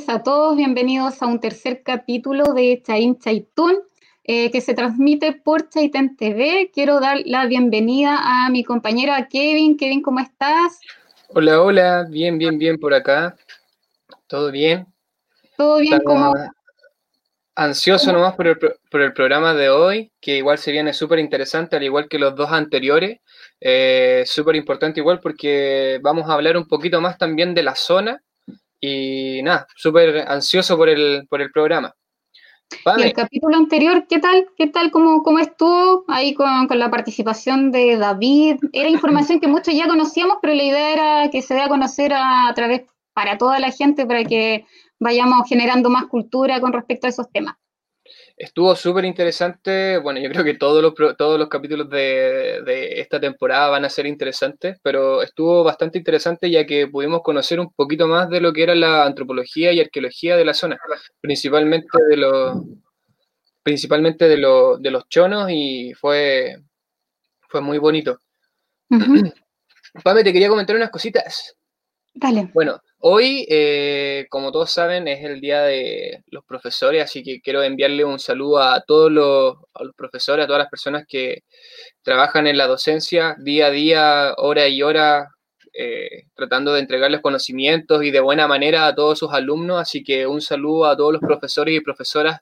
noches a todos, bienvenidos a un tercer capítulo de Chain Chaitún, eh, que se transmite por Chaitén TV. Quiero dar la bienvenida a mi compañera Kevin. Kevin, ¿cómo estás? Hola, hola, bien, bien, bien por acá. ¿Todo bien? ¿Todo bien? ¿Cómo? Ansioso nomás por el, por el programa de hoy, que igual se viene súper interesante, al igual que los dos anteriores. Eh, súper importante igual porque vamos a hablar un poquito más también de la zona y nada, súper ansioso por el, por el programa. ¿Y el capítulo anterior, qué tal? ¿Qué tal? ¿Cómo, cómo estuvo ahí con, con, la participación de David? Era información que muchos ya conocíamos, pero la idea era que se dé a conocer a, a través para toda la gente, para que vayamos generando más cultura con respecto a esos temas. Estuvo súper interesante. Bueno, yo creo que todos los, todos los capítulos de, de, esta temporada van a ser interesantes, pero estuvo bastante interesante ya que pudimos conocer un poquito más de lo que era la antropología y arqueología de la zona, principalmente de los, principalmente de, lo, de los chonos y fue, fue muy bonito. Uh -huh. Pame, te quería comentar unas cositas. Dale. Bueno, Hoy, eh, como todos saben, es el día de los profesores, así que quiero enviarle un saludo a todos los, profesores, a todas las personas que trabajan en la docencia día a día, hora y hora, eh, tratando de entregarles conocimientos y de buena manera a todos sus alumnos. Así que un saludo a todos los profesores y profesoras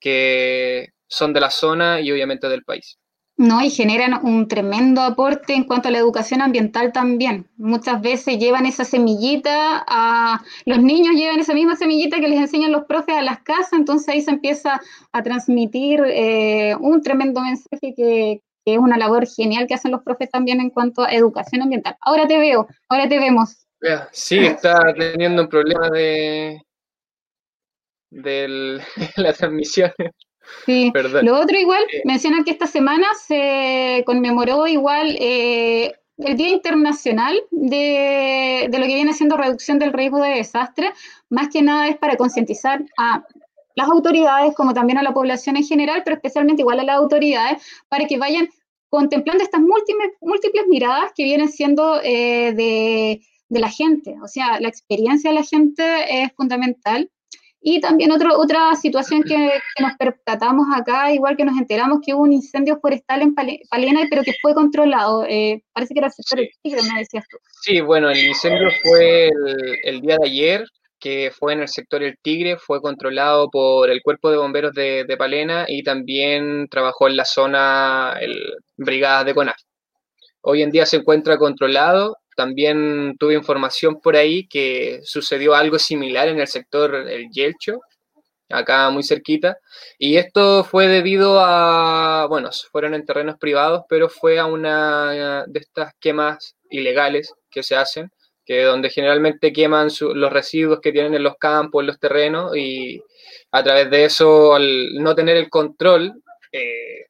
que son de la zona y obviamente del país. No, y generan un tremendo aporte en cuanto a la educación ambiental también. Muchas veces llevan esa semillita a los niños llevan esa misma semillita que les enseñan los profes a las casas, entonces ahí se empieza a transmitir eh, un tremendo mensaje que, es una labor genial que hacen los profes también en cuanto a educación ambiental. Ahora te veo, ahora te vemos. Sí, está teniendo un problema de, de la transmisión. Sí, Perdón. lo otro igual, eh, mencionar que esta semana se conmemoró igual eh, el Día Internacional de, de, lo que viene siendo reducción del riesgo de desastre, más que nada es para concientizar a las autoridades como también a la población en general, pero especialmente igual a las autoridades, para que vayan contemplando estas múltiples, múltiples miradas que vienen siendo eh, de, de la gente, o sea, la experiencia de la gente es fundamental y también otro, otra situación que, que, nos percatamos acá, igual que nos enteramos que hubo un incendio forestal en Palena, pero que fue controlado. Eh, parece que era el sector del Tigre, me decías tú. Sí, bueno, el incendio fue el, el, día de ayer, que fue en el sector El Tigre, fue controlado por el Cuerpo de Bomberos de, de Palena y también trabajó en la zona el Brigada de CONAF. Hoy en día se encuentra controlado también tuve información por ahí que sucedió algo similar en el sector El Yelcho, acá muy cerquita, y esto fue debido a, bueno, fueron en terrenos privados, pero fue a una de estas quemas ilegales que se hacen, que donde generalmente queman los residuos que tienen en los campos, en los terrenos, y a través de eso, al no tener el control, eh,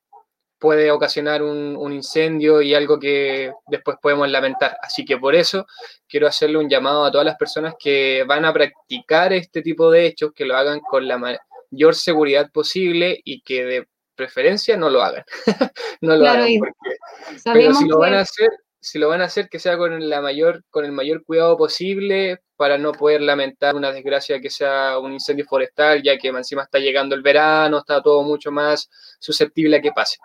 puede ocasionar un, un, incendio y algo que después podemos lamentar. Así que por eso quiero hacerle un llamado a todas las personas que van a practicar este tipo de hechos, que lo hagan con la mayor seguridad posible y que de preferencia no lo hagan. no lo claro, hagan porque, pero si lo van a hacer, si lo van a hacer que sea con la mayor con el mayor cuidado posible para no poder lamentar una desgracia que sea un incendio forestal, ya que encima está llegando el verano, está todo mucho más susceptible a que pase.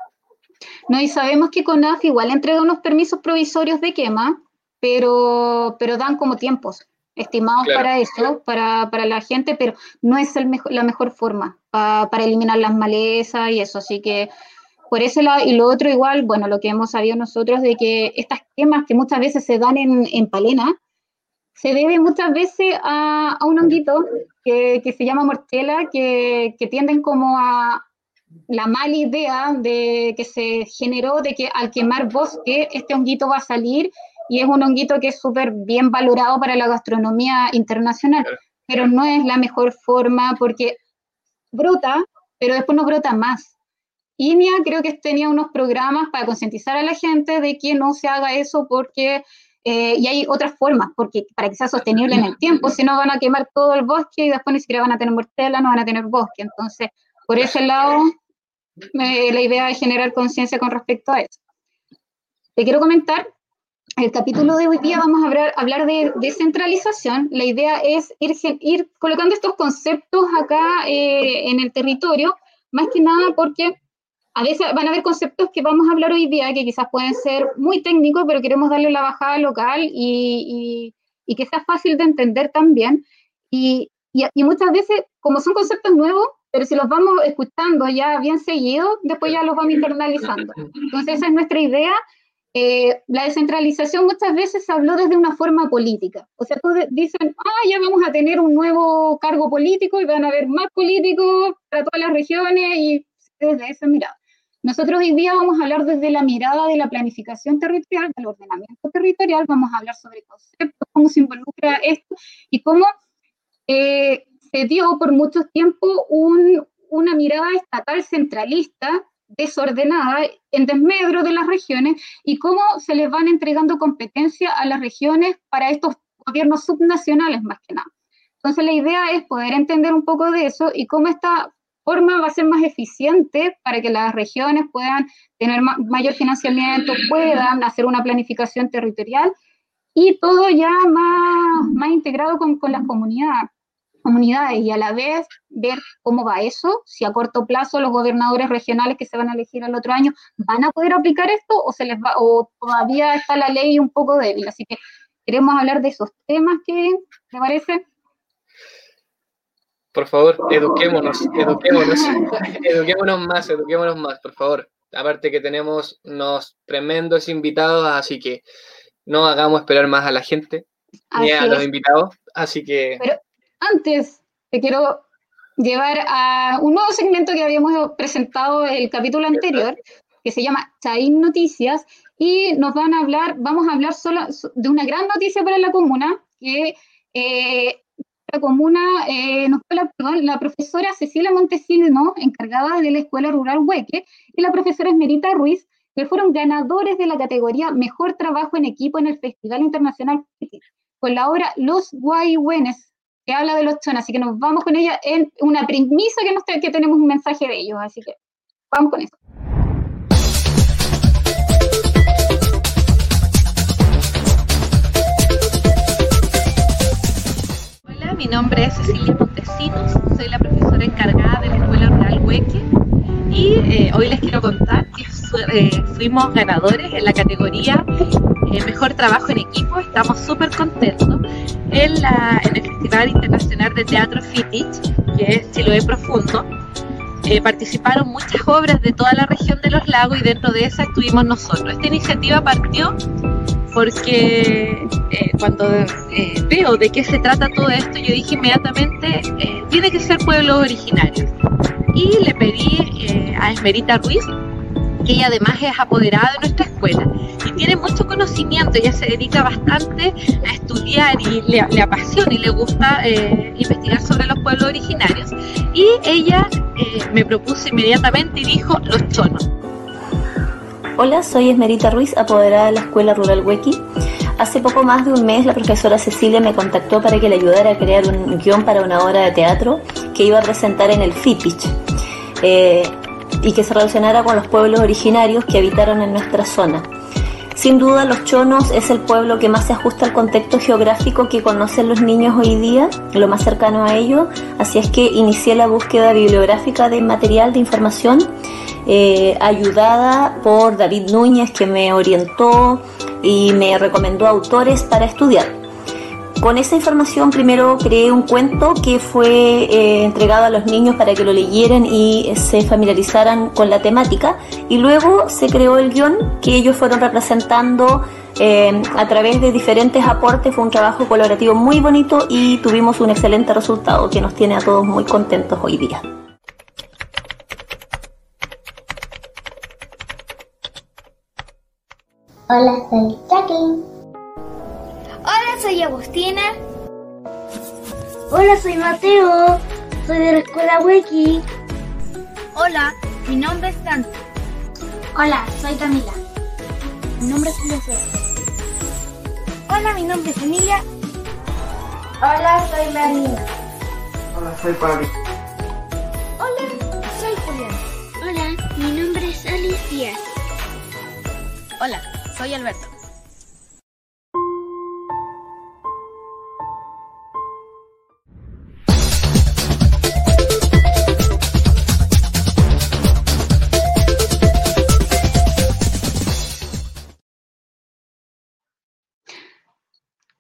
No, y sabemos que CONAF igual entrega unos permisos provisorios de quema, pero, pero dan como tiempos estimados claro. para eso, para, para, la gente, pero no es el mejor, la mejor forma pa, para eliminar las malezas y eso. Así que por ese lado, y lo otro igual, bueno, lo que hemos sabido nosotros de que estas quemas que muchas veces se dan en, en palena, se debe muchas veces a, a un honguito que, que, se llama mortela, que, que tienden como a, la mala idea de que se generó de que al quemar bosque este honguito va a salir y es un honguito que es súper bien valorado para la gastronomía internacional, pero no es la mejor forma porque brota, pero después no brota más. INIA creo que tenía unos programas para concientizar a la gente de que no se haga eso porque, eh, y hay otras formas, porque para que sea sostenible en el tiempo, si no van a quemar todo el bosque y después ni siquiera van a tener mortela, no van a tener bosque. Entonces, por ese lado, la idea es generar conciencia con respecto a eso. Te quiero comentar el capítulo de hoy día vamos a hablar, hablar de descentralización. La idea es ir, colocando estos conceptos acá eh, en el territorio, más que nada porque a veces van a haber conceptos que vamos a hablar hoy día que quizás pueden ser muy técnicos, pero queremos darle la bajada local y, y, que sea fácil de entender también. Y, y, muchas veces, como son conceptos nuevos, pero si los vamos escuchando ya bien seguido, después ya los vamos internalizando. Entonces esa es nuestra idea. Eh, la descentralización muchas veces se habló desde una forma política. O sea, todos dicen, ah, ya vamos a tener un nuevo cargo político y van a haber más políticos para todas las regiones y desde esa mirada. Nosotros hoy día vamos a hablar desde la mirada de la planificación territorial, del ordenamiento territorial, vamos a hablar sobre conceptos, cómo se involucra esto y cómo eh, se dio por mucho tiempo una mirada estatal centralista, desordenada, en desmedro de las regiones y cómo se les van entregando competencias a las regiones para estos gobiernos subnacionales más que nada. Entonces la idea es poder entender un poco de eso y cómo esta forma va a ser más eficiente para que las regiones puedan tener mayor financiamiento, puedan hacer una planificación territorial y todo ya más, más integrado con, con las comunidades, comunidades y a la vez ver cómo va eso, si a corto plazo los gobernadores regionales que se van a elegir el otro año van a poder aplicar esto o se les va o todavía está la ley un poco débil. Así que queremos hablar de esos temas que, ¿te parece? Por favor, eduquémonos, eduquémonos, eduquémonos más, eduquémonos más, por favor. Aparte que tenemos unos tremendos invitados, así que no hagamos esperar más a la gente ni a los invitados, así que... Pero antes te quiero llevar a un nuevo segmento que habíamos presentado el capítulo anterior, que se llama Chain Noticias, y nos van a hablar, vamos a hablar solo de una gran noticia para la comuna, que eh, la comuna eh, nos fue la, la, profesora Cecilia Montesino, encargada de la Escuela Rural Hueque, y la profesora Esmerita Ruiz, que fueron ganadores de la categoría Mejor Trabajo en Equipo en el Festival Internacional con la obra Los Guayhuenes, que habla de los chones. Así que nos vamos con ella en una premisa que, nos, que tenemos un mensaje de ellos. Así que vamos con eso. mi nombre es Cecilia Montesinos, soy la profesora encargada de la Escuela Rural Hueque y eh, hoy les quiero contar que eh, fuimos ganadores en la categoría eh, Mejor Trabajo en Equipo, estamos súper contentos en, en, el Festival Internacional de Teatro Fittich, que es Chiloé Profundo. participaron muchas obras de toda la región de los lagos y dentro de esa estuvimos nosotros. Esta iniciativa partió porque eh, cuando eh, veo de qué se trata todo esto, yo dije inmediatamente, eh, tiene que ser pueblos originarios. Y le pedí a Esmerita Ruiz, que ella además es apoderada de nuestra escuela y tiene mucho conocimiento, ella se dedica bastante a estudiar y le, le apasiona y le gusta investigar sobre los pueblos originarios. Y ella me propuso inmediatamente y dijo los chonos Hola, soy Esmerita Ruiz, apoderada de la Escuela Rural Huequi. Hace poco más de un mes la profesora Cecilia me contactó para que le ayudara a crear un guion para una obra de teatro que iba a presentar en el FIPICH eh, y que se relacionara con los pueblos originarios que habitaron en nuestra zona. Sin duda, Los Chonos es el pueblo que más se ajusta al contexto geográfico que conocen los niños hoy día, lo más cercano a ello, así es que inicié la búsqueda bibliográfica de material de información eh, ayudada por David Núñez, que me orientó y me recomendó autores para estudiar. Con esa información primero creé un cuento que fue eh, entregado a los niños para que lo leyeran y se familiarizaran con la temática y luego se creó el guion que ellos fueron representando eh, a través de diferentes aportes. Fue un trabajo colaborativo muy bonito y tuvimos un excelente resultado que nos tiene a todos muy contentos hoy día. Hola, soy Jacqueline. Hola, soy Agustina. Hola, soy Mateo. Soy de la escuela Wiki. Hola, mi nombre es Dante. Hola, soy Camila. Mi nombre es José. Hola, mi nombre es Emilia. Hola, soy Marina. Hola, soy Pablo. Hola, soy Julián. Hola, mi nombre es Alicia. Hola, soy Alberto.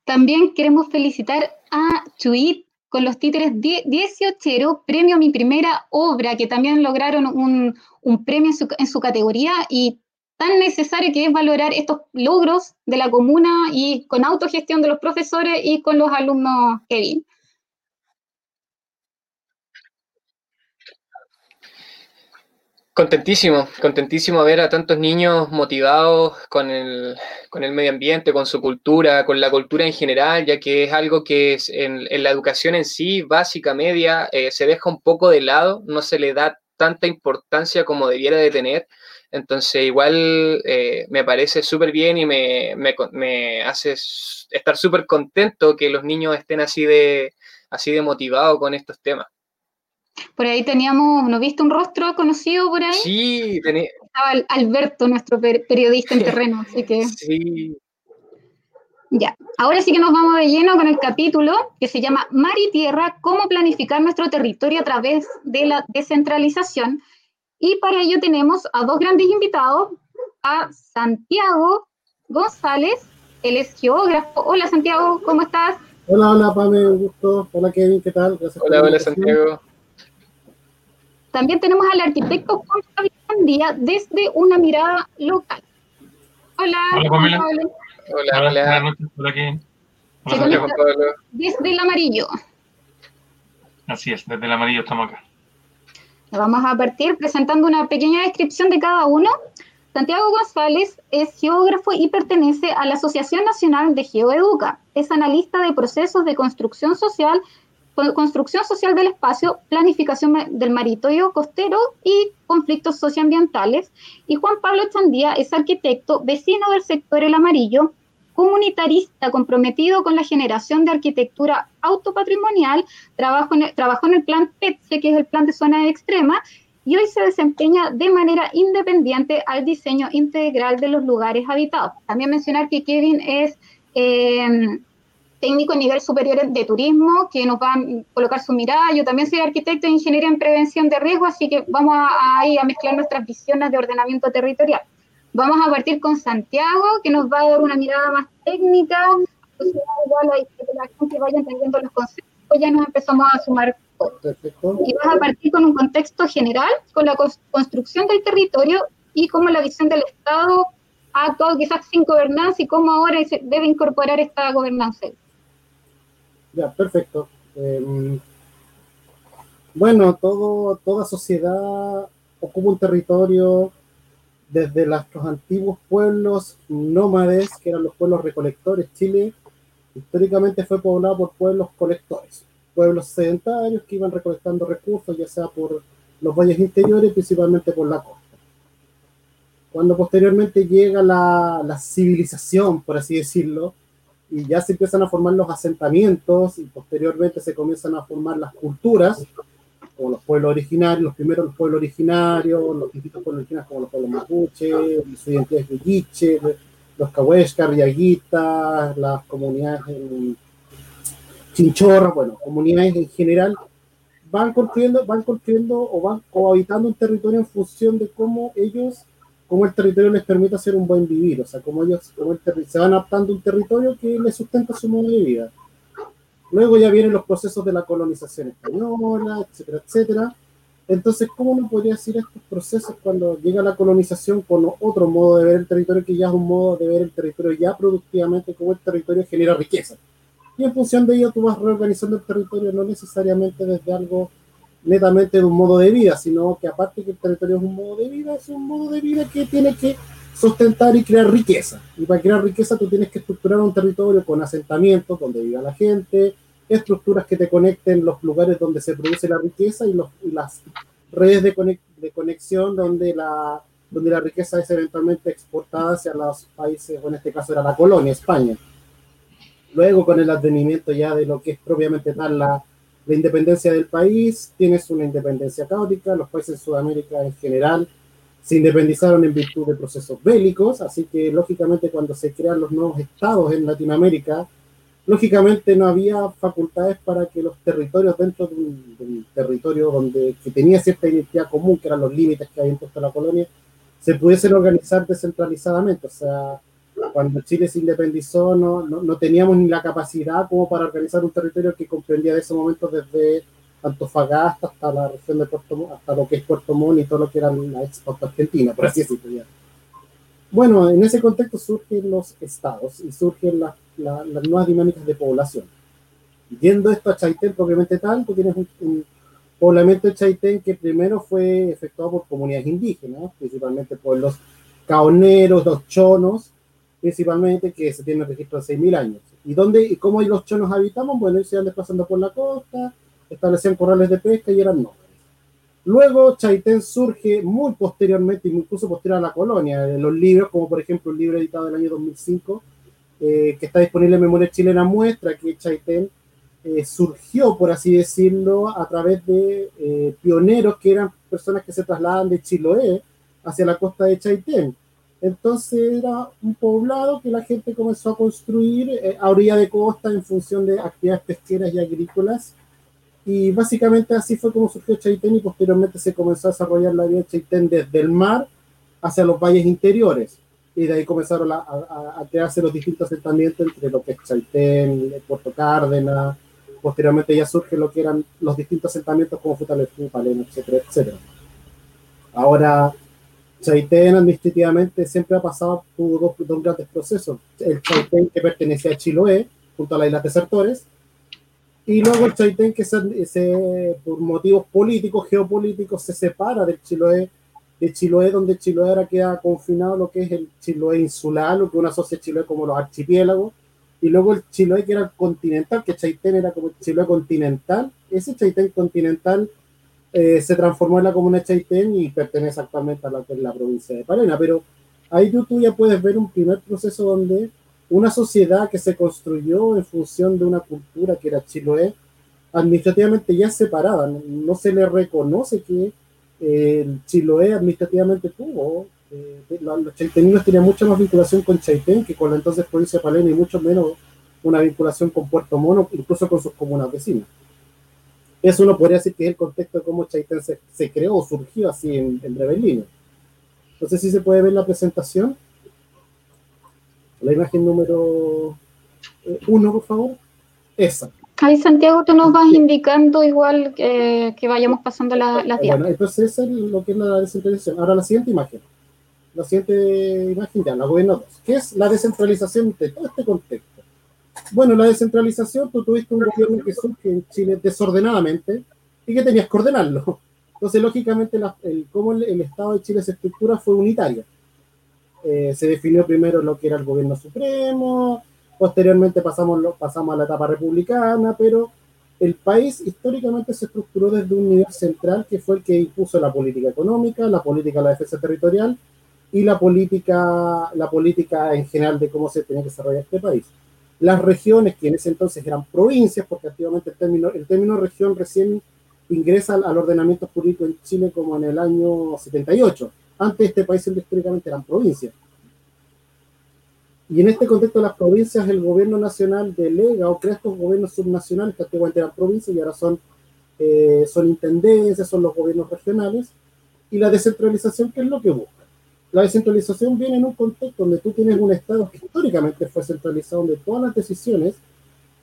También queremos felicitar a Chuit con los títeres 18 premio a Mi Primera Obra, que también lograron un, premio en su, categoría y tan necesario que es valorar estos logros de la comuna y con autogestión de los profesores y con los alumnos Kevin. Contentísimo, contentísimo ver a tantos niños motivados con el, medio ambiente, con su cultura, con la cultura en general, ya que es algo que en, la educación en sí, básica, media, eh, se deja un poco de lado, no se le da tanta importancia como debiera de tener. Entonces, igual eh, me parece súper bien y me, me hace estar súper contento que los niños estén así de, así de motivados con estos temas. Por ahí teníamos, ¿no viste un rostro conocido por ahí? Sí, tenía. Estaba Alberto, nuestro periodista en terreno, así que. Sí. Ya, ahora sí que nos vamos de lleno con el capítulo que se llama Mar y Tierra, cómo planificar nuestro territorio a través de la descentralización. Y para ello tenemos a dos grandes invitados, a Santiago González, él es geógrafo. Hola Santiago, ¿cómo estás? Hola, hola Pame, un gusto. Hola Kevin, ¿qué tal? Gracias hola, hola Santiago. También tenemos al arquitecto Juan Fabián Díaz desde una mirada local. Hola. Hola, Pamela. Hola, hola. Hola, Desde el amarillo. Así es, desde el amarillo estamos acá. Vamos a partir presentando una pequeña descripción de cada uno. Santiago González es geógrafo y pertenece a la Asociación Nacional de Geoeduca. Es analista de procesos de construcción social construcción social del espacio, planificación del maritorio costero y conflictos socioambientales. Y Juan Pablo Chandía es arquitecto, vecino del sector El Amarillo, comunitarista comprometido con la generación de arquitectura autopatrimonial, trabajó en, el, trabajó en el plan PETSE, que es el plan de zona extrema, y hoy se desempeña de manera independiente al diseño integral de los lugares habitados. También mencionar que Kevin es eh, técnico a nivel superior de turismo que nos va a colocar su mirada. Yo también soy arquitecto de ingeniería en prevención de riesgo, así que vamos a mezclar nuestras visiones de ordenamiento territorial. Vamos a partir con Santiago, que nos va a dar una mirada más técnica, igual a que la gente vaya entendiendo los conceptos, ya nos empezamos a sumar. Y vas a partir con un contexto general, con la construcción del territorio y cómo la visión del Estado ha actuado quizás sin gobernanza y cómo ahora se debe incorporar esta gobernanza. Ya, perfecto. Em, bueno, todo, toda sociedad ocupa un territorio desde los antiguos pueblos nómades, que eran los pueblos recolectores. Chile históricamente fue poblado por pueblos colectores, pueblos sedentarios que iban recolectando recursos, ya sea por los valles interiores, principalmente por la costa. Cuando posteriormente llega la, la civilización, por así decirlo, y ya se empiezan a formar los asentamientos y posteriormente se comienzan a formar las culturas, como los pueblos originarios, los primeros los pueblos originarios, los distintos pueblos originarios como los pueblos mapuche, los identidades de los cahuescas, riaguitas, las comunidades en chinchorras, bueno, comunidades en general, van construyendo, van construyendo o van cohabitando un territorio en función de cómo ellos cómo el territorio les permite hacer un buen vivir, o sea, cómo ellos se van adaptando a un territorio que les sustenta su modo de vida. Luego ya vienen los procesos de la colonización española, etcétera, etcétera. Entonces, ¿cómo uno podría decir estos procesos cuando llega la colonización con otro modo de ver el territorio, que ya es un modo de ver el territorio ya productivamente, cómo el territorio genera riqueza? Y en función de ello tú vas reorganizando el territorio no necesariamente desde algo netamente de un modo de vida, sino que aparte que el territorio es un modo de vida, es un modo de vida que tiene que sustentar y crear riqueza. Y para crear riqueza tú tienes que estructurar un territorio con asentamientos donde viva la gente, estructuras que te conecten los lugares donde se produce la riqueza y, los, las redes de, de, conexión donde la, donde la riqueza es eventualmente exportada hacia los países, o en este caso era la colonia, España. Luego con el advenimiento ya de lo que es propiamente tal la, la independencia del país, tienes una independencia caótica, los países de Sudamérica en general se independizaron en virtud de procesos bélicos, así que lógicamente cuando se crean los nuevos estados en Latinoamérica, lógicamente no había facultades para que los territorios dentro de un, territorio donde que tenía cierta identidad común, que eran los límites que había impuesto la colonia, se pudiesen organizar descentralizadamente. O sea, cuando Chile se independizó no, no, teníamos ni la capacidad como para organizar un territorio que comprendía de ese momento desde Antofagasta hasta la región de Puerto hasta lo que es Puerto Montt y todo lo que era la ex argentina, por así decirlo. Bueno, en ese contexto surgen los estados y surgen las nuevas dinámicas de población. Yendo esto a Chaitén propiamente tal, tú tienes un, poblamiento de Chaitén que primero fue efectuado por comunidades indígenas, principalmente por los caoneros, los chonos, principalmente que se tiene registro de 6.000 años. ¿Y dónde y cómo los chonos habitamos? Bueno, ellos se iban desplazando por la costa, establecían corrales de pesca y eran nómades. Luego Chaitén surge muy posteriormente, incluso posterior a la colonia, en los libros, como por ejemplo el libro editado del año 2005, eh, que está disponible en Memoria Chilena, muestra que Chaitén eh, surgió, por así decirlo, a través de eh, pioneros que eran personas que se trasladan de Chiloé hacia la costa de Chaitén. Entonces era un poblado que la gente comenzó a construir eh, a orilla de costa en función de actividades pesqueras y agrícolas. Y básicamente así fue como surgió Chaitén y posteriormente se comenzó a desarrollar la vida de Chaitén desde el mar hacia los valles interiores. Y de ahí comenzaron a, a, crearse los distintos asentamientos entre lo que es Chaitén, Puerto Cárdenas. Posteriormente ya surge lo que eran los distintos asentamientos como Futalefú, Paleno, etcétera, etcétera. Ahora, Chaitén administrativamente siempre ha pasado por dos, grandes procesos. El Chaitén que pertenecía a Chiloé, junto a la isla Desertores, y luego el Chaitén que se, por motivos políticos, geopolíticos, se separa del Chiloé, de Chiloé, donde Chiloé ahora queda confinado lo que es el Chiloé insular, lo que uno asocia a Chiloé como los archipiélagos, y luego el Chiloé que era continental, que Chaitén era como Chiloé continental, ese Chaitén continental eh, se transformó en la comuna de Chaitén y pertenece actualmente a la, provincia de Palena. Pero ahí tú, ya puedes ver un primer proceso donde una sociedad que se construyó en función de una cultura que era Chiloé, administrativamente ya separada, no, se le reconoce que eh, Chiloé administrativamente tuvo, eh, los chaiteninos tenían mucha más vinculación con Chaitén que con la entonces provincia de Palena y mucho menos una vinculación con Puerto Mono, incluso con sus comunas vecinas. Eso uno podría decir que es el contexto de cómo Chaitén se, creó o surgió así en, en breve. No sé si se puede ver la presentación. La imagen número eh, uno, por favor. Esa. Ahí, Santiago, tú nos vas indicando igual que, vayamos pasando las la Bueno, entonces eso es lo que es la descentralización. Ahora la siguiente imagen. La siguiente imagen ya, la gobierno 2. ¿Qué es la descentralización de todo este contexto? Bueno, la descentralización, tú tuviste un gobierno que surge en Chile desordenadamente y que tenías que ordenarlo. Entonces, lógicamente, el, cómo el, Estado de Chile se estructura fue unitario. Eh, se definió primero lo que era el gobierno supremo, posteriormente pasamos, a la etapa republicana, pero el país históricamente se estructuró desde un nivel central que fue el que impuso la política económica, la política de la defensa territorial y la política, en general de cómo se tenía que desarrollar este país las regiones, que en ese entonces eran provincias, porque activamente el término, región recién ingresa al, ordenamiento jurídico en Chile como en el año 78. Antes este país históricamente eran provincias. Y en este contexto las provincias, el gobierno nacional delega o crea estos gobiernos subnacionales que antiguamente eran provincias y ahora son, eh, son intendencias, son los gobiernos regionales. Y la descentralización, ¿qué es lo que busca? La descentralización viene en un contexto donde tú tienes un Estado que históricamente fue centralizado, donde todas las decisiones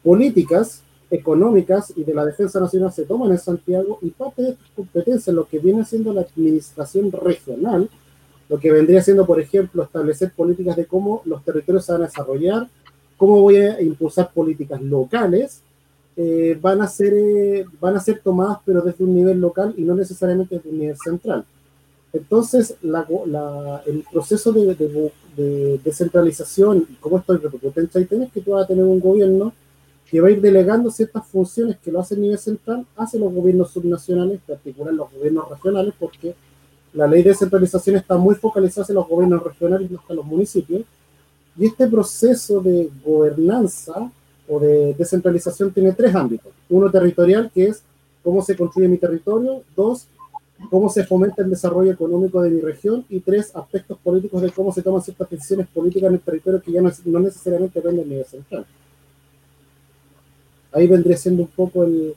políticas, económicas y de la defensa nacional se toman en Santiago y parte de estas competencias, lo que viene siendo la administración regional, lo que vendría siendo, por ejemplo, establecer políticas de cómo los territorios se van a desarrollar, cómo voy a impulsar políticas locales, eh, van, a ser, eh, van a ser tomadas pero desde un nivel local y no necesariamente desde un nivel central. Entonces, el proceso de, descentralización y cómo esto repercute en Chaitén es que tú vas a tener un gobierno que va a ir delegando ciertas funciones que lo hace a nivel central hacia los gobiernos subnacionales, en particular los gobiernos regionales, porque la ley de descentralización está muy focalizada en los gobiernos regionales no en los municipios. Y este proceso de gobernanza o de descentralización tiene tres ámbitos. Uno territorial, que es cómo se construye mi territorio. Dos, cómo se fomenta el desarrollo económico de mi región y tres aspectos políticos de cómo se toman ciertas decisiones políticas en el territorio que ya no, necesariamente dependen del nivel central. Ahí vendría siendo un poco el,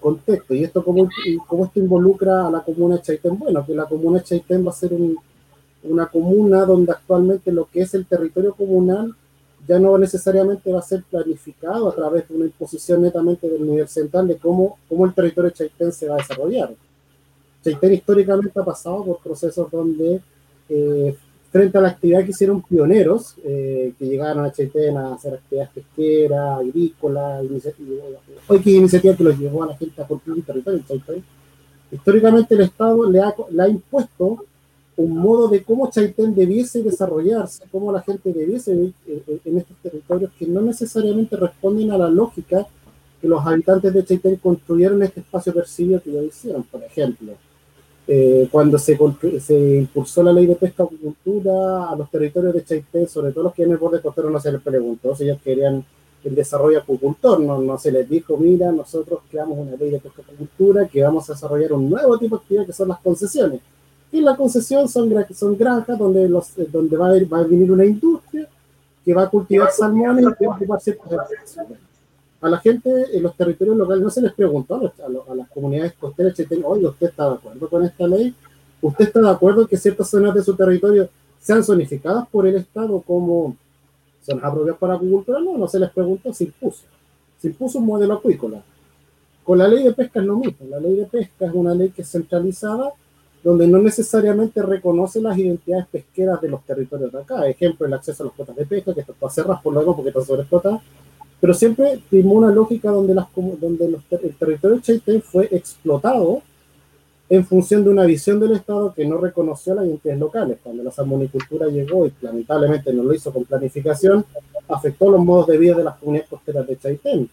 contexto. ¿Y esto cómo, cómo, esto involucra a la comuna de Chaitén? Bueno, que la comuna de Chaitén va a ser un, una comuna donde actualmente lo que es el territorio comunal ya no necesariamente va a ser planificado a través de una imposición netamente del nivel central de cómo, cómo el territorio chaitén se va a desarrollar. Chaitén históricamente ha pasado por procesos donde, eh, frente a la actividad que hicieron pioneros, eh, que llegaron a Chaitén a hacer actividades pesqueras, agrícolas, hoy que iniciativa que los llevó a la gente a construir un territorio en Chaitén, históricamente el Estado le ha, le ha impuesto un modo de cómo Chaitén debiese desarrollarse, cómo la gente debiese vivir en estos territorios que no necesariamente responden a la lógica que los habitantes de Chaitén construyeron este espacio percibido que ellos hicieron. Por ejemplo, eh, cuando se, se, impulsó la ley de pesca acuicultura a los territorios de Chaitén, sobre todo los que en el borde costero no se les preguntó si ellos querían el desarrollo acuicultor, no, no se les dijo, mira, nosotros creamos una ley de pesca acuicultura que vamos a desarrollar un nuevo tipo de actividad que son las concesiones y la concesión son, son granjas donde, los, eh, donde va, a, va a venir una industria que va a cultivar salmones y que va a ocupar ciertas A la gente en los territorios locales no se les preguntó a, las comunidades costeras, oye, ¿usted está de acuerdo con esta ley? ¿Usted está de acuerdo que ciertas zonas de su territorio sean zonificadas por el Estado como zonas apropiadas para agricultura? No, no se les preguntó, se impuso. Se impuso un modelo acuícola. Con la ley de pesca es lo mismo. La ley de pesca es una ley que es centralizada donde no necesariamente reconoce las identidades pesqueras de los territorios de acá. Ejemplo, el acceso a las cuotas de pesca, que está cerras por luego porque está sobreexplotada, pero siempre primó una lógica donde, las, donde los, el territorio Chaitén fue explotado en función de una visión del Estado que no reconoció las identidades locales. Cuando la salmonicultura llegó y lamentablemente no lo hizo con planificación, afectó los modos de vida de las comunidades costeras de Chaitén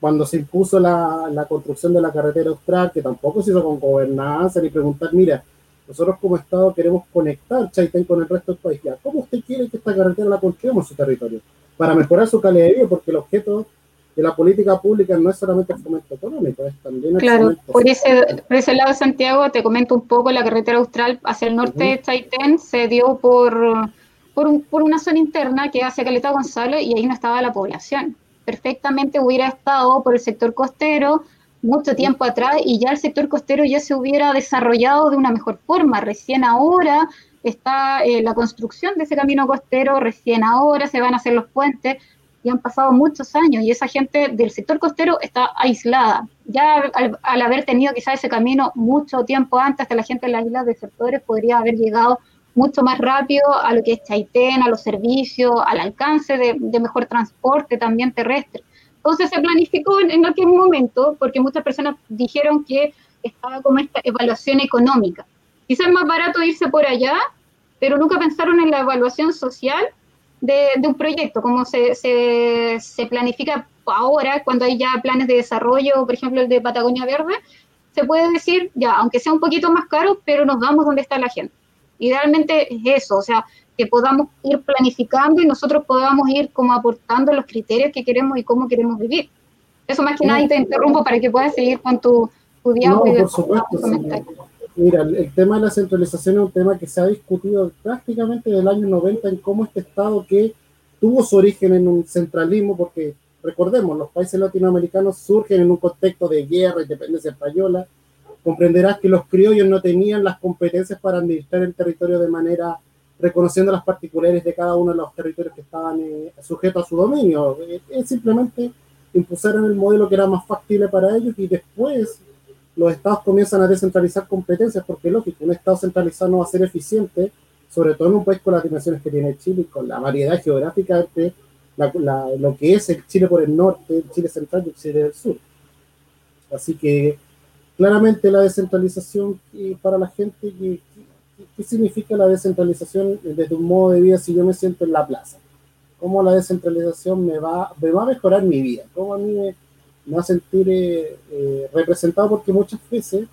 cuando se impuso la, la, construcción de la carretera austral, que tampoco se hizo con gobernanza, ni preguntar, mira, nosotros como Estado queremos conectar Chaitén con el resto del país. ¿Cómo usted quiere que esta carretera la construyamos en su territorio? Para mejorar su calidad de vida, porque el objeto de la política pública no es solamente el fomento económico, es también el Claro, por ese, por ese lado Santiago, te comento un poco, la carretera austral hacia el norte de Chaitén se dio por, por, un, por una zona interna que hacia Caleta González y ahí no estaba la población perfectamente hubiera estado por el sector costero mucho tiempo atrás y ya el sector costero ya se hubiera desarrollado de una mejor forma. Recién ahora está eh, la construcción de ese camino costero, recién ahora se van a hacer los puentes y han pasado muchos años y esa gente del sector costero está aislada. Ya al, al haber tenido quizás ese camino mucho tiempo antes, hasta la gente de las islas de sectores podría haber llegado mucho más rápido a lo que es Chaitén, a los servicios, al alcance de, mejor transporte también terrestre. Entonces se planificó en, aquel momento porque muchas personas dijeron que estaba como esta evaluación económica. Quizás es más barato irse por allá, pero nunca pensaron en la evaluación social de, un proyecto, como se, se, se, planifica ahora, cuando hay ya planes de desarrollo, por ejemplo el de Patagonia Verde, se puede decir, ya, aunque sea un poquito más caro, pero nos vamos donde está la gente. Idealmente es eso, o sea, que podamos ir planificando y nosotros podamos ir como aportando los criterios que queremos y cómo queremos vivir. Eso más que nada y te interrumpo para que puedas seguir con tu, tu diálogo. No, por supuesto. Mira, el, tema de la centralización es un tema que se ha discutido prácticamente desde el año 90 en cómo este Estado que tuvo su origen en un centralismo, porque recordemos, los países latinoamericanos surgen en un contexto de guerra, independencia española, comprenderás que los criollos no tenían las competencias para administrar el territorio de manera reconociendo las particulares de cada uno de los territorios que estaban eh, sujetos a su dominio. Eh, simplemente impusieron el modelo que era más factible para ellos y después los estados comienzan a descentralizar competencias porque lógico, un estado centralizado no va a ser eficiente, sobre todo en un país con las dimensiones que tiene Chile y con la variedad geográfica de lo que es el Chile por el norte, el Chile central y el Chile del sur. Así que claramente la descentralización para la gente, ¿qué, significa la descentralización desde un modo de vida si yo me siento en la plaza? ¿Cómo la descentralización me va, me va a mejorar mi vida? ¿Cómo a mí me, va a sentir eh, eh, representado? Porque muchas veces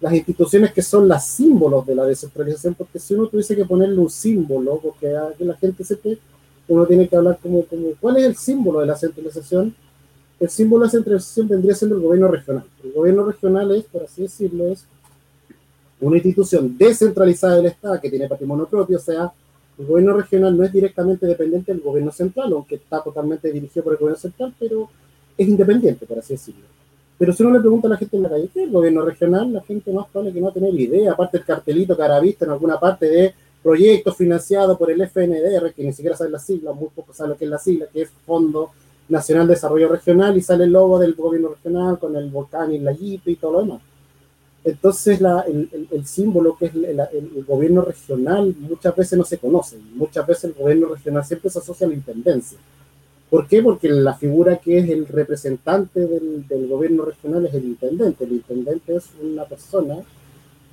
las instituciones que son las símbolos de la descentralización, porque si uno tuviese que ponerle un símbolo, porque que la gente sepa, uno tiene que hablar como, como, ¿cuál es el símbolo de la centralización? el símbolo de centralización vendría siendo el gobierno regional. El gobierno regional es, por así decirlo, es una institución descentralizada del Estado que tiene patrimonio propio, o sea, el gobierno regional no es directamente dependiente del gobierno central, aunque está totalmente dirigido por el gobierno central, pero es independiente, por así decirlo. Pero si uno le pregunta a la gente en la calle, ¿qué es el gobierno regional? La gente más probable que no tener idea, aparte el cartelito que habrá visto en alguna parte de proyectos financiados por el FNDR, que ni siquiera sabe la sigla, muy poco sabe lo que es la sigla, que es Fondo Nacional de Desarrollo Regional, y sale el logo del gobierno regional con el volcán y la jipe y todo lo demás. Entonces el, símbolo que es el, gobierno regional muchas veces no se conoce, muchas veces el gobierno regional siempre se asocia a la intendencia. ¿Por qué? Porque la figura que es el representante del, del gobierno regional es el intendente. El intendente es una persona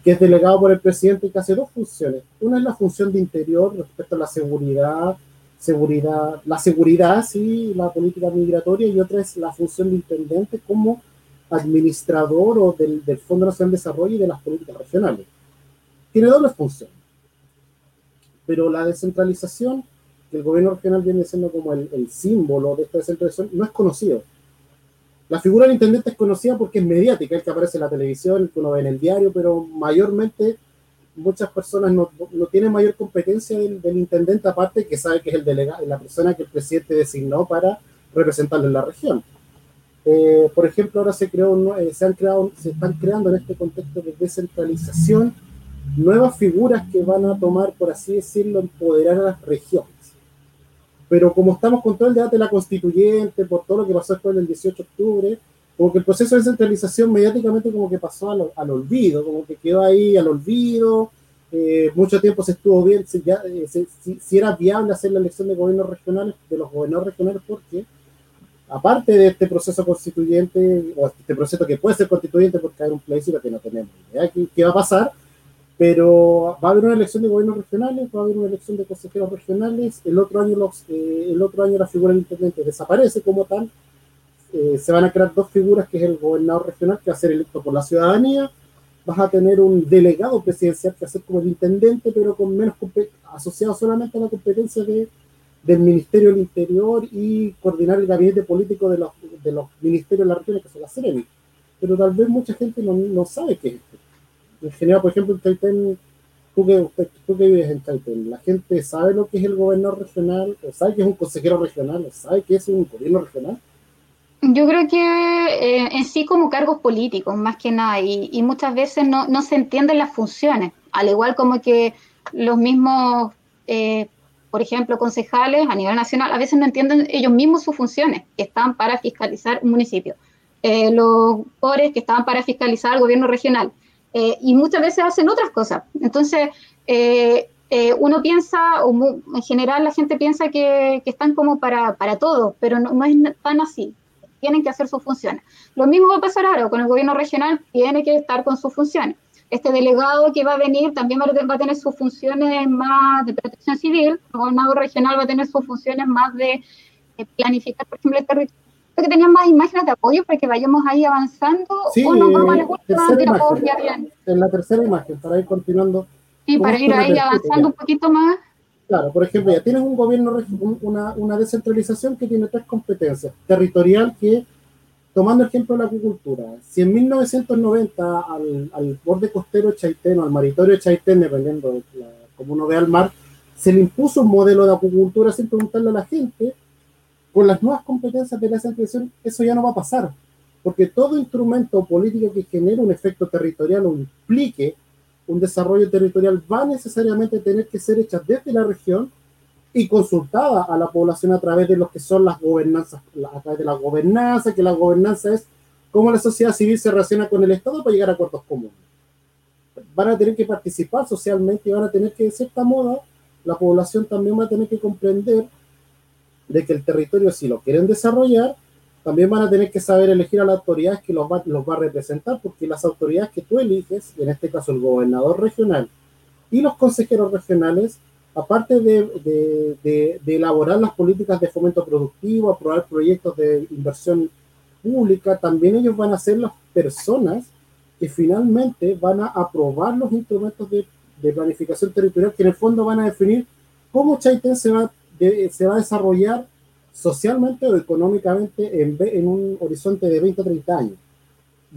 que es delegado por el presidente y que hace dos funciones. Una es la función de interior respecto a la seguridad, seguridad, la seguridad, sí, la política migratoria, y otra es la función de intendente como administrador o del, del Fondo Nacional de Desarrollo y de las políticas regionales. Tiene doble función. Pero la descentralización, que el gobierno regional viene siendo como el, el símbolo de esta descentralización, no es conocido. La figura del intendente es conocida porque es mediática, el que aparece en la televisión, el que uno ve en el diario, pero mayormente muchas personas no, no tienen mayor competencia del, intendente, aparte que sabe que es el delegado, la persona que el presidente designó para representarlo en la región. Eh, por ejemplo, ahora se, creó, eh, se, han creado, se están creando en este contexto de descentralización nuevas figuras que van a tomar, por así decirlo, empoderar a las regiones. Pero como estamos con todo el debate de la constituyente, por todo lo que pasó después del 18 de octubre, como que el proceso de descentralización mediáticamente como que pasó al, al olvido, como que quedó ahí al olvido, eh, mucho tiempo se estuvo bien, si, ya, eh, si, si, era viable hacer la elección de gobiernos regionales, de los gobernadores regionales, porque aparte de este proceso constituyente, o este proceso que puede ser constituyente porque hay un plebiscito que no tenemos idea qué, va a pasar, pero va a haber una elección de gobiernos regionales, va a haber una elección de consejeros regionales, el otro año, los, eh, el otro año la figura del intendente desaparece como tal, eh, se van a crear dos figuras, que es el gobernador regional, que va a ser electo por la ciudadanía, vas a tener un delegado presidencial que va a ser como el intendente, pero con menos asociado solamente a la competencia de, del Ministerio del Interior y coordinar el gabinete político de los, de los ministerios de la región, que son las CEREMI. Pero tal vez mucha gente no, no sabe qué es esto en general, por ejemplo, en Chaitén, tú que, tú que vives en Chaitén, ¿la gente sabe lo que es el gobernador regional? ¿O sabe que es un consejero regional? ¿O sabe que es un gobierno regional? Yo creo que eh, en sí como cargos políticos, más que nada, y, y muchas veces no, no, se entienden las funciones, al igual como que los mismos, eh, por ejemplo, concejales a nivel nacional, a veces no entienden ellos mismos sus funciones, que están para fiscalizar un municipio, eh, los pobres que estaban para fiscalizar el gobierno regional, eh, y muchas veces hacen otras cosas. Entonces, eh, eh, uno piensa, o en general la gente piensa que, que están como para, para todo, pero no, no, es tan así. Tienen que hacer sus funciones. Lo mismo va a pasar ahora con el gobierno regional, tiene que estar con sus funciones. Este delegado que va a venir también va a tener sus funciones más de protección civil, el gobernador regional va a tener sus funciones más de planificar, por ejemplo, el territorio que tenían más imágenes de apoyo para que vayamos ahí avanzando sí, o nos vamos a la última bien. En la tercera imagen, para ir continuando. Sí, para ir ahí avanzando ya. un poquito más. Claro, por ejemplo, ya tienes un gobierno, una, una descentralización que tiene tres competencias. Territorial, que, tomando el ejemplo de la agricultura, si en 1990 al, al borde costero chaiteno, al maritorio Chaitén, dependiendo de la, como uno ve al mar, se le impuso un modelo de acuicultura sin preguntarle a la gente, con las nuevas competencias de la centralización, eso ya no va a pasar, porque todo instrumento político que genere un efecto territorial o implique un desarrollo territorial va necesariamente a tener que ser hecha desde la región y consultada a la población a través de lo que son las gobernanzas, a través de la gobernanza, que la gobernanza es cómo la sociedad civil se relaciona con el Estado para llegar a acuerdos comunes. Van a tener que participar socialmente y van a tener que, de cierta moda, la población también va a tener que comprender de que el territorio, si lo quieren desarrollar, también van a tener que saber elegir a las autoridades que los va, los va a representar, porque las autoridades que tú eliges, en este caso el gobernador regional y los consejeros regionales, aparte de, elaborar las políticas de fomento productivo, aprobar proyectos de inversión pública, también ellos van a ser las personas que finalmente van a aprobar los instrumentos de, planificación territorial que en el fondo van a definir cómo Chaitén se va a desarrollar socialmente o económicamente en, un horizonte de 20 o 30 años.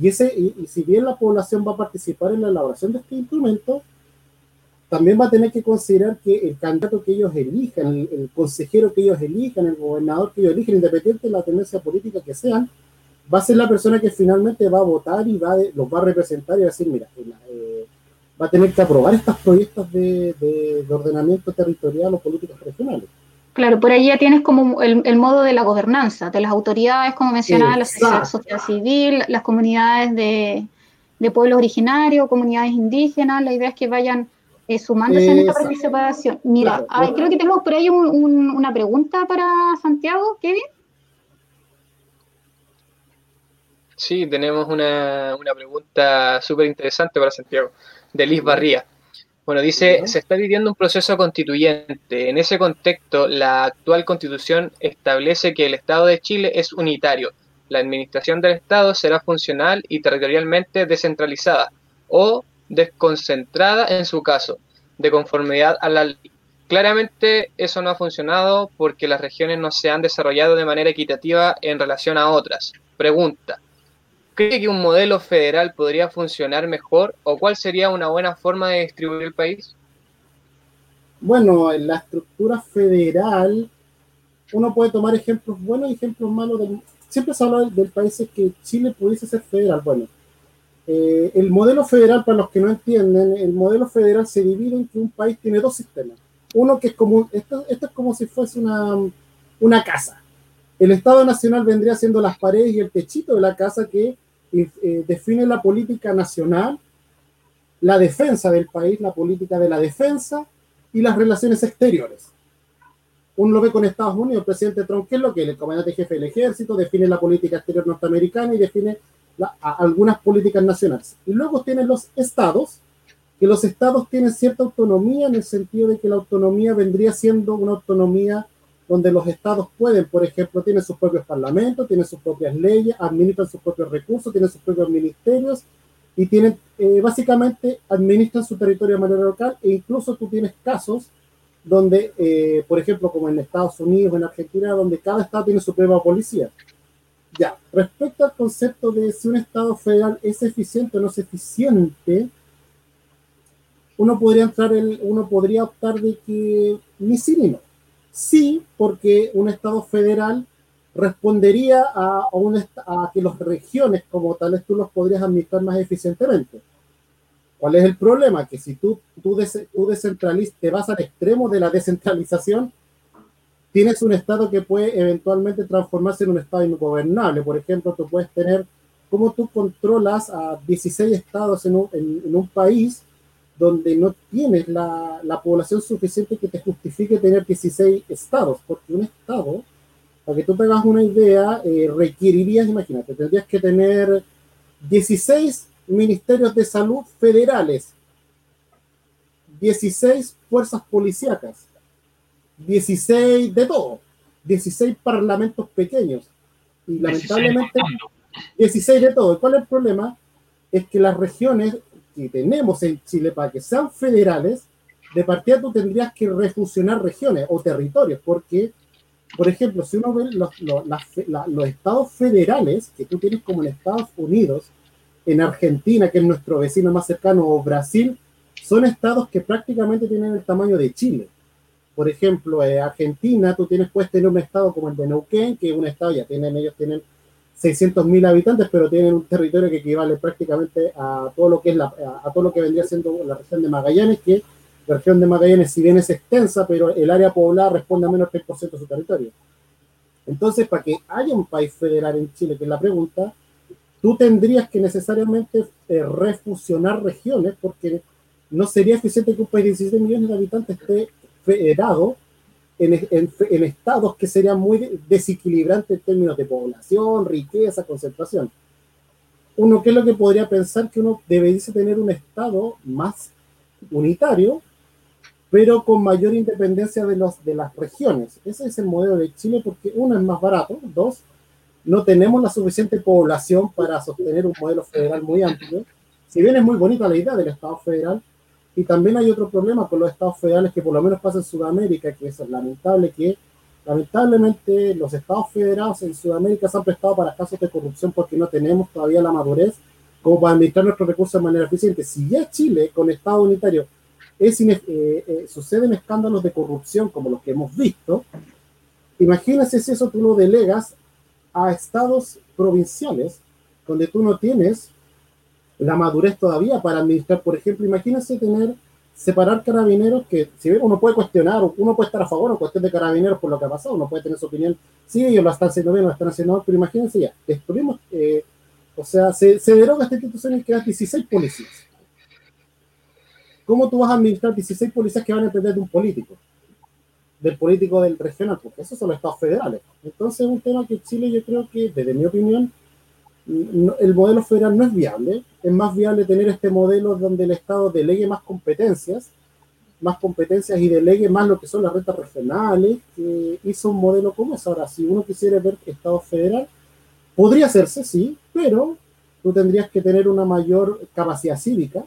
Y, ese, y, si bien la población va a participar en la elaboración de este instrumento, también va a tener que considerar que el candidato que ellos elijan, el, el consejero que ellos elijan, el gobernador que ellos elijan, independiente de la tendencia política que sean, va a ser la persona que finalmente va a votar y va, los va a representar y va a decir, mira, eh, va a tener que aprobar estos proyectos de, de, ordenamiento territorial o políticas regionales. Claro, por ahí ya tienes como el, modo de la gobernanza, de las autoridades, como mencionaba, la sociedad, civil, las comunidades de, de pueblos originarios, comunidades indígenas, la idea es que vayan eh, sumándose en esta participación. Mira, creo que tenemos por ahí una pregunta para Santiago, Kevin. Sí, tenemos una, una pregunta súper interesante para Santiago, de Liz Barría. Bueno, dice, se está viviendo un proceso constituyente. En ese contexto, la actual constitución establece que el Estado de Chile es unitario. La administración del Estado será funcional y territorialmente descentralizada o desconcentrada en su caso, de conformidad a la ley. Claramente eso no ha funcionado porque las regiones no se han desarrollado de manera equitativa en relación a otras. Pregunta, ¿Cree que un modelo federal podría funcionar mejor o cuál sería una buena forma de distribuir el país? Bueno, en la estructura federal uno puede tomar ejemplos buenos y ejemplos malos. siempre se habla del, país que Chile pudiese ser federal. Bueno, eh, el modelo federal, para los que no entienden, el modelo federal se divide en que un país tiene dos sistemas. Uno que es como, esto, esto es como si fuese una, una casa. El Estado Nacional vendría siendo las paredes y el techito de la casa que eh, define la política nacional, la defensa del país, la política de la defensa y las relaciones exteriores. Uno lo ve con Estados Unidos, el presidente Trump, que es lo que el comandante jefe del ejército define la política exterior norteamericana y define algunas políticas nacionales. Y luego tienen los estados, que los estados tienen cierta autonomía en el sentido de que la autonomía vendría siendo una autonomía donde los estados pueden, por ejemplo, tienen sus propios parlamentos, tienen sus propias leyes, administran sus propios recursos, tienen sus propios ministerios y tienen, eh, básicamente, administran su territorio de manera local e incluso tú tienes casos donde, eh, por ejemplo, como en Estados Unidos, en Argentina, donde cada estado tiene su propia policía. Ya, respecto al concepto de si un estado federal es eficiente o no es eficiente, uno podría entrar, el, uno podría optar de que ni sí ni no Sí, porque un Estado federal respondería a, a, que las regiones como tales tú los podrías administrar más eficientemente. ¿Cuál es el problema? Que si tú, tú, te vas al extremo de la descentralización, tienes un Estado que puede eventualmente transformarse en un Estado ingobernable. Por ejemplo, tú puedes tener, ¿cómo tú controlas a 16 estados en un, país donde no tienes la, la, población suficiente que te justifique tener 16 estados, porque un estado, para que tú te hagas una idea, eh, requerirías, imagínate, tendrías que tener 16 ministerios de salud federales, 16 fuerzas policíacas, 16 de todo, 16 parlamentos pequeños, y lamentablemente 16 de todo. ¿Cuál es el problema? Es que las regiones que tenemos en Chile para que sean federales, de partida tú tendrías que refusionar regiones o territorios, porque, por ejemplo, si uno ve los, los, estados federales que tú tienes como en Estados Unidos, en Argentina, que es nuestro vecino más cercano, o Brasil, son estados que prácticamente tienen el tamaño de Chile. Por ejemplo, en Argentina, tú tienes, puedes tener un estado como el de Neuquén, que es un estado, ya tienen, ellos tienen 600.000 habitantes, pero tienen un territorio que equivale prácticamente a todo lo que es a todo lo que vendría siendo la región de Magallanes, que la región de Magallanes, si bien es extensa, pero el área poblada responde a menos del 3% de su territorio. Entonces, para que haya un país federal en Chile, que es la pregunta, tú tendrías que necesariamente eh, refusionar regiones, porque no sería eficiente que un país de 17 millones de habitantes esté federado en, estados que serían muy desequilibrantes en términos de población, riqueza, concentración. Uno, ¿qué es lo que podría pensar? Que uno debería tener un estado más unitario, pero con mayor independencia de, los, de las regiones. Ese es el modelo de Chile porque uno es más barato, dos, no tenemos la suficiente población para sostener un modelo federal muy amplio. Si bien es muy bonita la idea del Estado federal, y también hay otro problema con los estados federales que por lo menos pasa en Sudamérica, que es lamentable que lamentablemente los estados federados en Sudamérica se han prestado para casos de corrupción porque no tenemos todavía la madurez como para administrar nuestros recursos de manera eficiente. Si ya Chile con Estado unitario es eh, eh, suceden escándalos de corrupción como los que hemos visto, imagínese si eso tú lo delegas a estados provinciales donde tú no tienes la madurez todavía para administrar, por ejemplo, imagínense tener, separar carabineros que, si bien uno puede cuestionar, uno puede estar a favor o cuestión de carabineros por lo que ha pasado, uno puede tener su opinión, sí, ellos lo están haciendo bien, lo están haciendo mal, pero imagínense ya, destruimos, eh, o sea, se, se deroga esta institución y quedan 16 policías. ¿Cómo tú vas a administrar 16 policías que van a depender de un político? Del político del regional, porque esos son los estados federales. Entonces es un tema que Chile yo creo que, desde mi opinión, el modelo federal no es viable. Es más viable tener este modelo donde el Estado delegue más competencias, más competencias y delegue más lo que son las rentas regionales, hizo un modelo como es. Ahora, si uno quisiera ver Estado federal, podría hacerse, sí, pero tú tendrías que tener una mayor capacidad cívica,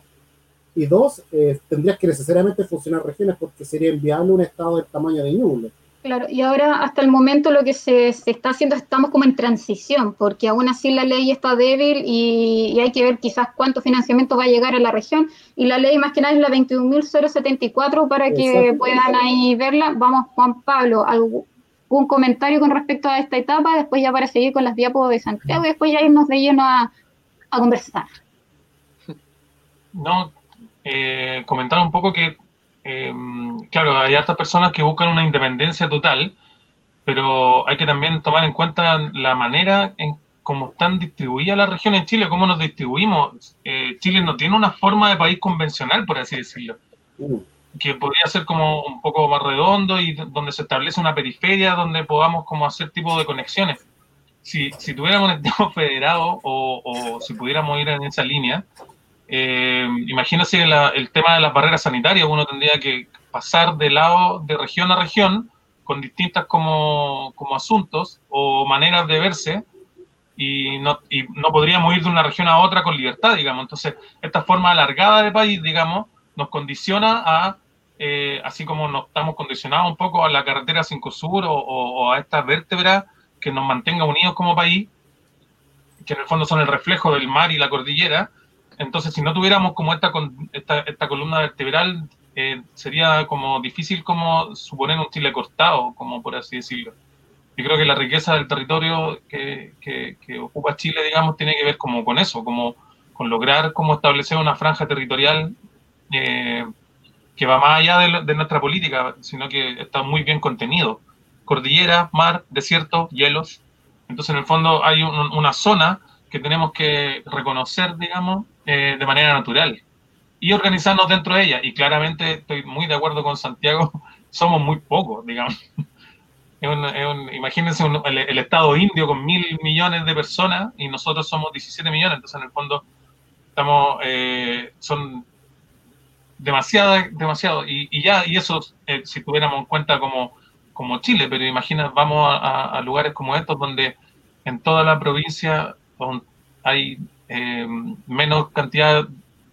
y dos, eh, tendrías que necesariamente funcionar regiones porque sería inviable un estado del tamaño de Ñuble. Claro, y ahora hasta el momento lo que se, se, está haciendo, estamos como en transición, porque aún así la ley está débil y, y, hay que ver quizás cuánto financiamiento va a llegar a la región. Y la ley más que nada es la 21.074 para que Exacto. puedan ahí verla. Vamos, Juan Pablo, algún comentario con respecto a esta etapa, después ya para seguir con las diapos de Santiago y después ya irnos de lleno a, a conversar. No, eh, comentar un poco que, eh, claro, hay hartas personas que buscan una independencia total, pero hay que también tomar en cuenta la manera en cómo están distribuidas las regiones en Chile, cómo nos distribuimos. Eh, Chile no tiene una forma de país convencional, por así decirlo, uh. que podría ser como un poco más redondo y donde se establece una periferia donde podamos como hacer tipo de conexiones. Si, si tuviéramos un Estado federado o, o si pudiéramos ir en esa línea, eh, imagínense el tema de las barreras sanitarias, uno tendría que pasar de lado de región a región con distintas como, como asuntos o maneras de verse y no, no podríamos ir de una región a otra con libertad, digamos. Entonces, esta forma alargada de país, digamos, nos condiciona a, eh, así como nos estamos condicionados un poco a la carretera 5 Sur o a estas vértebras que nos mantenga unidos como país, que en el fondo son el reflejo del mar y la cordillera, entonces, si no tuviéramos como esta, esta, esta columna vertebral, eh, sería como difícil como suponer un Chile cortado, como por así decirlo. Yo creo que la riqueza del territorio que, que, que, ocupa Chile, digamos, tiene que ver como con eso, como con lograr como establecer una franja territorial eh, que va más allá de, de, nuestra política, sino que está muy bien contenido. Cordillera, mar, desierto, hielos. Entonces, en el fondo hay un, una zona que tenemos que reconocer, digamos, eh, de manera natural y organizarnos dentro de ella. Y claramente estoy muy de acuerdo con Santiago, somos muy pocos, digamos. Es un, imagínense un, el, Estado indio con mil millones de personas y nosotros somos 17 millones, entonces en el fondo estamos, eh, son demasiado, demasiado, y, y, ya, y eso eh, si tuviéramos en cuenta como, como Chile, pero imagina, vamos a, a, lugares como estos donde en toda la provincia hay eh, menos cantidad,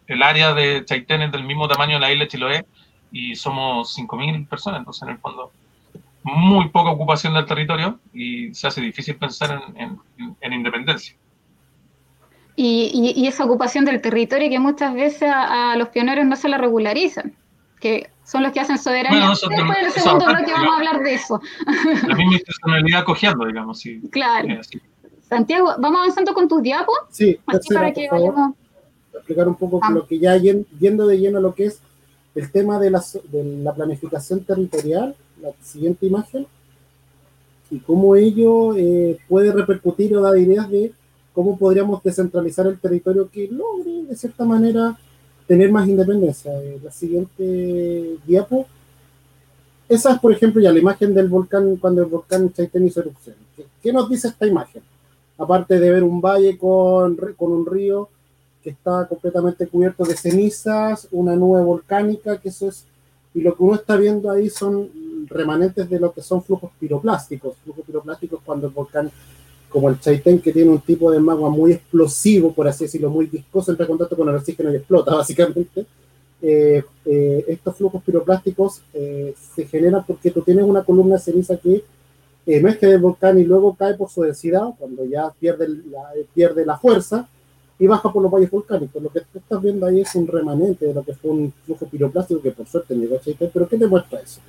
el área de Chaitén es del mismo tamaño de la isla de Chiloé y somos 5.000 personas, entonces en el fondo muy poca ocupación del territorio y se hace difícil pensar en, en, en independencia. Y, y, y, esa ocupación del territorio que muchas veces a, a, los pioneros no se la regularizan, que son los que hacen soberanía. Bueno, Después en el segundo bloque vamos a hablar de eso. La misma institucionalidad cogiendo, digamos. Sí, claro. Santiago, ¿vamos avanzando con tus diapos? Sí, tercera, para que vayamos... explicar un poco lo que ya yendo de lleno a lo que es el tema de la, de la planificación territorial, la siguiente imagen, y cómo ello eh, puede repercutir o dar ideas de cómo podríamos descentralizar el territorio que logre, de cierta manera, tener más independencia. Eh, la siguiente diapo, esa es, por ejemplo, ya la imagen del volcán, cuando el volcán Chaitén hizo erupción. ¿Qué, ¿Qué nos dice esta imagen? Aparte de ver un valle con, con un río que está completamente cubierto de cenizas, una nube volcánica, que eso es, y lo que uno está viendo ahí son remanentes de lo que son flujos piroplásticos, flujos piroplásticos cuando el volcán, como el Chaitén, que tiene un tipo de magma muy explosivo, por así decirlo, muy viscoso, entra en contacto con el oxígeno y explota, básicamente. Eh, eh, estos flujos piroplásticos eh, se generan porque tú tienes una columna de ceniza que eh, no es que el volcán y luego cae por su densidad, cuando ya pierde la, pierde la fuerza y baja por los valles volcánicos. Lo que tú estás viendo ahí es un remanente de lo que fue un flujo piroplástico que por suerte llegó a Chaitén, pero ¿qué te muestra eso?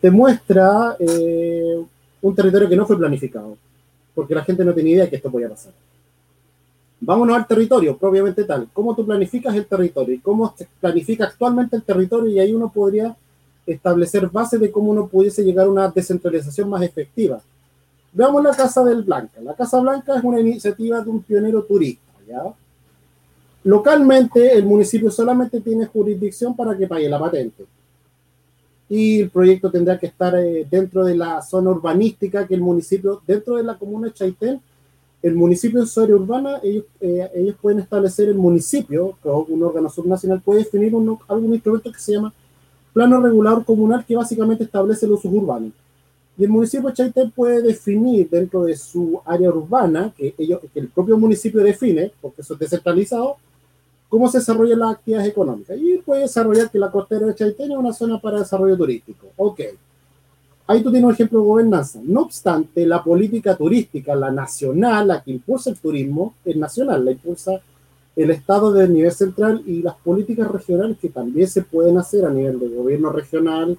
Te muestra eh, un territorio que no fue planificado, porque la gente no tenía idea de que esto podía pasar. Vámonos al territorio, propiamente tal. ¿Cómo tú planificas el territorio cómo se planifica actualmente el territorio? Y ahí uno podría establecer bases de cómo uno pudiese llegar a una descentralización más efectiva. Veamos la Casa del Blanca. La Casa Blanca es una iniciativa de un pionero turista. ¿ya? Localmente, el municipio solamente tiene jurisdicción para que pague la patente. Y el proyecto tendrá que estar eh, dentro de la zona urbanística que el municipio, dentro de la comuna de Chaitén, el municipio en su área urbana, ellos, eh, ellos pueden establecer el municipio, que un órgano subnacional puede definir un, algún instrumento que se llama plano regulador comunal que básicamente establece los usos urbanos. Y el municipio de Chaitén puede definir dentro de su área urbana, que, ellos, que el propio municipio define, porque eso es descentralizado, cómo se desarrollan las actividades económicas. Y puede desarrollar que la costera de Chaitén es una zona para desarrollo turístico. Ok. Ahí tú tienes un ejemplo de gobernanza. No obstante, la política turística, la nacional, la que impulsa el turismo, es nacional, la impulsa el Estado del nivel central y las políticas regionales que también se pueden hacer a nivel de gobierno regional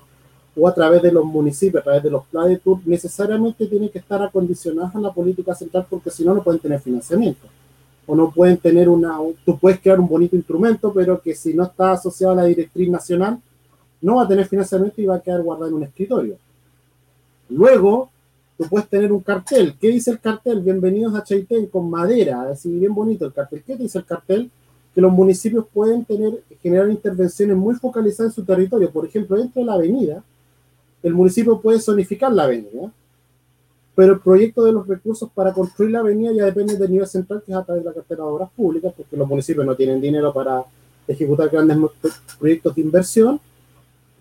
o a través de los municipios, a través de los planes de tour, necesariamente tienen que estar acondicionadas a la política central porque si no, no pueden tener financiamiento o no pueden tener una, tú puedes crear un bonito instrumento, pero que si no está asociado a la directriz nacional, no va a tener financiamiento y va a quedar guardado en un escritorio. Luego, tú puedes tener un cartel. ¿Qué dice el cartel? Bienvenidos a Chaitén con madera, así bien bonito el cartel. ¿Qué dice el cartel? Que los municipios pueden tener, generar intervenciones muy focalizadas en su territorio. Por ejemplo, dentro de la avenida, el municipio puede zonificar la avenida pero el proyecto de los recursos para construir la avenida ya depende del nivel central, que es a través de la cartera de obras públicas, porque los municipios no tienen dinero para ejecutar grandes proyectos de inversión.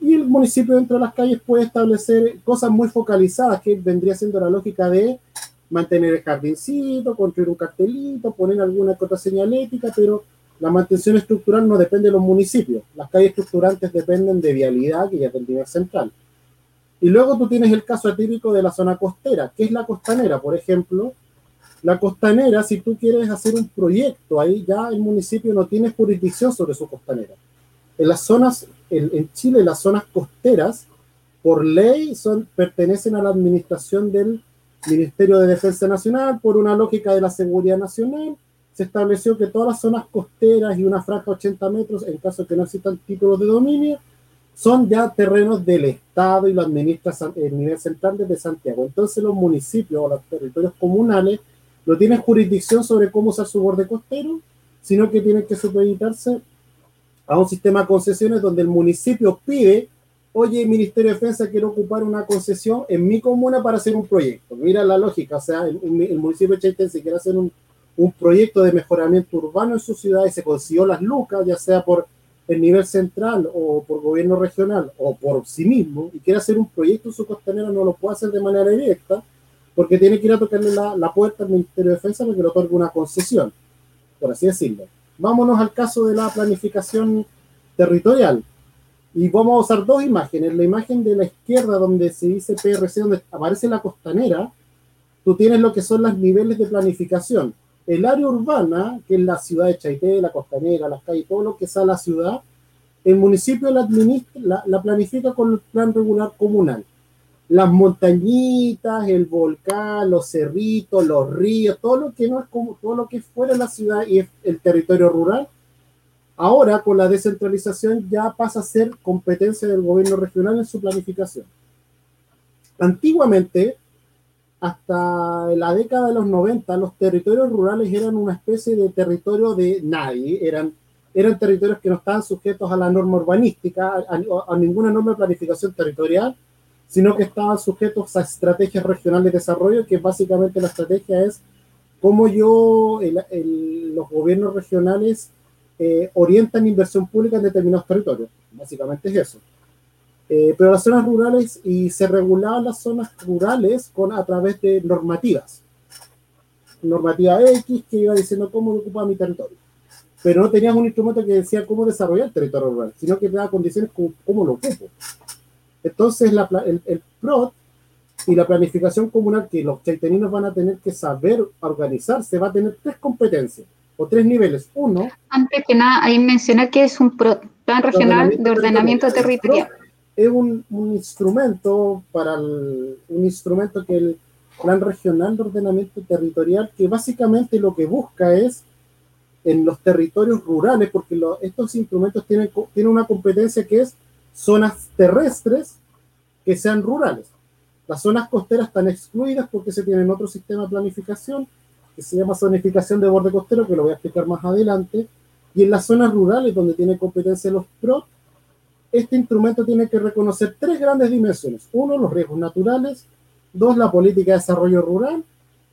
Y el municipio dentro de las calles puede establecer cosas muy focalizadas, que vendría siendo la lógica de mantener el jardincito, construir un cartelito, poner alguna cosa señalética, pero la mantención estructural no depende de los municipios. Las calles estructurantes dependen de vialidad, que ya del nivel central. Y luego tú tienes el caso atípico de la zona costera. ¿Qué es la costanera? Por ejemplo, la costanera, si tú quieres hacer un proyecto, ahí ya el municipio no tiene jurisdicción sobre su costanera. En las zonas, en, Chile, las zonas costeras, por ley, son, pertenecen a la administración del Ministerio de Defensa Nacional, por una lógica de la seguridad nacional, se estableció que todas las zonas costeras y una franja 80 metros, en caso de que no existan títulos de dominio, son ya terrenos del Estado y lo administra el nivel central desde Santiago. Entonces los municipios o los territorios comunales no tienen jurisdicción sobre cómo usar su borde costero, sino que tienen que supeditarse a un sistema de concesiones donde el municipio pide, oye, Ministerio de Defensa, quiero ocupar una concesión en mi comuna para hacer un proyecto. Mira la lógica, o sea, el, municipio de Chaitén si quiere hacer un, un proyecto de mejoramiento urbano en su ciudad y se consiguió las lucas, ya sea por el nivel central o por gobierno regional o por sí mismo y quiere hacer un proyecto en su costanera, no lo puede hacer de manera directa porque tiene que ir a tocarle la, la puerta al Ministerio de Defensa para que le otorgue una concesión, por así decirlo. Vámonos al caso de la planificación territorial. Y vamos a usar dos imágenes. La imagen de la izquierda, donde se dice PRC, donde aparece la costanera, tú tienes lo que son los niveles de planificación el área urbana, que es la ciudad de Chaité, la costanera, las calles, todo lo que sea la ciudad, el municipio la, administra, la, planifica con el plan regular comunal. Las montañitas, el volcán, los cerritos, los ríos, todo lo que no es como todo lo que fuera la ciudad y el territorio rural, ahora con la descentralización ya pasa a ser competencia del gobierno regional en su planificación. Antiguamente, hasta la década de los 90 los territorios rurales eran una especie de territorio de nadie, eran, eran territorios que no estaban sujetos a la norma urbanística, a, ninguna norma de planificación territorial, sino que estaban sujetos a estrategias regionales de desarrollo, que básicamente la estrategia es cómo yo, los gobiernos regionales eh, orientan inversión pública en determinados territorios. Básicamente es eso. Eh, pero las zonas rurales y se regulaban las zonas rurales con a través de normativas. Normativa X que iba diciendo cómo ocupaba mi territorio. Pero no tenías un instrumento que decía cómo desarrollar el territorio rural, sino que te daba condiciones cómo lo ocupo. Entonces la, el, el PROT y la planificación comunal que los chaiteninos van a tener que saber organizarse va a tener tres competencias o tres niveles. Uno. Antes que nada, ahí mencionar que es un PROT, Plan Regional de Ordenamiento Territorial es un, instrumento para un instrumento que el Plan Regional de Ordenamiento Territorial, que básicamente lo que busca es en los territorios rurales, porque estos instrumentos tienen, tienen una competencia que es zonas terrestres que sean rurales. Las zonas costeras están excluidas porque se tienen otro sistema de planificación que se llama zonificación de borde costero, que lo voy a explicar más adelante. Y en las zonas rurales donde tiene competencia los PRO, este instrumento tiene que reconocer tres grandes dimensiones. Uno, los riesgos naturales. Dos, la política de desarrollo rural.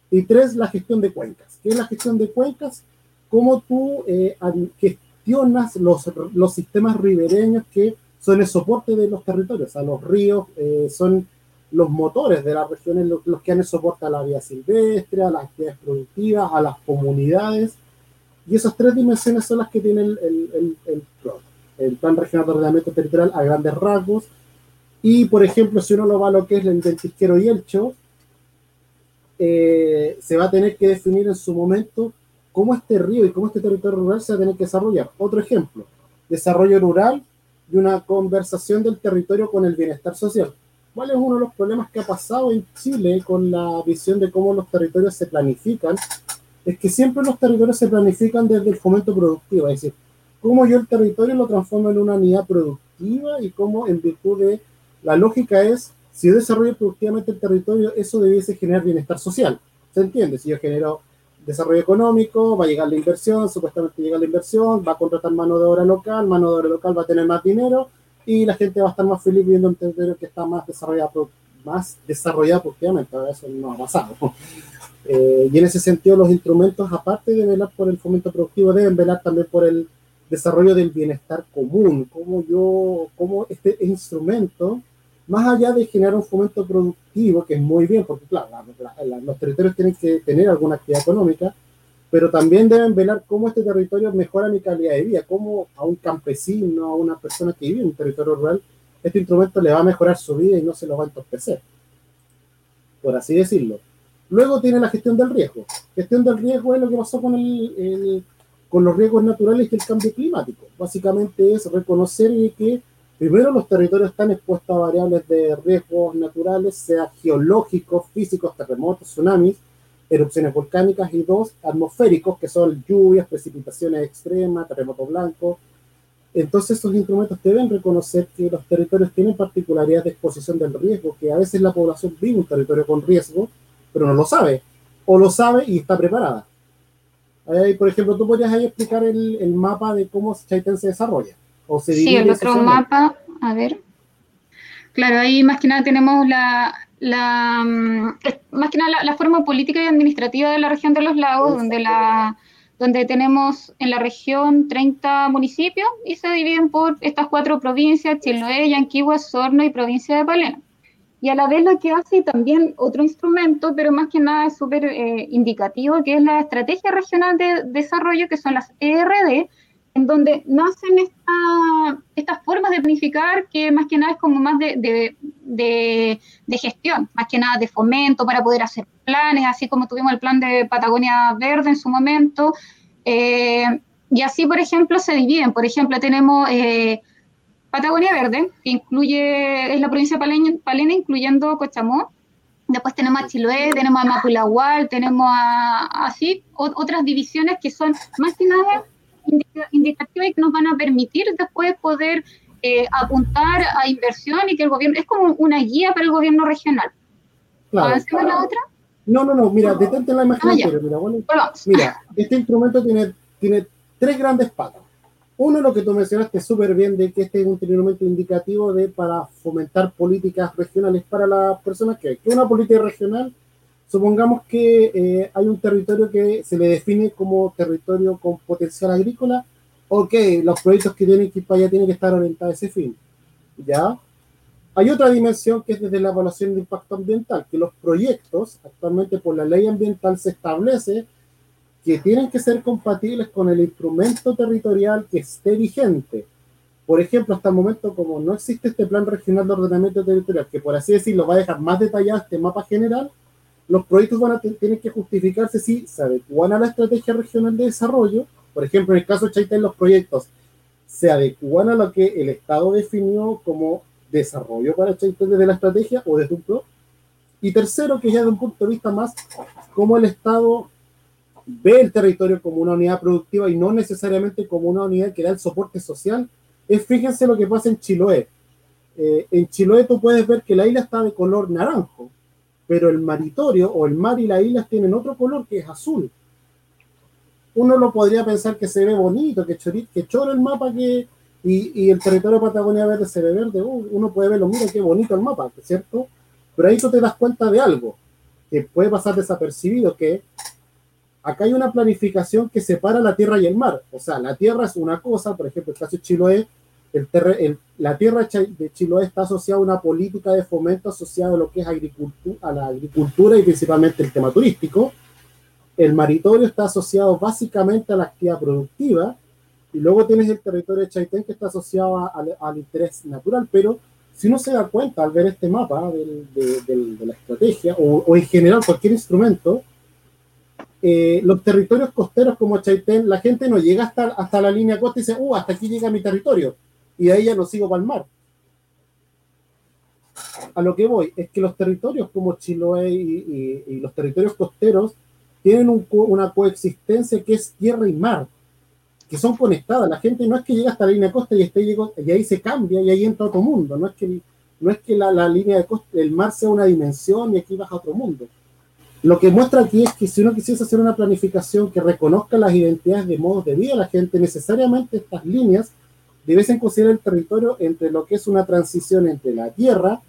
Y tres, la gestión de cuencas. ¿Qué es la gestión de cuencas? Cómo tú eh, gestionas los, los sistemas ribereños que son el soporte de los territorios. Sea, los ríos eh, son los motores de las regiones, los, que han el soporte a la vía silvestre, a las actividades productivas, a las comunidades. Y esas tres dimensiones son las que tiene el, el, el, el Plan Regional de Ordenamiento Territorial a grandes rasgos. Y, por ejemplo, si uno lo va a lo que es el ventisquero y el Cho, eh, se va a tener que definir en su momento cómo este río y cómo este territorio rural se va a tener que desarrollar. Otro ejemplo, desarrollo rural y una conversación del territorio con el bienestar social. ¿Cuál es uno de los problemas que ha pasado en Chile con la visión de cómo los territorios se planifican? Es que siempre los territorios se planifican desde el fomento productivo, es decir, cómo yo el territorio lo transformo en una unidad productiva y cómo en virtud de la lógica es, si yo desarrollo productivamente el territorio, eso debiese generar bienestar social. ¿Se entiende? Si yo genero desarrollo económico, va a llegar la inversión, supuestamente llega la inversión, va a contratar mano de obra local, mano de obra local va a tener más dinero y la gente va a estar más feliz viendo un territorio que está más desarrollado, más desarrollado productivamente. Eso no ha pasado. Eh, y en ese sentido, los instrumentos, aparte de velar por el fomento productivo, deben velar también por el desarrollo del bienestar común, como yo, como este instrumento, más allá de generar un fomento productivo, que es muy bien, porque claro, los territorios tienen que tener alguna actividad económica, pero también deben velar cómo este territorio mejora mi calidad de vida, cómo a un campesino, a una persona que vive en un territorio rural, este instrumento le va a mejorar su vida y no se lo va a entorpecer, por así decirlo. Luego tiene la gestión del riesgo. Gestión del riesgo es lo que pasó con el con los riesgos naturales y el cambio climático. Básicamente es reconocer que primero los territorios están expuestos a variables de riesgos naturales, sea geológicos, físicos, terremotos, tsunamis, erupciones volcánicas y dos, atmosféricos, que son lluvias, precipitaciones extremas, terremoto blanco. Entonces estos instrumentos deben reconocer que los territorios tienen particularidades de exposición del riesgo, que a veces la población vive un territorio con riesgo, pero no lo sabe, o lo sabe y está preparada por ejemplo, tú podrías explicar el mapa de cómo Chaitén se desarrolla. O se sí, el otro mapa, a ver. Claro, ahí más que nada tenemos la, la mm, más que nada la, forma política y administrativa de la región de los lagos, donde la donde tenemos en la región 30 municipios y se dividen por estas cuatro provincias, Chiloé, Yanquihue, Sorno y provincia de Palena y a la vez lo que hace también otro instrumento, pero más que nada es súper eh, indicativo, que es la Estrategia Regional de Desarrollo, que son las ERD, en donde nacen esta, estas formas de planificar que más que nada es como más de, gestión, más que nada de fomento para poder hacer planes, así como tuvimos el plan de Patagonia Verde en su momento. Eh, y así, por ejemplo, se dividen. Por ejemplo, tenemos... Eh, Patagonia Verde, que incluye, es la provincia de Palena, incluyendo Cochamó. Después tenemos a Chiloé, tenemos a Mapulahual, tenemos a, así otras divisiones que son más que nada indicativas y que nos van a permitir después poder eh, apuntar a inversión y que el gobierno, es como una guía para el gobierno regional. Claro. la otra? No, no, no, mira, detente la imagen ah, mira, bueno, mira, este instrumento tiene, tiene tres grandes patas. Uno, lo que tú mencionaste súper bien, de que este es un instrumento indicativo de para fomentar políticas regionales para las personas que hay. Que una política regional, supongamos que eh, hay un territorio que se le define como territorio con potencial agrícola, ok, los proyectos que tienen que ir para allá tienen que estar orientados a ese fin. ¿Ya? Hay otra dimensión que es desde la evaluación de impacto ambiental, que los proyectos, actualmente por la ley ambiental se establece que tienen que ser compatibles con el instrumento territorial que esté vigente. Por ejemplo, hasta el momento, como no existe este plan regional de ordenamiento territorial, que por así decirlo va a dejar más detallado este mapa general, los proyectos van a tener que justificarse si se adecuan a la estrategia regional de desarrollo. Por ejemplo, en el caso de Chaitén, los proyectos se adecuan a lo que el Estado definió como desarrollo para Chaitén desde la estrategia o desde un PRO. Y tercero, que ya de un punto de vista más, como el Estado ve el territorio como una unidad productiva y no necesariamente como una unidad que da el soporte social, es fíjense lo que pasa en Chiloé. Eh, en Chiloé tú puedes ver que la isla está de color naranjo, pero el maritorio o el mar y la isla tienen otro color que es azul. Uno lo podría pensar que se ve bonito, que, chorito, que choro el mapa que, y, el territorio de Patagonia Verde se ve verde. Uh, uno puede verlo, mira qué bonito el mapa, ¿cierto? Pero ahí tú te das cuenta de algo que puede pasar desapercibido, que acá hay una planificación que separa la tierra y el mar. O sea, la tierra es una cosa, por ejemplo, el caso de Chiloé, el la tierra de Chiloé está asociada a una política de fomento asociada a lo que es agricultura, a la agricultura y principalmente el tema turístico. El maritorio está asociado básicamente a la actividad productiva y luego tienes el territorio de Chaitén que está asociado al, interés natural, pero si uno se da cuenta al ver este mapa de, la estrategia o, en general cualquier instrumento, eh, los territorios costeros como Chaitén, la gente no llega hasta, hasta la línea costa y dice, uh, hasta aquí llega mi territorio, y de ahí ya no sigo para el mar. A lo que voy es que los territorios como Chiloé y, los territorios costeros tienen una coexistencia que es tierra y mar, que son conectadas. La gente no es que llega hasta la línea costa y, esté, y ahí se cambia y ahí entra otro mundo. No es que, no es que la, la línea de costa, el mar sea una dimensión y aquí baja otro mundo lo que muestra aquí es que si uno quisiese hacer una planificación que reconozca las identidades de modos de vida de la gente, necesariamente estas líneas debiesen considerar el territorio entre lo que es una transición entre la tierra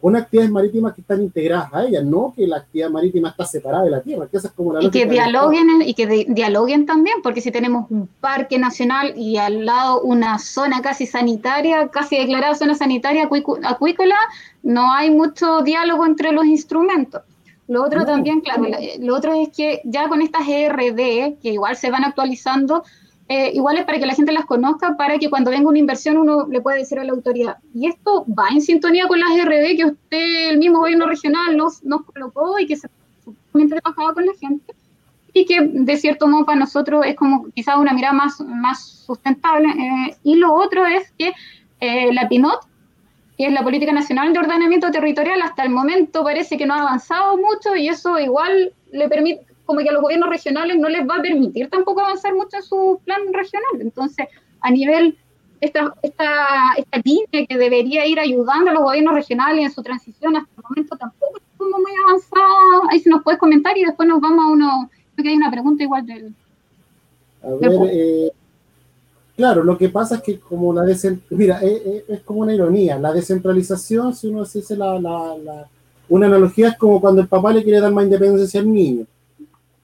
con actividades marítimas que están integradas a ella, no que la actividad marítima está separada de la tierra, que esa es como la y que dialoguen y que dialoguen también, porque si tenemos un parque nacional y al lado una zona casi sanitaria, casi declarada zona sanitaria acuícola, no hay mucho diálogo entre los instrumentos. Lo otro también, claro, lo otro es que ya con estas ERD, que igual se van actualizando, eh, igual es para que la gente las conozca, para que cuando venga una inversión uno le pueda decir a la autoridad. Y esto va en sintonía con las ERD que usted, el mismo gobierno regional, nos, nos colocó y que se trabajaba con la gente y que de cierto modo para nosotros es como quizás una mirada más, más sustentable. Eh, y lo otro es que eh, la PINOT que es la Política Nacional de Ordenamiento Territorial, hasta el momento parece que no ha avanzado mucho y eso igual le permite, como que a los gobiernos regionales no les va a permitir tampoco avanzar mucho en su plan regional. Entonces, a nivel, esta, esta, esta línea que debería ir ayudando a los gobiernos regionales en su transición, hasta el momento tampoco es como muy avanzada. Ahí si nos puedes comentar y después nos vamos a uno, creo que hay una pregunta igual del... A ver, eh, Claro, lo que pasa es que como la mira, eh, eh, es, como una ironía, la descentralización, si uno dice la, la, una analogía es como cuando el papá le quiere dar más independencia al niño,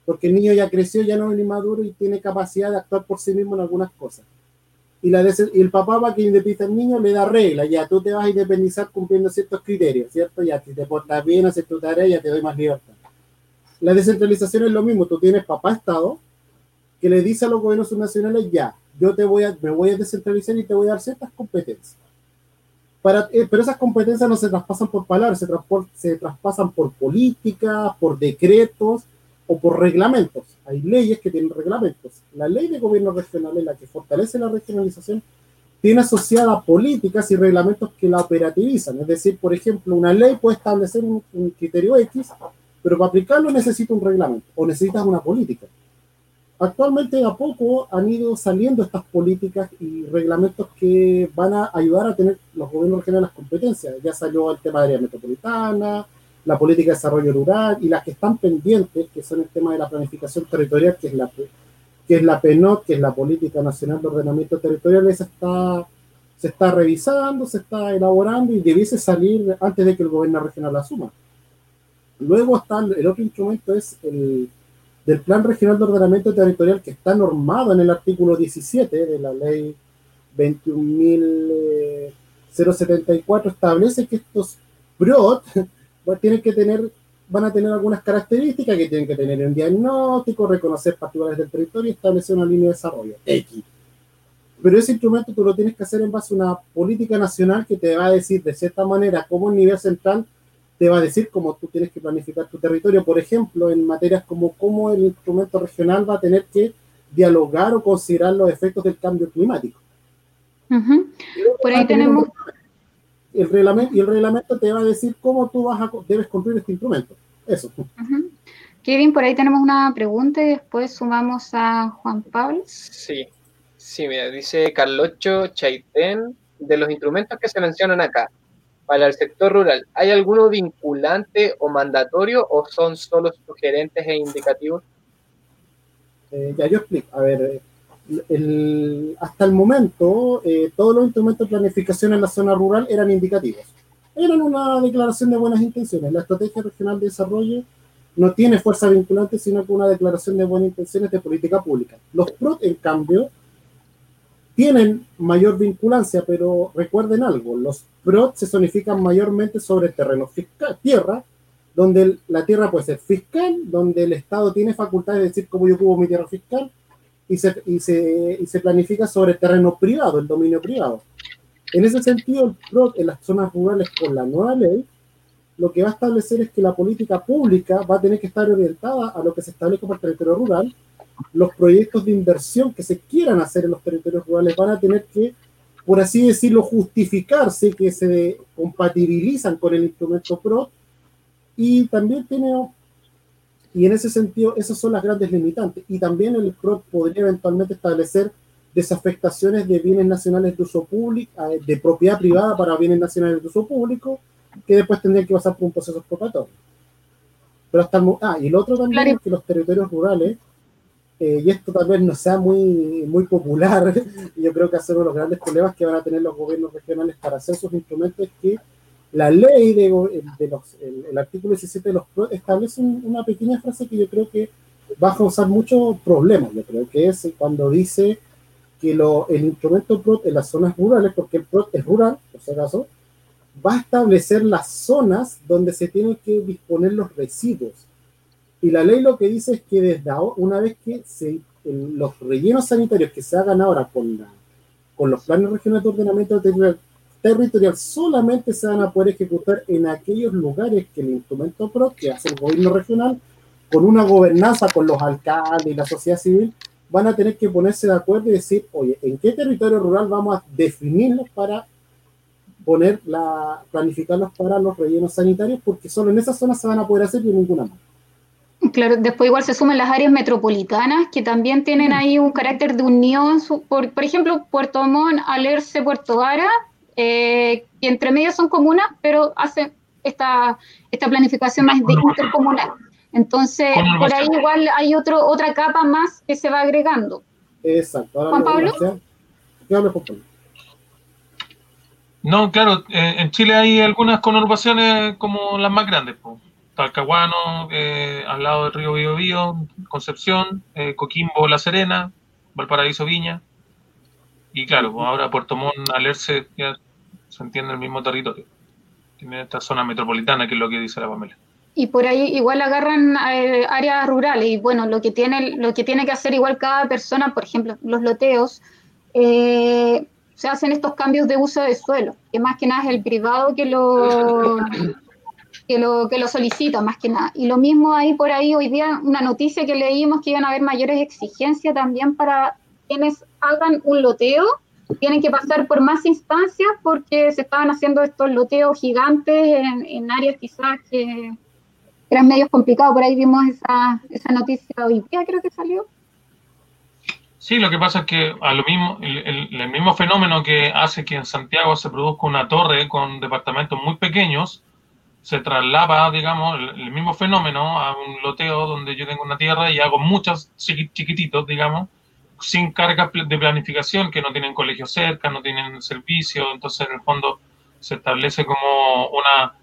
porque el niño ya creció, ya no es inmaduro y tiene capacidad de actuar por sí mismo en algunas cosas. Y, la y el papá va que independiza al niño le da reglas, ya tú te vas a independizar cumpliendo ciertos criterios, ¿cierto? Ya si te portas bien, haces tu tarea, ya te doy más libertad. La descentralización es lo mismo, tú tienes papá Estado que le dice a los gobiernos subnacionales, ya, yo te voy a, me voy a descentralizar y te voy a dar ciertas competencias. Para, eh, pero esas competencias no se traspasan por palabras, se, se traspasan por políticas, por decretos o por reglamentos. Hay leyes que tienen reglamentos. La ley de gobierno regional, la que fortalece la regionalización, tiene asociada políticas y reglamentos que la operativizan. Es decir, por ejemplo, una ley puede establecer un, un criterio X, pero para aplicarlo necesita un reglamento o necesitas una política. Actualmente a poco han ido saliendo estas políticas y reglamentos que van a ayudar a tener los gobiernos regionales las competencias. Ya salió el tema de área metropolitana, la política de desarrollo rural y las que están pendientes, que son el tema de la planificación territorial, que es la, que es la PNOT, que es la Política Nacional de Ordenamiento Territorial, esa está, se está revisando, se está elaborando y debiese salir antes de que el gobierno regional la asuma. Luego está el otro instrumento, es el del Plan Regional de Ordenamiento Territorial que está normado en el artículo 17 de la ley 21.074 establece que estos PROT tienen que tener, van a tener algunas características que tienen que tener un diagnóstico, reconocer particulares del territorio y establecer una línea de desarrollo, X. Pero ese instrumento tú lo tienes que hacer en base a una política nacional que te va a decir de cierta manera cómo el nivel central te va a decir cómo tú tienes que planificar tu territorio, por ejemplo, en materias como cómo el instrumento regional va a tener que dialogar o considerar los efectos del cambio climático. Por ahí tenemos... El reglamento, y el reglamento te va a decir cómo tú vas a, debes construir este instrumento. Eso. Kevin, por ahí tenemos una pregunta y después sumamos a Juan Pablo. Sí, sí, mira, dice Carlocho Chaitén, de los instrumentos que se mencionan acá, para el sector rural, ¿hay alguno vinculante o mandatorio o son solo sugerentes e indicativos? Eh, ya yo explico. A ver, hasta el momento eh, todos los instrumentos de planificación en la zona rural eran indicativos. Eran una declaración de buenas intenciones. La Estrategia Regional de Desarrollo no tiene fuerza vinculante, sino que una declaración de buenas intenciones de política pública. Los PROT, en cambio, tienen mayor vinculancia, pero recuerden algo, los PROT se zonifican mayormente sobre terreno fiscal, tierra, donde la tierra puede ser fiscal, donde el Estado tiene facultad de decir cómo yo ocupo mi tierra fiscal, y se, y se, y se planifica sobre terreno privado, el dominio privado. En ese sentido, el PROT en las zonas rurales con la nueva ley, lo que va a establecer es que la política pública va a tener que estar orientada a lo que se establece para el territorio rural los proyectos de inversión que se quieran hacer en los territorios rurales van a tener que, por así decirlo, justificarse que se compatibilizan con el instrumento PRO y también tiene, y en ese sentido, esas son las grandes limitantes. Y también el PRO podría eventualmente establecer desafectaciones de bienes nacionales de uso público, eh, de propiedad privada para bienes nacionales de uso público, que después tendrían que pasar por un proceso expropiatorio. Pero hasta ah, y el otro también es que los territorios rurales eh, y esto tal vez no sea muy, muy popular, yo creo que hacer uno de los grandes problemas que van a tener los gobiernos regionales para hacer sus instrumentos es que la ley de, de los, el, artículo 17 de los establece una pequeña frase que yo creo que va a causar muchos problemas, yo creo que es cuando dice que lo, el instrumento PRO en las zonas rurales, porque el PRO es rural, por si acaso, va a establecer las zonas donde se tienen que disponer los residuos. Y la ley lo que dice es que desde ahora, una vez que se, los rellenos sanitarios que se hagan ahora con, la, con los planes regionales de ordenamiento territorial, solamente se van a poder ejecutar en aquellos lugares que el instrumento PRO, que hace el gobierno regional, con una gobernanza con los alcaldes y la sociedad civil, van a tener que ponerse de acuerdo y decir, oye, ¿en qué territorio rural vamos a definirlos para poner la, planificarlos para los rellenos sanitarios? Porque solo en esas zonas se van a poder hacer y en ninguna más. Claro, después igual se suman las áreas metropolitanas que también tienen ahí un carácter de unión. Por, por ejemplo, Puerto Montt, Alerce, Puerto Vara, eh, que entre medias son comunas, pero hacen esta, esta planificación más intercomunal. Entonces, por ahí igual hay otro, otra capa más que se va agregando. Exacto. Juan Pablo. No, claro, eh, en Chile hay algunas conurbaciones como las más grandes. Pues. Talcahuano, eh, al lado del río Biobío, Concepción, eh, Coquimbo, La Serena, Valparaíso, Viña. Y claro, pues ahora Puerto Montt, Alerce, ya se entiende el mismo territorio. Tiene esta zona metropolitana, que es lo que dice la Pamela. Y por ahí igual agarran eh, áreas rurales y bueno, lo que, tiene, lo que tiene que hacer igual cada persona, por ejemplo, los loteos, se hacen estos cambios de uso de suelo, que más que nada es el privado que lo, que lo, que lo solicita más que nada. Y lo mismo hay por ahí hoy día una noticia que leímos que iban a haber mayores exigencias también para quienes hagan un loteo. Tienen que pasar por más instancias porque se estaban haciendo estos loteos gigantes en, áreas quizás que eran medios complicados. Por ahí vimos esa, esa noticia hoy día, creo que salió. Sí, lo que pasa es que a lo mismo, el, el, mismo fenómeno que hace que en Santiago se produzca una torre con departamentos muy pequeños, se traslapa, digamos, el, mismo fenómeno a un loteo donde yo tengo una tierra y hago muchos chiquititos, digamos, sin cargas de planificación, que no tienen colegio cerca, no tienen servicio, entonces en el fondo se establece como una,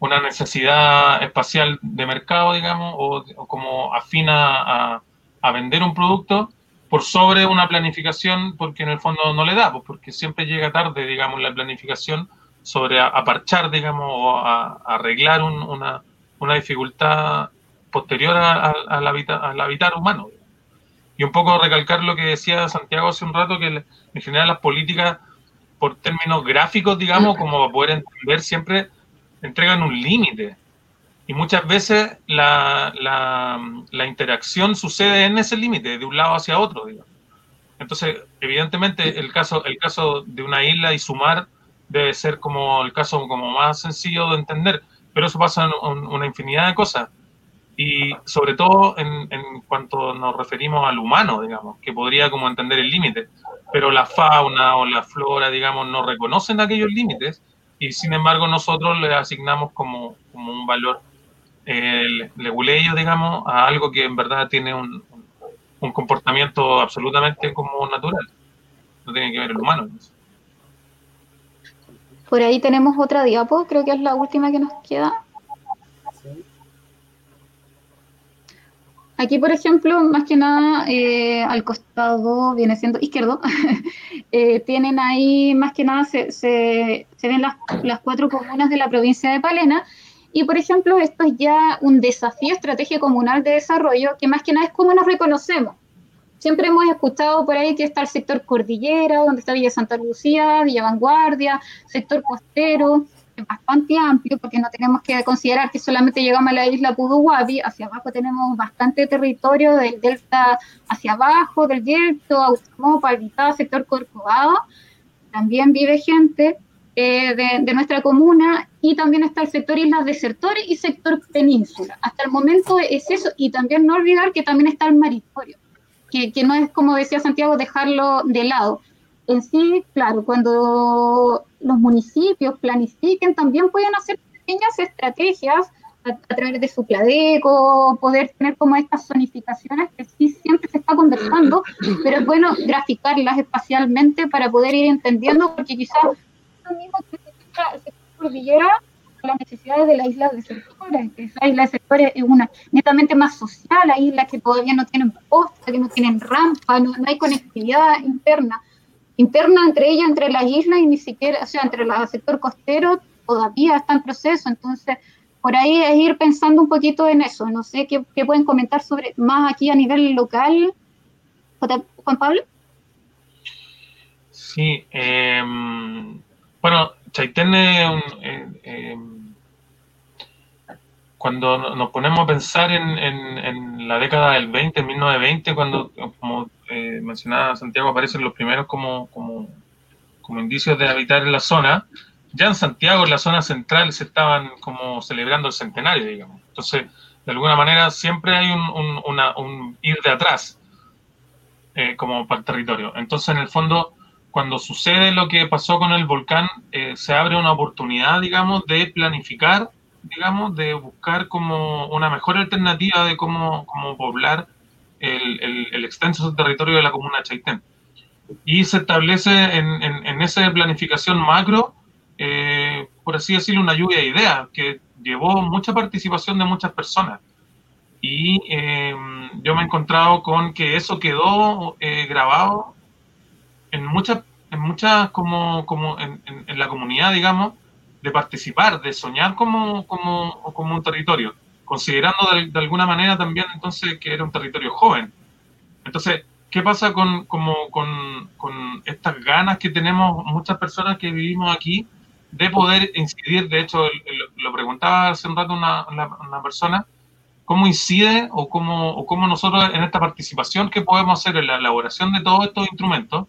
una necesidad espacial de mercado, digamos, o, como afina a, a, vender un producto por sobre una planificación, porque en el fondo no le da, pues porque siempre llega tarde, digamos, la planificación sobre aparchar, digamos, o a, arreglar una, una, dificultad posterior al, habitar, al habitar humano. Y un poco recalcar lo que decía Santiago hace un rato, que en general las políticas, por términos gráficos, digamos, como para poder entender, siempre entregan un límite. Y muchas veces la, la, la interacción sucede en ese límite, de un lado hacia otro, digamos. Entonces, evidentemente, el caso, el caso de una isla y sumar debe ser como el caso como más sencillo de entender, pero eso pasa en una infinidad de cosas. Y sobre todo en, en, cuanto nos referimos al humano, digamos, que podría como entender el límite, pero la fauna o la flora, digamos, no reconocen aquellos límites y sin embargo nosotros le asignamos como, como un valor eh, leguleyo, digamos, a algo que en verdad tiene un, un comportamiento absolutamente como natural, no tiene que ver el humano. Por ahí tenemos otra diapo, creo que es la última que nos queda. Aquí, por ejemplo, más que nada, eh, al costado viene siendo izquierdo, eh, tienen ahí, más que nada, se, se, ven las, las, cuatro comunas de la provincia de Palena. Y, por ejemplo, esto es ya un desafío estrategia comunal de desarrollo, que más que nada es cómo nos reconocemos. Siempre hemos escuchado por ahí que está el sector cordillera, donde está Villa Santa Lucía, Villa Vanguardia, sector costero, bastante amplio porque no tenemos que considerar que solamente llegamos a la isla Puduhuapi, hacia abajo tenemos bastante territorio del delta hacia abajo, del Yelto, Automopa, Palvitá, sector Corcovado, también vive gente eh, de, nuestra comuna y también está el sector Islas Desertores y sector Península. Hasta el momento es eso y también no olvidar que también está el maritorio, que, que no es como decía Santiago dejarlo de lado en sí, claro, cuando los municipios planifiquen, también pueden hacer pequeñas estrategias a, través de su pladeco, poder tener como estas zonificaciones que sí siempre se está conversando, pero es bueno graficarlas espacialmente para poder ir entendiendo, porque quizás lo mismo que se cordillera las necesidades de la isla de sectores, que esa isla de sectores es una netamente más social, hay islas que todavía no tienen posta, que no tienen rampa, no hay conectividad interna interna entre ella, entre las islas y ni siquiera, o sea, entre el sector costero todavía está en proceso, entonces por ahí es ir pensando un poquito en eso, no sé qué, pueden comentar sobre más aquí a nivel local, Juan Pablo. Sí, em, bueno, Chaitén es un... Eh, em, cuando nos ponemos a pensar en, la década del 20, 1920, cuando, como eh, mencionaba Santiago, aparecen los primeros como, como, como, indicios de habitar en la zona, ya en Santiago, en la zona central, se estaban como celebrando el centenario, digamos. Entonces, de alguna manera, siempre hay un, ir de atrás eh, como para el territorio. Entonces, en el fondo, cuando sucede lo que pasó con el volcán, eh, se abre una oportunidad, digamos, de planificar digamos, de buscar como una mejor alternativa de cómo, cómo poblar el, el, extenso territorio de la comuna de Chaitén. Y se establece en, en, esa planificación macro, eh, por así decirlo, una lluvia de ideas que llevó mucha participación de muchas personas. Y em, yo me he encontrado con que eso quedó eh, grabado en muchas, en muchas como, como en, en, la comunidad, digamos, de participar, de soñar como, como, como un territorio, considerando de, alguna manera también entonces que era un territorio joven. Entonces, ¿qué pasa con, como, con, con estas ganas que tenemos muchas personas que vivimos aquí de poder incidir? De hecho, lo preguntaba hace un rato una, una, persona, ¿cómo incide o cómo, o cómo nosotros en esta participación que podemos hacer en la elaboración de todos estos instrumentos,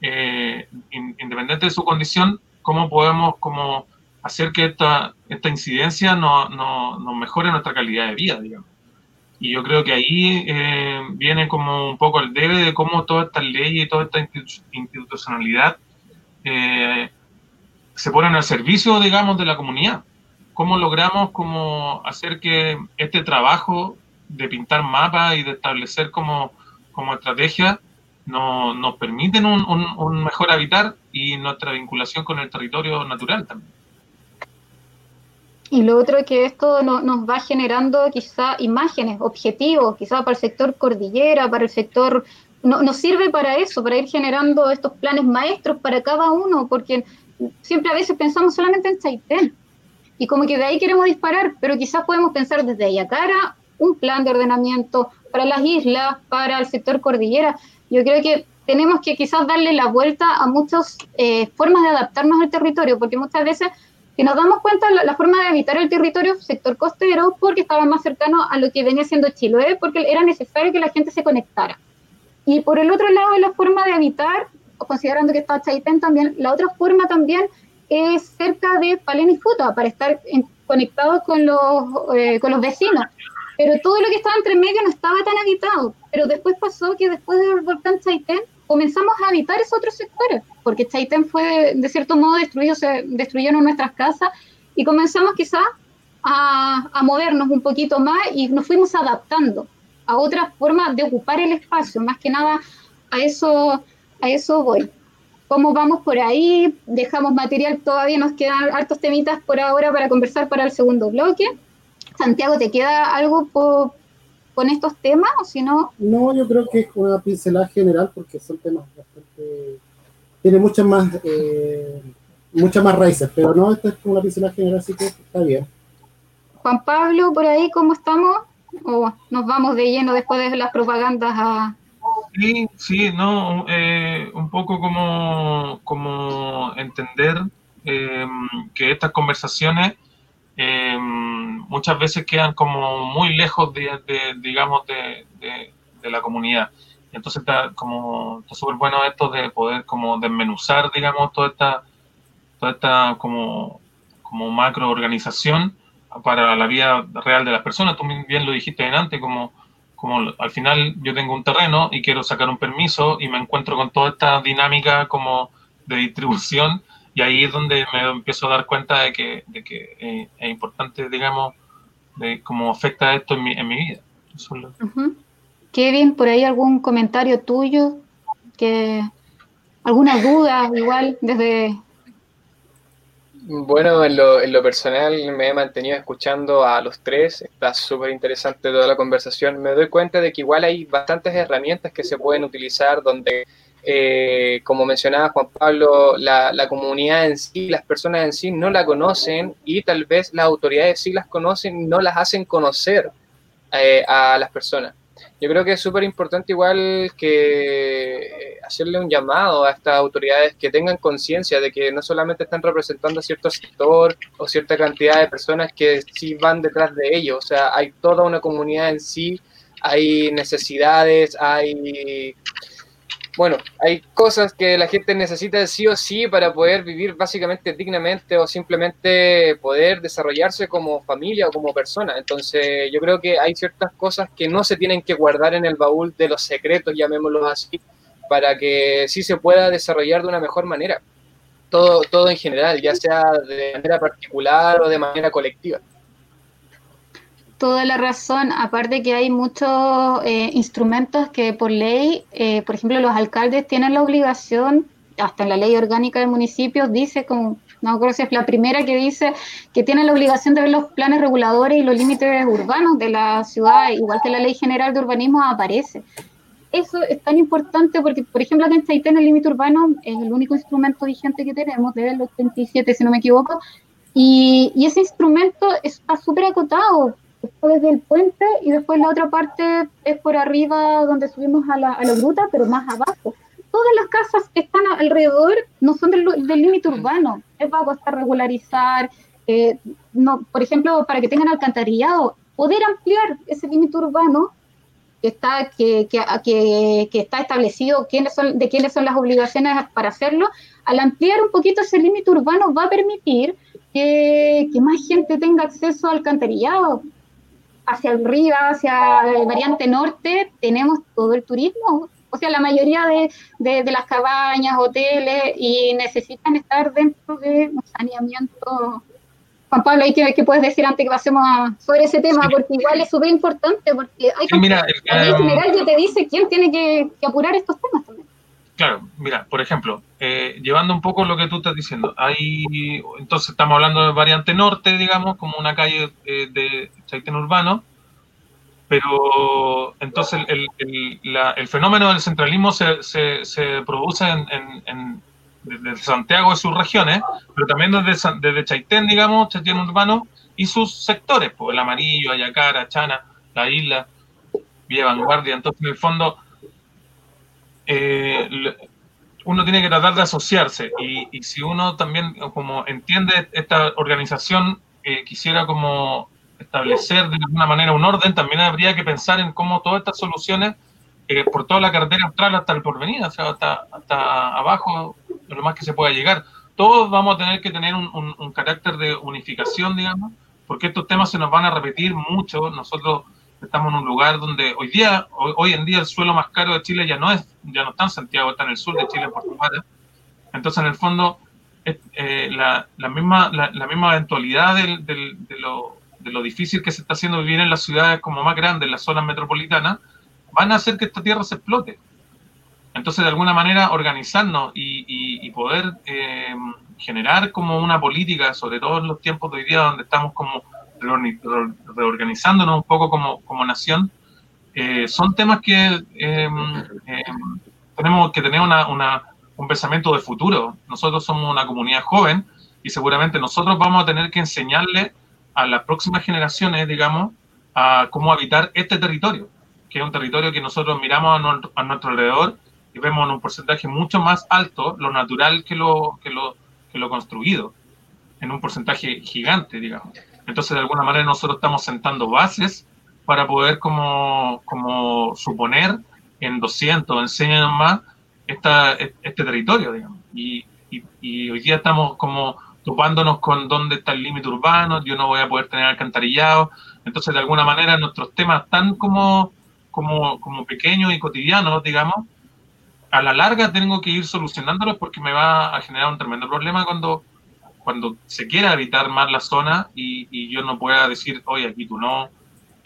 eh, independiente de su condición, cómo podemos como hacer que esta, esta incidencia nos no, no mejore nuestra calidad de vida, digamos. Y yo creo que ahí eh, viene como un poco el debe de cómo todas estas leyes y toda esta institucionalidad eh, se ponen al servicio, digamos, de la comunidad. ¿Cómo logramos como hacer que este trabajo de pintar mapas y de establecer como, como estrategia no, nos permiten un, mejor habitar y nuestra vinculación con el territorio natural también? Y lo otro es que esto nos va generando quizá imágenes, objetivos, quizá para el sector cordillera, para el sector... No, nos sirve para eso, para ir generando estos planes maestros para cada uno, porque siempre a veces pensamos solamente en Chaitén. Y como que de ahí queremos disparar, pero quizás podemos pensar desde Ayacara un plan de ordenamiento para las islas, para el sector cordillera. Yo creo que tenemos que quizás darle la vuelta a muchas eh, formas de adaptarnos al territorio, porque muchas veces que nos damos cuenta la, la, forma de habitar el territorio sector costero porque estaba más cercano a lo que venía siendo Chiloé, porque era necesario que la gente se conectara. Y por el otro lado, la forma de habitar, considerando que está Chaitén también, la otra forma también es cerca de Palen y Futa, para estar conectados con los, eh, con los vecinos. Pero todo lo que estaba entre medio no estaba tan habitado. Pero después pasó que después del volcán Chaitén comenzamos a habitar esos otros sectores, porque Chaitén fue de cierto modo destruido, se destruyeron nuestras casas y comenzamos quizás a, a movernos un poquito más y nos fuimos adaptando a otra forma de ocupar el espacio, más que nada a eso, a eso voy. ¿Cómo vamos por ahí? Dejamos material, todavía nos quedan hartos temitas por ahora para conversar para el segundo bloque. Santiago, ¿te queda algo con estos temas o si no? No, yo creo que es una pincelada general porque son temas bastante... Tiene muchas más, eh, muchas más raíces, pero no, esta es una pincelada general, así que está bien. Juan Pablo, por ahí, ¿cómo estamos? ¿O nos vamos de lleno después de las propagandas a, Sí, sí, no, eh, un poco como, como entender eh, que estas conversaciones eh, muchas veces quedan como muy lejos de, digamos, de, la comunidad. Entonces está como está súper bueno esto de poder como desmenuzar, digamos, toda esta, toda esta como, como macro organización para la vida real de las personas. Tú bien lo dijiste antes, como como al final yo tengo un terreno y quiero sacar un permiso y me encuentro con toda esta dinámica como de distribución y ahí es donde me empiezo a dar cuenta de que, de que eh, es importante, digamos, de cómo afecta esto en mi, en mi vida. Kevin, ¿por ahí algún comentario tuyo? que ¿Alguna duda igual desde bueno, en lo, en lo, personal me he mantenido escuchando a los tres, está súper interesante toda la conversación. Me doy cuenta de que igual hay bastantes herramientas que se pueden utilizar donde, eh, como mencionaba Juan Pablo, la, la, comunidad en sí, las personas en sí no la conocen y tal vez las autoridades sí las conocen no las hacen conocer eh, a las personas. Yo creo que es súper importante igual que eh, hacerle un llamado a estas autoridades que tengan conciencia de que no solamente están representando a cierto sector o cierta cantidad de personas que sí van detrás de ellos, o sea, hay toda una comunidad en sí, hay necesidades, hay bueno, hay cosas que la gente necesita sí o sí para poder vivir básicamente dignamente o simplemente poder desarrollarse como familia o como persona. Entonces, yo creo que hay ciertas cosas que no se tienen que guardar en el baúl de los secretos, llamémoslo así, para que sí se pueda desarrollar de una mejor manera. Todo, todo en general, ya sea de manera particular o de manera colectiva toda la razón, aparte que hay muchos eh, instrumentos que por ley, eh, por ejemplo, los alcaldes tienen la obligación, hasta en la ley orgánica del municipio dice, como no creo si es la primera que dice que tienen la obligación de ver los planes reguladores y los límites urbanos de la ciudad, igual que la ley general de urbanismo aparece. Eso es tan importante porque, por ejemplo, acá en Chaitén el límite urbano es el único instrumento vigente que tenemos, desde el 87, si no me equivoco, y, y ese instrumento está súper acotado, desde el puente y después la otra parte es por arriba donde subimos a la, a la gruta, pero más abajo. Todas las casas que están alrededor no son del límite urbano, es va a costar regularizar, eh, no, por ejemplo, para que tengan alcantarillado, poder ampliar ese límite urbano que está, que, que, que, está establecido quiénes son, de quiénes son las obligaciones para hacerlo, al ampliar un poquito ese límite urbano va a permitir que, que, más gente tenga acceso al alcantarillado, hacia el río, hacia el variante norte, tenemos todo el turismo. O sea, la mayoría de, de, las cabañas, hoteles, y necesitan estar dentro de un saneamiento. Juan Pablo, ¿qué, ¿qué puedes decir antes que pasemos sobre ese tema? Porque igual es súper importante, porque hay sí, mira, el, general ya te dice quién tiene que, que apurar estos temas también. Claro, mira, por ejemplo, eh, llevando un poco lo que tú estás diciendo, hay, entonces estamos hablando de variante norte, digamos, como una calle eh, de Chaitén urbano, pero entonces el, fenómeno del centralismo se, se, produce en, desde Santiago y sus regiones, pero también desde, desde Chaitén, digamos, Chaitén urbano y sus sectores, pues el amarillo, Ayacara, Chana, la isla, Villa Vanguardia, entonces en el fondo eh, uno tiene que tratar de asociarse y, si uno también como entiende esta organización eh, quisiera como establecer de alguna manera un orden, también habría que pensar en cómo todas estas soluciones eh, por toda la carretera austral hasta el porvenir, o sea, hasta, hasta abajo, lo más que se pueda llegar. Todos vamos a tener que tener un, un, carácter de unificación, digamos, porque estos temas se nos van a repetir mucho. Nosotros estamos en un lugar donde hoy día, hoy, en día el suelo más caro de Chile ya no es, ya no está en Santiago, está en el sur de Chile, en Portugal. Entonces, en el fondo, eh, la, la, misma, la, misma eventualidad del, del, de, lo, de, lo, difícil que se está haciendo vivir en las ciudades como más grandes, en las zonas metropolitanas, van a hacer que esta tierra se explote. Entonces, de alguna manera, organizarnos y, y, poder eh, generar como una política, sobre todo en los tiempos de hoy día donde estamos como reorganizándonos un poco como, como nación, eh, son temas que em, em, tenemos que tener una, un pensamiento de futuro. Nosotros somos una comunidad joven y seguramente nosotros vamos a tener que enseñarle a las próximas generaciones, digamos, a cómo habitar este territorio, que es un territorio que nosotros miramos a nuestro, alrededor y vemos en un porcentaje mucho más alto lo natural que lo, que lo, que lo construido, en un porcentaje gigante, digamos. Entonces, de alguna manera, nosotros estamos sentando bases para poder como, como suponer en 200, en 100 años más, esta, este territorio, digamos. Y, y, hoy día estamos como topándonos con dónde está el límite urbano, yo no voy a poder tener alcantarillado. Entonces, de alguna manera, nuestros temas tan como, como, como pequeños y cotidianos, digamos, a la larga tengo que ir solucionándolos porque me va a generar un tremendo problema cuando cuando se quiera habitar más la zona y, yo no pueda decir, oye, aquí tú no,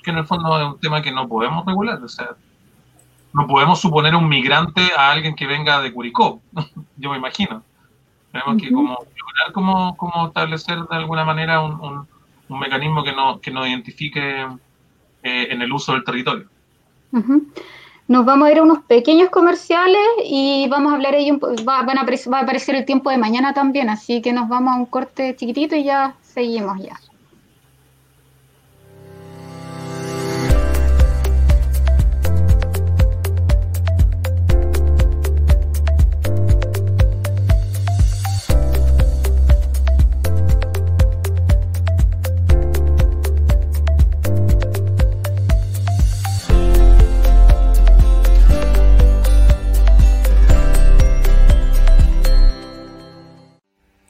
que en el fondo es un tema que no podemos regular, o sea, no podemos suponer un migrante a alguien que venga de Curicó, yo me imagino. Tenemos que como lograr como, establecer de alguna manera un, mecanismo que, no, que nos identifique eh, en el uso del territorio. Nos vamos a ir a unos pequeños comerciales y vamos a hablar ahí, un, va, van a, va a aparecer el tiempo de mañana también, así que nos vamos a un corte chiquitito y ya seguimos ya.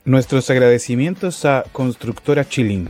Nuestros agradecimientos a Constructora Chilín.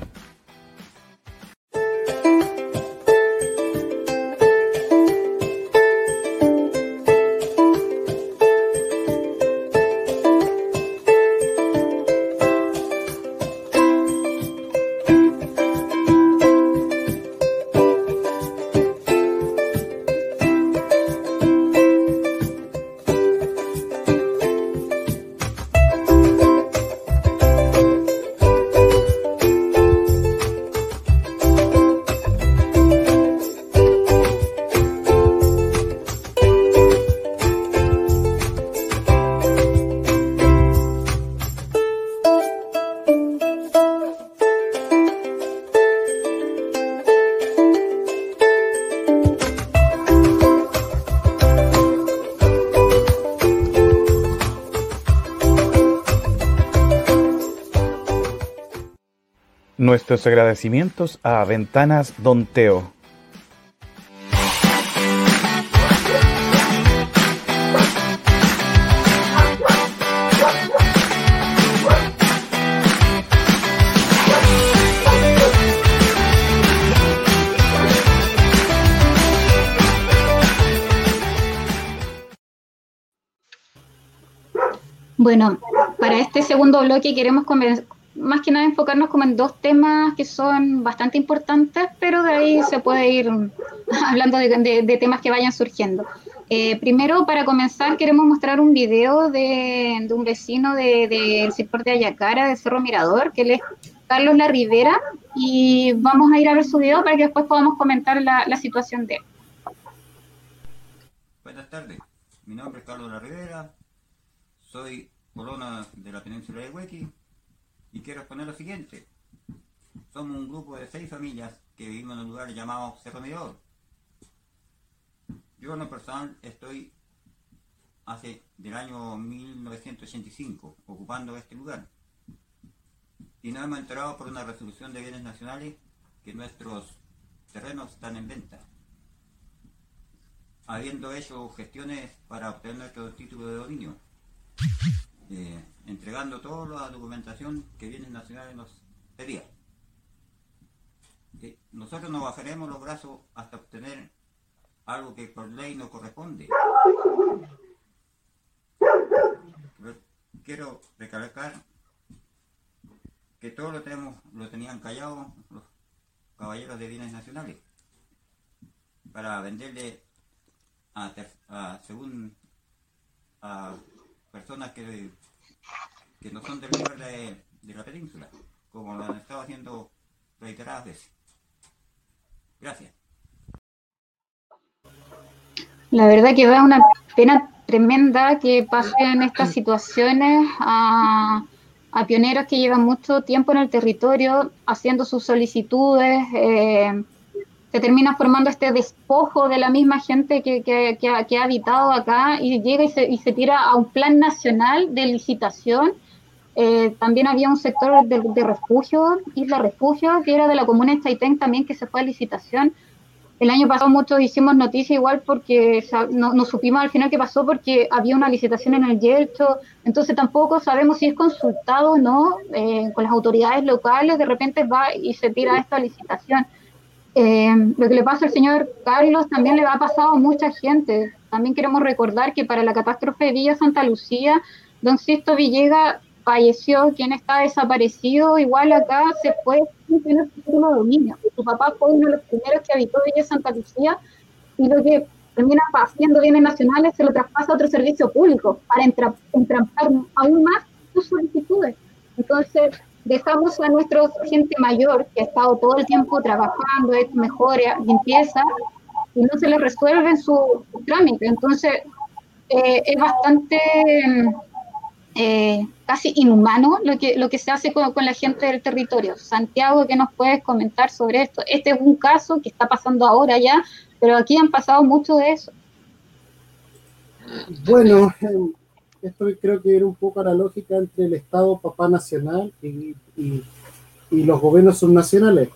Nuestros agradecimientos a Ventanas Don Teo. Bueno, para este segundo bloque queremos más que nada enfocarnos como en dos temas que son bastante importantes, pero de ahí se puede ir hablando de, temas que vayan surgiendo. Eh, primero, para comenzar, queremos mostrar un video de, un vecino del sector de Ayacara, de Cerro Mirador, que es Carlos La Rivera, y vamos a ir a ver su video para que después podamos comentar la, la situación de él. Buenas tardes, mi nombre es Carlos La Rivera, soy corona de la península de Huequi, y quiero exponer lo siguiente. Somos un grupo de seis familias que vivimos en un lugar llamado Cerro Mirador. Yo en lo personal estoy hace del año 1985 ocupando este lugar. Y nos hemos enterado por una resolución de bienes nacionales que nuestros terrenos están en venta. Habiendo hecho gestiones para obtener nuestro título de dominio. Eh, entregando toda la documentación que Bienes Nacionales nos pedía. nosotros no bajaremos los brazos hasta obtener algo que por ley no corresponde. quiero recalcar que todo lo tenemos, lo tenían callado los caballeros de bienes nacionales para venderle a, según a personas que, que no son del lugar de, la península, como lo han estado haciendo reiteradas veces. Gracias. La verdad que da una pena tremenda que pasen estas situaciones a, pioneros que llevan mucho tiempo en el territorio haciendo sus solicitudes. Eh, se termina formando este despojo de la misma gente que, que, ha, habitado acá y llega y se, y se, tira a un plan nacional de licitación. Eh, también había un sector de, de, refugio, Isla Refugio, que era de la comuna de Chaitén también que se fue a licitación. El año pasado muchos hicimos noticia igual porque no, supimos al final qué pasó porque había una licitación en el Yelcho, entonces tampoco sabemos si es consultado o no eh, con las autoridades locales, de repente va y se tira esta licitación. Eh, lo que le pasa al señor Carlos también le ha pasado a mucha gente. También queremos recordar que para la catástrofe de Villa Santa Lucía, don Sisto Villega falleció, quien está desaparecido, igual acá se fue sin tener título de dominio. Su papá fue uno de los primeros que habitó Villa Santa Lucía y lo que termina haciendo bienes nacionales se lo traspasa a otro servicio público para entrampar aún más sus solicitudes. Entonces, dejamos a nuestra gente mayor que ha estado todo el tiempo trabajando, es mejora, limpieza, y no se les resuelve su, trámite. Entonces, eh, es bastante eh, casi inhumano lo que, lo que se hace con, la gente del territorio. Santiago, ¿qué nos puedes comentar sobre esto? Este es un caso que está pasando ahora ya, pero aquí han pasado mucho de eso. Bueno, esto creo que era un poco la lógica entre el Estado papá nacional y, y los gobiernos subnacionales.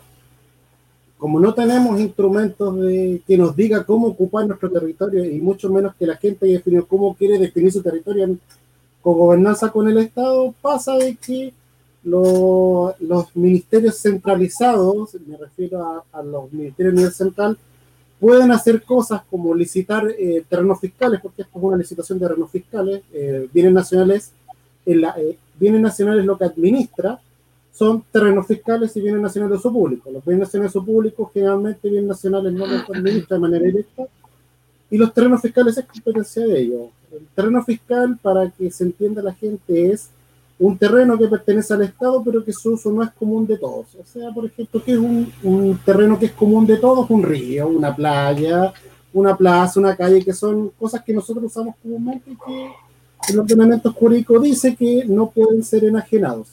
Como no tenemos instrumentos de, que nos diga cómo ocupar nuestro territorio y mucho menos que la gente haya definido cómo quiere definir su territorio con gobernanza con el Estado, pasa de que los ministerios centralizados, me refiero a, los ministerios a nivel central, pueden hacer cosas como licitar eh, terrenos fiscales, porque esto es una licitación de terrenos fiscales, eh, bienes nacionales, eh, bienes nacionales lo que administra son terrenos fiscales y bienes nacionales de uso público. Los bienes nacionales de uso público generalmente bienes nacionales no los administra de manera directa y los terrenos fiscales es competencia de ellos. El terreno fiscal, para que se entienda la gente, es un terreno que pertenece al Estado, pero que su uso no es común de todos. O sea, por ejemplo, que es un, terreno que es común de todos, un río, una playa, una plaza, una calle, que son cosas que nosotros usamos comúnmente y que el ordenamiento jurídico dice que no pueden ser enajenados.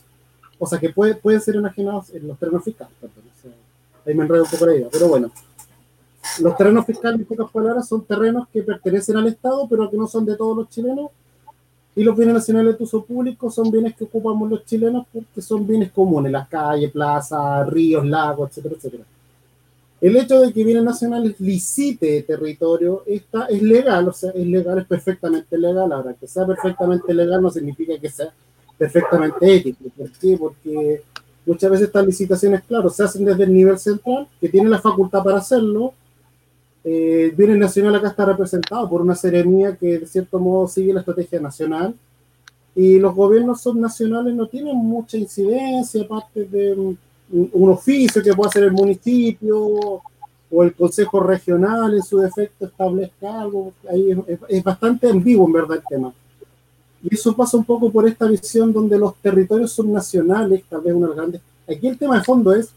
O sea, que pueden ser enajenados en los terrenos fiscales. ahí me enredo un poco la idea, pero bueno. Los terrenos fiscales, en pocas palabras, son terrenos que pertenecen al Estado, pero que no son de todos los chilenos. Y los bienes nacionales de uso público son bienes que ocupamos los chilenos porque son bienes comunes, las calles, plazas, ríos, lagos, etcétera, etcétera. El hecho de que bienes nacionales licite territorio está, es legal, o sea, es legal, es perfectamente legal. Ahora, que sea perfectamente legal no significa que sea perfectamente ético. ¿Por qué? Porque muchas veces estas licitaciones, claro, se hacen desde el nivel central, que tiene la facultad para hacerlo, eh, el Bienes Nacional acá está representado por una seremía que de cierto modo sigue la estrategia nacional y los gobiernos subnacionales no tienen mucha incidencia, aparte de un, oficio que puede hacer el municipio o el consejo regional en su defecto establezca algo. Ahí es, bastante ambiguo en verdad el tema. Y eso pasa un poco por esta visión donde los territorios subnacionales, tal vez una de las grandes... Aquí el tema de fondo es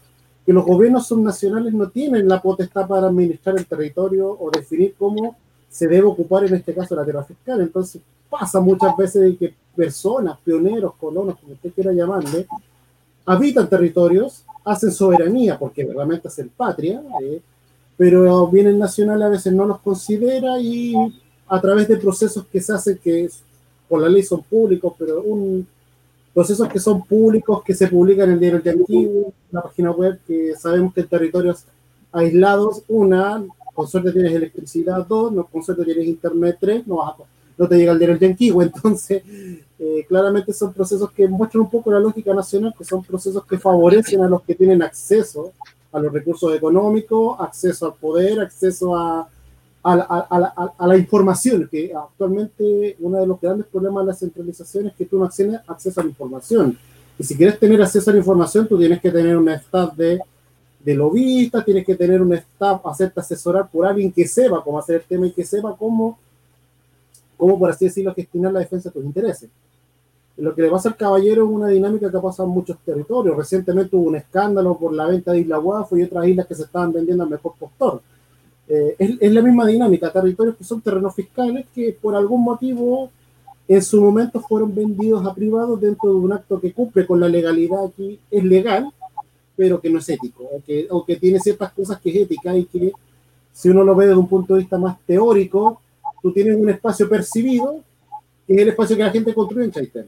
que los gobiernos subnacionales no tienen la potestad para administrar el territorio o definir cómo se debe ocupar en este caso la tierra fiscal. Entonces pasa muchas veces de que personas, pioneros, colonos, como usted quiera llamarle, habitan territorios, hacen soberanía porque realmente hacen patria, eh, pero bienes nacionales a veces no los considera y a través de procesos que se hacen que por la ley son públicos, pero un, procesos que son públicos, que se publican en el diario Antiguo, la página web, que sabemos que en territorios aislados, una, con suerte tienes electricidad, dos, no, con suerte tienes internet, tres, no, no te llega el diario Antiguo, entonces eh, claramente son procesos que muestran un poco la lógica nacional, que son procesos que favorecen a los que tienen acceso a los recursos económicos, acceso al poder, acceso a, a, la, información, que actualmente uno de los grandes problemas de la centralización es que tú no tienes acceso a la información. Y si quieres tener acceso a la información, tú tienes que tener un staff de, de lobistas, tienes que tener un staff, hacerte asesorar por alguien que sepa cómo hacer el tema y que sepa cómo, cómo por así decirlo, gestionar la defensa de tus intereses. Lo que le pasa al caballero es una dinámica que ha pasado en muchos territorios. Recientemente hubo un escándalo por la venta de Isla Guafo y otras islas que se estaban vendiendo al mejor postor eh, es, la misma dinámica, territorios que son terrenos fiscales que por algún motivo en su momento fueron vendidos a privados dentro de un acto que cumple con la legalidad aquí, es legal, pero que no es ético, o que, o que tiene ciertas cosas que es ética y que si uno lo ve desde un punto de vista más teórico, tú tienes un espacio percibido, que es el espacio que la gente construye en Chaitén.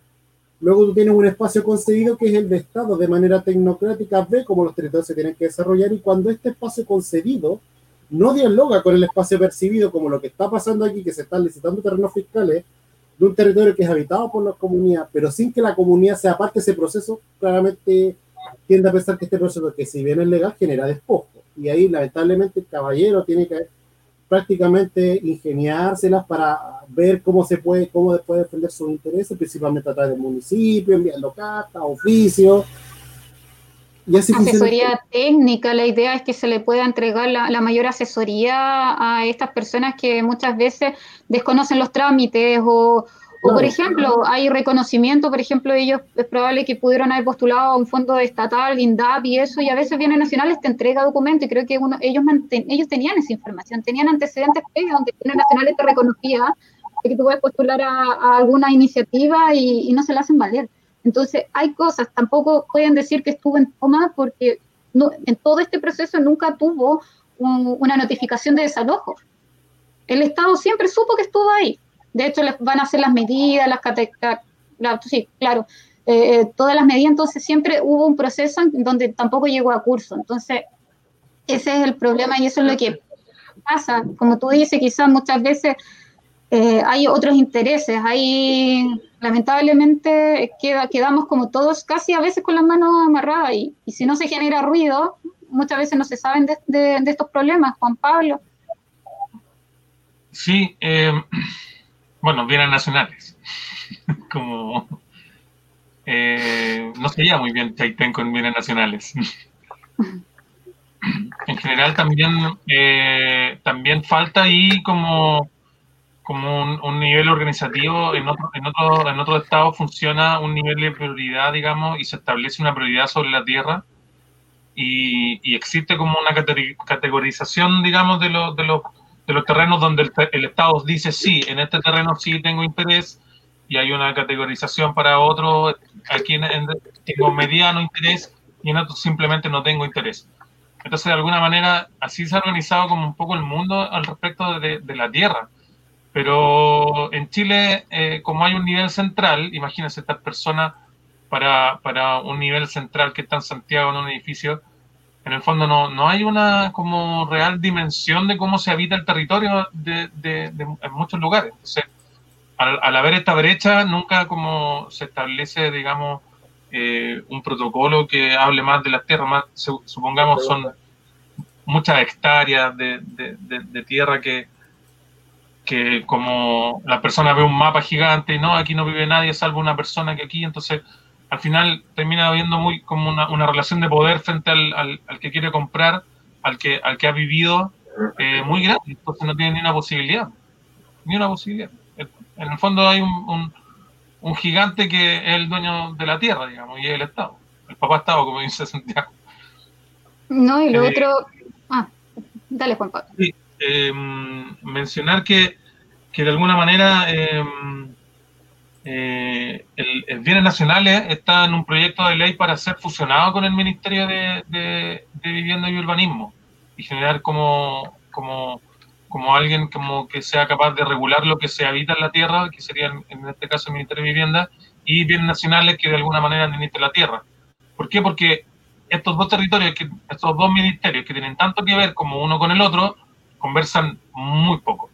Luego tú tienes un espacio concedido que es el de Estado, de manera tecnocrática, ve cómo los territorios se tienen que desarrollar y cuando este espacio concedido no dialoga con el espacio percibido como lo que está pasando aquí, que se están licitando terrenos fiscales de un territorio que es habitado por la comunidad, pero sin que la comunidad sea parte de ese proceso, claramente tiende a pensar que este proceso, que si bien es legal, genera despojo. Y ahí, lamentablemente, el caballero tiene que prácticamente ingeniárselas para ver cómo se puede, cómo puede defender sus intereses, principalmente a través del municipio, enviando cartas, oficios, asesoría técnica, la idea es que se le pueda entregar la, mayor asesoría a estas personas que muchas veces desconocen los trámites o, por ejemplo, hay reconocimiento, por ejemplo, ellos es probable que pudieron haber postulado a un fondo estatal, INDAP y eso, y a veces Bienes Nacionales te entrega documentos y creo que uno, ellos, ellos tenían esa información, tenían antecedentes previos donde Bienes Nacionales te reconocía que tú puedes postular a, alguna iniciativa y, y no se la hacen valer. Entonces, hay cosas, tampoco pueden decir que estuvo en toma porque no, en todo este proceso nunca tuvo una notificación de desalojo. El Estado siempre supo que estuvo ahí. De hecho, les van a hacer las medidas, las la, sí, claro, eh, eh, todas las medidas, entonces siempre hubo un proceso en donde tampoco llegó a curso. Entonces, ese es el problema y eso es lo que pasa. Como tú dices, quizás muchas veces eh, hay otros intereses, hay lamentablemente queda, quedamos como todos casi a veces con las manos amarradas y, si no se genera ruido, muchas veces no se saben de, estos problemas, Juan Pablo. Sí, eh, bueno, bienes nacionales, como eh, no sería muy bien Chaitén con bienes nacionales. en general también, también falta ahí como como un, nivel organizativo, en otro, en, otro, en otro estado funciona un nivel de prioridad, digamos, y se establece una prioridad sobre la tierra, y, existe como una categorización, digamos, de, los de, los, de los terrenos donde el, Estado dice, sí, en este terreno sí tengo interés, y hay una categorización para otro, aquí en, tengo mediano interés, y en otro simplemente no tengo interés. Entonces, de alguna manera, así se ha organizado como un poco el mundo al respecto de, de la tierra pero en Chile, eh, como hay un nivel central, imagínense estas personas para, para, un nivel central que está en Santiago en un edificio, en el fondo no, no hay una como real dimensión de cómo se habita el territorio de, de, en muchos lugares. Entonces, al, al, haber esta brecha, nunca como se establece, digamos, eh, un protocolo que hable más de las tierras, más, supongamos son muchas hectáreas de, de tierra que, que como la persona ve un mapa gigante y no, aquí no vive nadie salvo una persona que aquí, entonces al final termina habiendo muy como una, una relación de poder frente al, al, que quiere comprar, al que, al que ha vivido eh, muy grande, entonces no tiene ni una posibilidad, ni una posibilidad. En el fondo hay un, un, gigante que es el dueño de la tierra, digamos, y es el Estado, el papá Estado, como dice Santiago. No, y lo eh, otro... Ah, dale Juan Pablo. Sí, Em, mencionar que, que, de alguna manera em, eh, el, bienes nacionales está en un proyecto de ley para ser fusionado con el Ministerio de, Vivienda y Urbanismo y generar como, como, como alguien como que sea capaz de regular lo que se habita en la tierra, que sería en este caso el Ministerio de Vivienda, y bienes nacionales que de alguna manera administren la tierra. ¿Por qué? Porque estos dos territorios, estos dos ministerios que tienen tanto que ver como uno con el otro, conversan muy poco.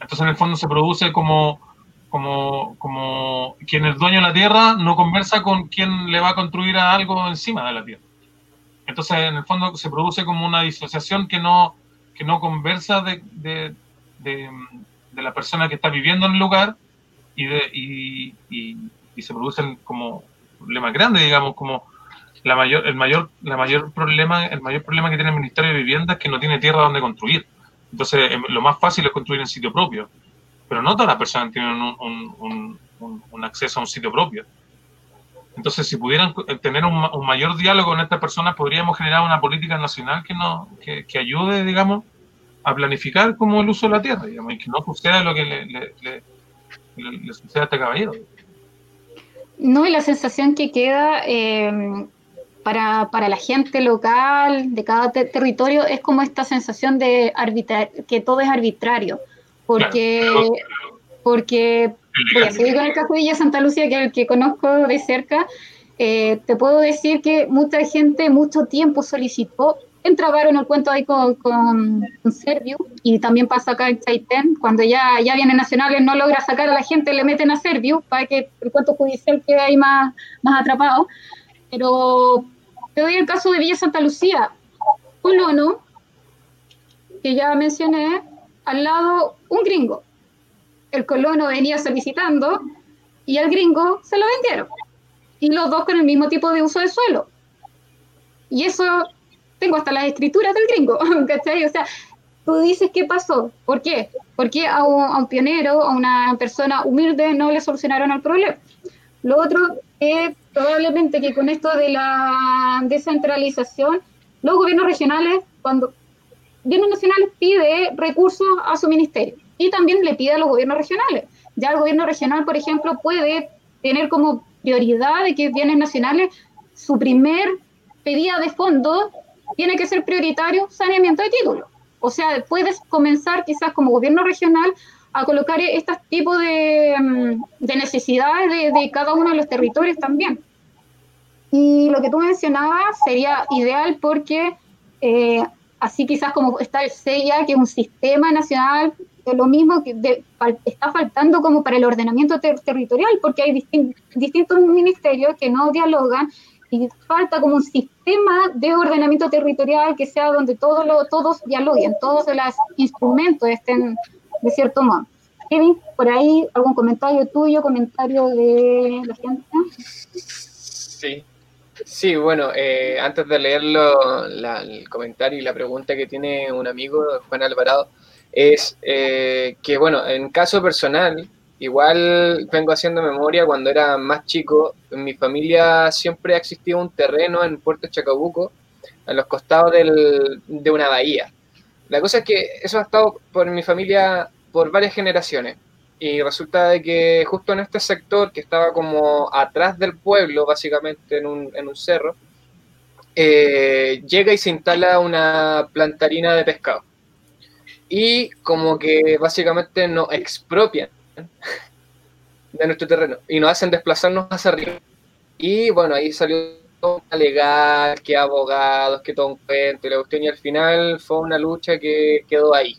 Entonces, en el fondo se produce como, como, como quien es dueño de la tierra no conversa con quien le va a construir algo encima de la tierra. Entonces, en el fondo, se produce como una disociación que no, que no conversa de, de, la persona que está viviendo en el lugar y, de, y, y, se producen como problemas grandes, digamos, como la mayor, el mayor, la mayor problema, el mayor problema que tiene el Ministerio de Vivienda es que no tiene tierra donde construir. Entonces, em, lo más fácil es construir en sitio propio. Pero no todas las personas tienen un, acceso a un sitio propio. Entonces, si pudieran tener un, mayor diálogo con estas personas, podríamos generar una política nacional que, no, que, que, ayude, digamos, a planificar como el uso de la tierra, digamos, y que no suceda lo que le, le, sucede a este caballero. No, y la sensación que queda eh, para, para, la gente local de cada territorio es como esta sensación de arbitrar que todo es arbitrario, porque, porque voy a seguir con el caso de Santa Lucía, que es el que conozco de cerca, eh, te puedo decir que mucha gente mucho tiempo solicitó, entrabaron el cuento ahí con, con, Serviu, y también pasa acá en Chaitén, cuando ya, ya vienen nacionales, no logra sacar a la gente, le meten a Serviu para que el cuento judicial quede ahí más, más atrapado. Pero te doy el caso de Villa Santa Lucía, colono, que ya mencioné, al lado un gringo. El colono venía solicitando y al gringo se lo vendieron. Y los dos con el mismo tipo de uso de suelo. Y eso, tengo hasta las escrituras del gringo, ¿cachai? O sea, tú dices, ¿qué pasó? ¿Por qué? Porque a un, a un pionero, a una persona humilde, no le solucionaron el problema. Lo otro es probablemente que con esto de la descentralización, los gobiernos regionales, cuando gobierno nacional pide recursos a su ministerio y también le pide a los gobiernos regionales. Ya el gobierno regional, por ejemplo, puede tener como prioridad de que bienes nacionales, su primer pedida de fondo tiene que ser prioritario saneamiento de títulos. O sea, puedes comenzar quizás como gobierno regional a colocar estos tipos de, mm, de necesidades de, cada uno de los territorios también. Y lo que tú mencionabas sería ideal porque eh, así quizás como está el CEIA, que es un sistema nacional, de lo mismo que está faltando como para el ordenamiento territorial, porque hay distintos ministerios que no dialogan y falta como un sistema de ordenamiento territorial que sea donde todos todos dialoguen, todos los instrumentos estén de cierto modo. Kevin, por ahí, ¿algún comentario tuyo, comentario de la gente? Sí, Sí, bueno, eh, antes de leerlo, el comentario y la pregunta que tiene un amigo, Juan Alvarado, es eh, que, bueno, en caso personal, igual vengo haciendo memoria cuando era más chico, en mi familia siempre ha existido un terreno en Puerto Chacabuco, a los costados del, de una bahía. La cosa es que eso ha estado por mi familia por varias generaciones. Y resulta de que justo en este sector, que estaba como atrás del pueblo, básicamente en un, en un cerro, eh, llega y se instala una plantarina de pescado. Y como que básicamente nos expropian de nuestro terreno y nos hacen desplazarnos hacia arriba. Y bueno, ahí salió todo legal, que abogados, que todo un y la cuestión, y al final fue una lucha que quedó ahí.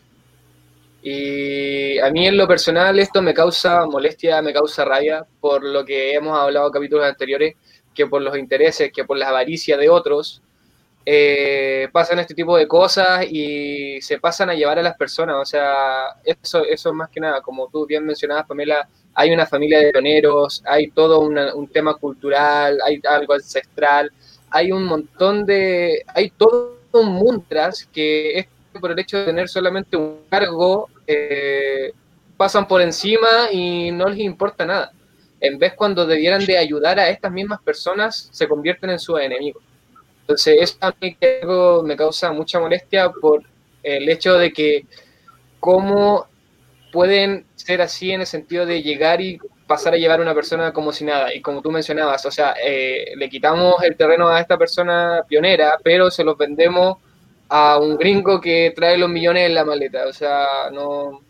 Y a mí en lo personal esto me causa molestia, me causa rabia por lo que hemos hablado en capítulos anteriores, que por los intereses, que por la avaricia de otros, eh, pasan este tipo de cosas y se pasan a llevar a las personas. O sea, eso, eso es más que nada, como tú bien mencionabas, Pamela, hay una familia de pioneros, hay todo un tema cultural, hay algo ancestral, hay un montón de, hay todo un mundo que por el hecho de tener solamente un cargo, eh, pasan por encima y no les importa nada. En vez cuando debieran de ayudar a estas mismas personas, se convierten en sus enemigos. Entonces, eso a mí me causa mucha molestia por el hecho de que cómo pueden ser así en el sentido de llegar y pasar a llevar a una persona como si nada. Y como tú mencionabas, o sea, eh, le quitamos el terreno a esta persona pionera, pero se los vendemos a un gringo que trae los millones en la maleta. O sea, no.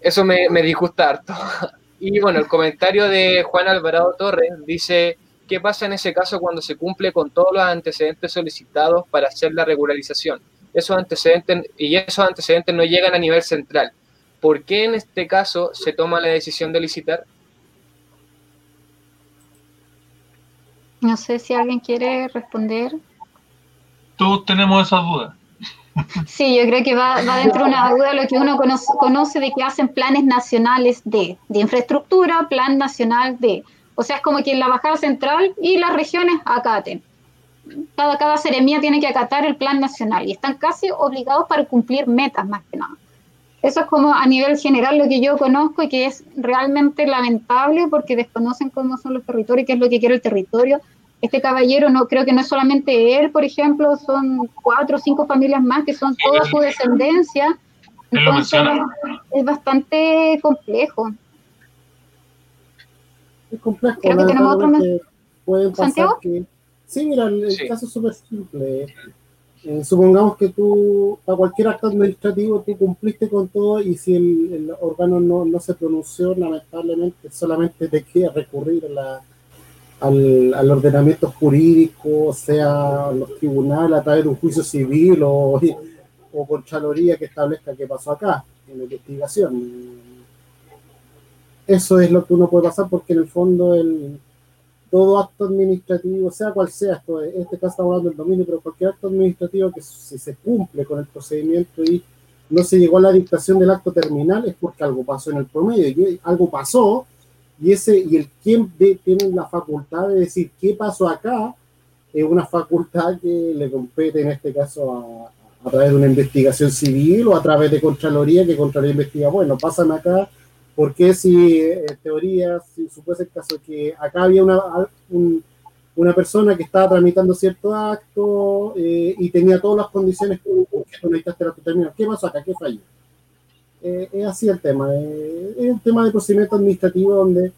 Eso me, me disgusta harto. Y bueno, el comentario de Juan Alvarado Torres dice: ¿Qué pasa en ese caso cuando se cumple con todos los antecedentes solicitados para hacer la regularización? Esos antecedentes y esos antecedentes no llegan a nivel central. ¿Por qué en este caso se toma la decisión de licitar? No sé si alguien quiere responder. todos tenemos esa duda. Sí, yo creo que va, dentro de una duda lo que uno conoce, de que hacen planes nacionales de, de infraestructura, plan nacional de, o sea, es como que en la bajada central y las regiones acaten. Cada, cada seremía tiene que acatar el plan nacional y están casi obligados para cumplir metas más que nada. Eso es como a nivel general lo que yo conozco y que es realmente lamentable porque desconocen cómo son los territorios y qué es lo que quiere el territorio este caballero no creo que no es solamente él, por ejemplo, son cuatro o cinco familias más que son toda su descendencia. Entonces, es bastante complejo. Es complejo. Creo que tenemos otro pueden pasar que sí, mira, el, caso es súper simple. Eh, supongamos que tú, a cualquier acto administrativo, tú cumpliste con todo y si el, órgano no, no se pronunció, lamentablemente solamente te queda recurrir a la al, ordenamiento jurídico, sea los tribunales a través de un juicio civil o, o por chaloría que establezca qué pasó acá en la investigación. Eso es lo que uno puede pasar porque en el fondo el, todo acto administrativo, sea cual sea, esto, este caso está hablando del dominio, pero cualquier acto administrativo que si se cumple con el procedimiento y no se llegó a la dictación del acto terminal es porque algo pasó en el promedio algo pasó y ese y el quien tiene la facultad de decir qué pasó acá es una facultad que le compete en este caso a, a través de una investigación civil o a través de Contraloría que Contraloría investiga, bueno, pasan acá, porque si en teoría, si supuese el caso que acá había una, una persona que estaba tramitando cierto acto eh, y tenía todas las condiciones que tú necesitaste la terminal, ¿qué pasó acá? ¿Qué falló? Eh, es así el tema. Eh, es un tema de procedimiento administrativo donde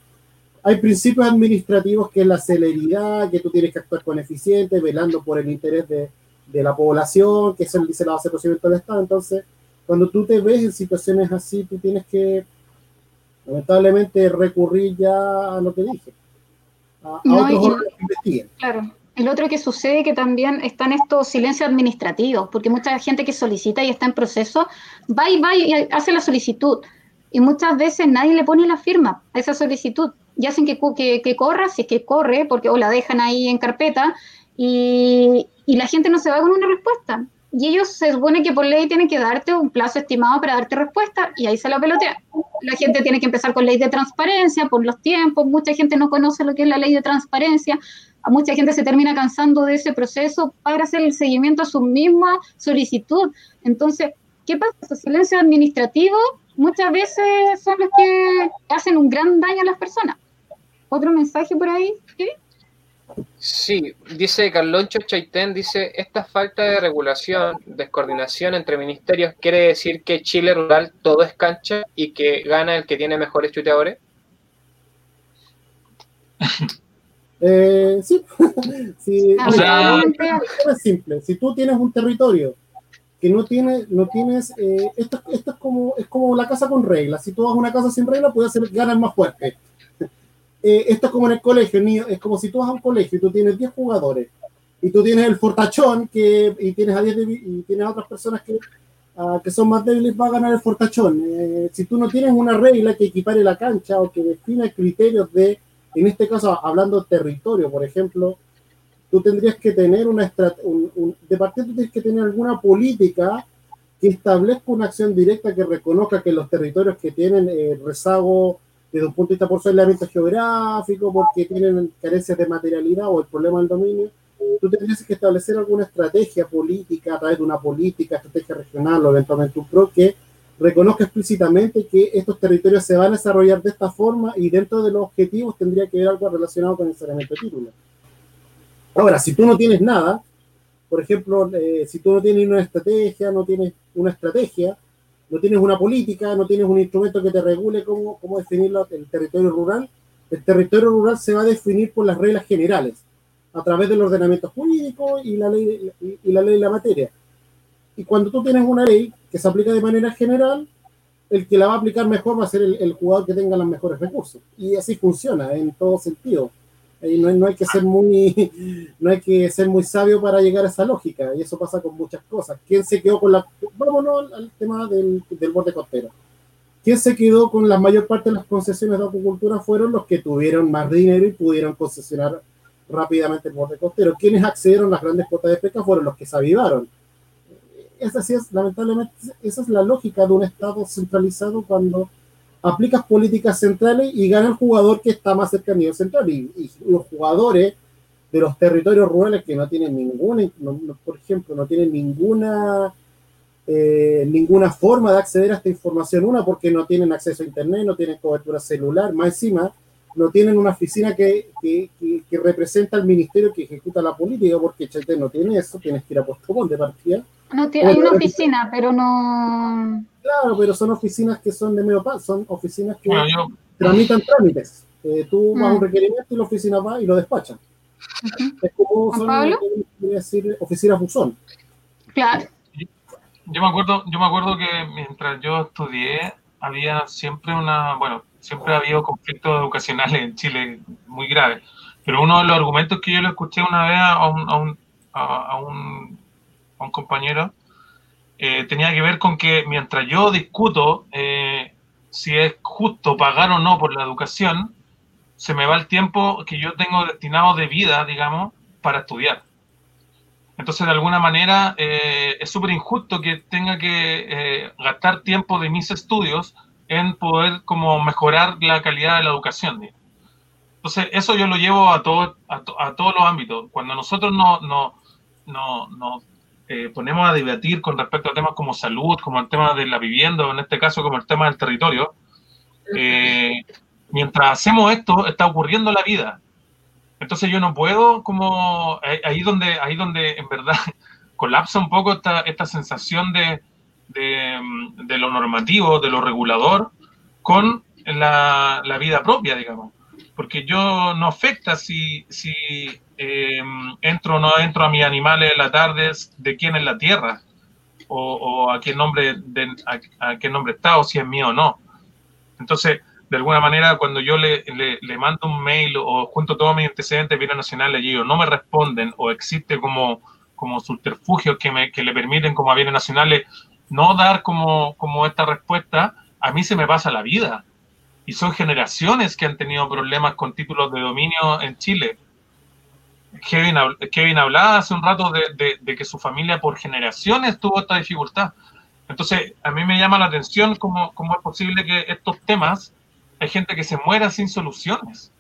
hay principios administrativos que es la celeridad, que tú tienes que actuar con eficiente, velando por el interés de, de la población, que eso dice la base de procedimiento del Estado. Entonces, cuando tú te ves en situaciones así, tú tienes que, lamentablemente, recurrir ya a lo que dije, a, otros que investiguen. Claro. El otro que sucede que también están estos silencios administrativos, porque mucha gente que solicita y está en proceso va y va y hace la solicitud. Y muchas veces nadie le pone la firma a esa solicitud. Y hacen que, que, corra, si es que corre, porque o la dejan ahí en carpeta, y, y la gente no se va con una respuesta. Y ellos se supone que por ley tienen que darte un plazo estimado para darte respuesta, y ahí se la pelotea. La gente tiene que empezar con ley de transparencia, por los tiempos, mucha gente no conoce lo que es la ley de transparencia, a mucha gente se termina cansando de ese proceso para hacer el seguimiento a su misma solicitud. Entonces, ¿qué pasa? Esos silencios administrativos muchas veces son los que hacen un gran daño a las personas. ¿Otro mensaje por ahí? ¿Sí? Sí, dice Carloncho Chaitén, dice, esta falta de regulación, descoordinación entre ministerios quiere decir que Chile rural todo es cancha y que gana el que tiene mejores chuteadores. Eh, sí, sí o sea, es simple. Si tú tienes un territorio que no tiene, no tienes, eh, esto, esto, es como es como la casa con reglas. Si tú vas a una casa sin reglas, puedes hacer ganas más fuerte. Eh, esto es como en el colegio, niño, es como si tú vas a un colegio y tú tienes 10 jugadores y tú tienes el fortachón que, y tienes a 10 y tienes a otras personas que, uh, que son más débiles, va a ganar el fortachón. Eh, si tú no tienes una regla que equipare la cancha o que defina criterios de en este caso, hablando de territorio, por ejemplo, tú tendrías que tener una un, de partida tú tienes que tener alguna política que establezca una acción directa que reconozca que los territorios que tienen eh, rezago desde un punto de vista por su aislamiento geográfico, porque tienen carencias de materialidad o el problema del dominio, tú tendrías que establecer alguna estrategia política a través de una política, estrategia regional o eventualmente un PRO que reconozca explícitamente que estos territorios se van a desarrollar de esta forma y dentro de los objetivos tendría que haber algo relacionado con el saneamiento de títulos. Ahora, si tú no tienes nada, por ejemplo, eh, si tú no tienes una estrategia, no tienes una estrategia, no tienes una política, no tienes un instrumento que te regule cómo, cómo definir el territorio rural, el territorio rural se va a definir por las reglas generales, a través del ordenamiento jurídico y la ley, y la ley de la materia. Y cuando tú tienes una ley que se aplica de manera general, el que la va a aplicar mejor va a ser el, jugador que tenga los mejores recursos. Y así funciona en todo sentido. Y no, no, hay que ser muy no hay que ser muy sabio para llegar a esa lógica y eso pasa con muchas cosas quién se quedó con la vámonos al tema del, del borde costero quién se quedó con la mayor parte de las concesiones de acuicultura fueron los que tuvieron más dinero y pudieron concesionar rápidamente el borde costero. Quienes accedieron a las grandes cuotas de pesca fueron los que se avivaron. Esa sí es, lamentablemente, esa es la lógica de un Estado centralizado cuando aplicas políticas centrales y gana el jugador que está más cerca del nivel central. Y, los jugadores de los territorios rurales que no tienen ninguna, por ejemplo, no tienen ninguna eh, ninguna forma de acceder a esta información. Una, porque no tienen acceso a Internet, no tienen cobertura celular, más encima, no tienen una oficina que, que, que, representa al ministerio que ejecuta la política, porque Chaité no tiene eso, tienes que ir a Postobón de partida. No, hay una oficina, pero no... Claro, pero son oficinas que son de medio paso, son oficinas que tramitan trámites. Eh, tú vas a un mm. requerimiento y la oficina va y lo despacha. Es como son, decir, oficinas buzón. Claro yo me acuerdo, yo me acuerdo que mientras yo estudié había siempre una, bueno, siempre ha habido conflictos educacionales en Chile muy graves, pero uno de los argumentos que yo le escuché una vez a un, a un, a un, a un compañero eh, tenía que ver con que mientras yo discuto eh, si es justo pagar o no por la educación, se me va el tiempo que yo tengo destinado de vida, digamos, para estudiar. Entonces, de alguna manera, eh, es súper injusto que tenga que gastar tiempo de mis estudios en poder como mejorar la calidad de la educación. Entonces, eso yo lo llevo a, todo, a, todos los ámbitos. Cuando nosotros nos no, no, eh, ponemos a debatir con respecto a temas como salud, como el tema de la vivienda, o en este caso como el tema del territorio, mientras hacemos esto, está ocurriendo la vida. Entonces yo no puedo como ahí donde ahí donde en verdad colapsa un poco esta, esta sensación de, de, lo normativo, de lo regulador, con la, la, vida propia, digamos. Porque yo no afecta si, si em, entro o no entro a mis animales en la tarde, de quién es la tierra, o, o a, qué nombre de, a, qué nombre está, o si es mío o no. Entonces, de alguna manera, cuando yo le, le, mando un mail o junto todos mis antecedentes bien nacionales y ellos no me responden o existe como, como subterfugios que, me, que le permiten como a bienes nacionales no dar como, como esta respuesta, a mí se me pasa la vida. Y son generaciones que han tenido problemas con títulos de dominio en Chile. Kevin, Kevin hablaba hace un rato de, de, que su familia por generaciones tuvo esta dificultad. Entonces, a mí me llama la atención cómo, cómo es posible que estos temas hay gente que se muera sin soluciones,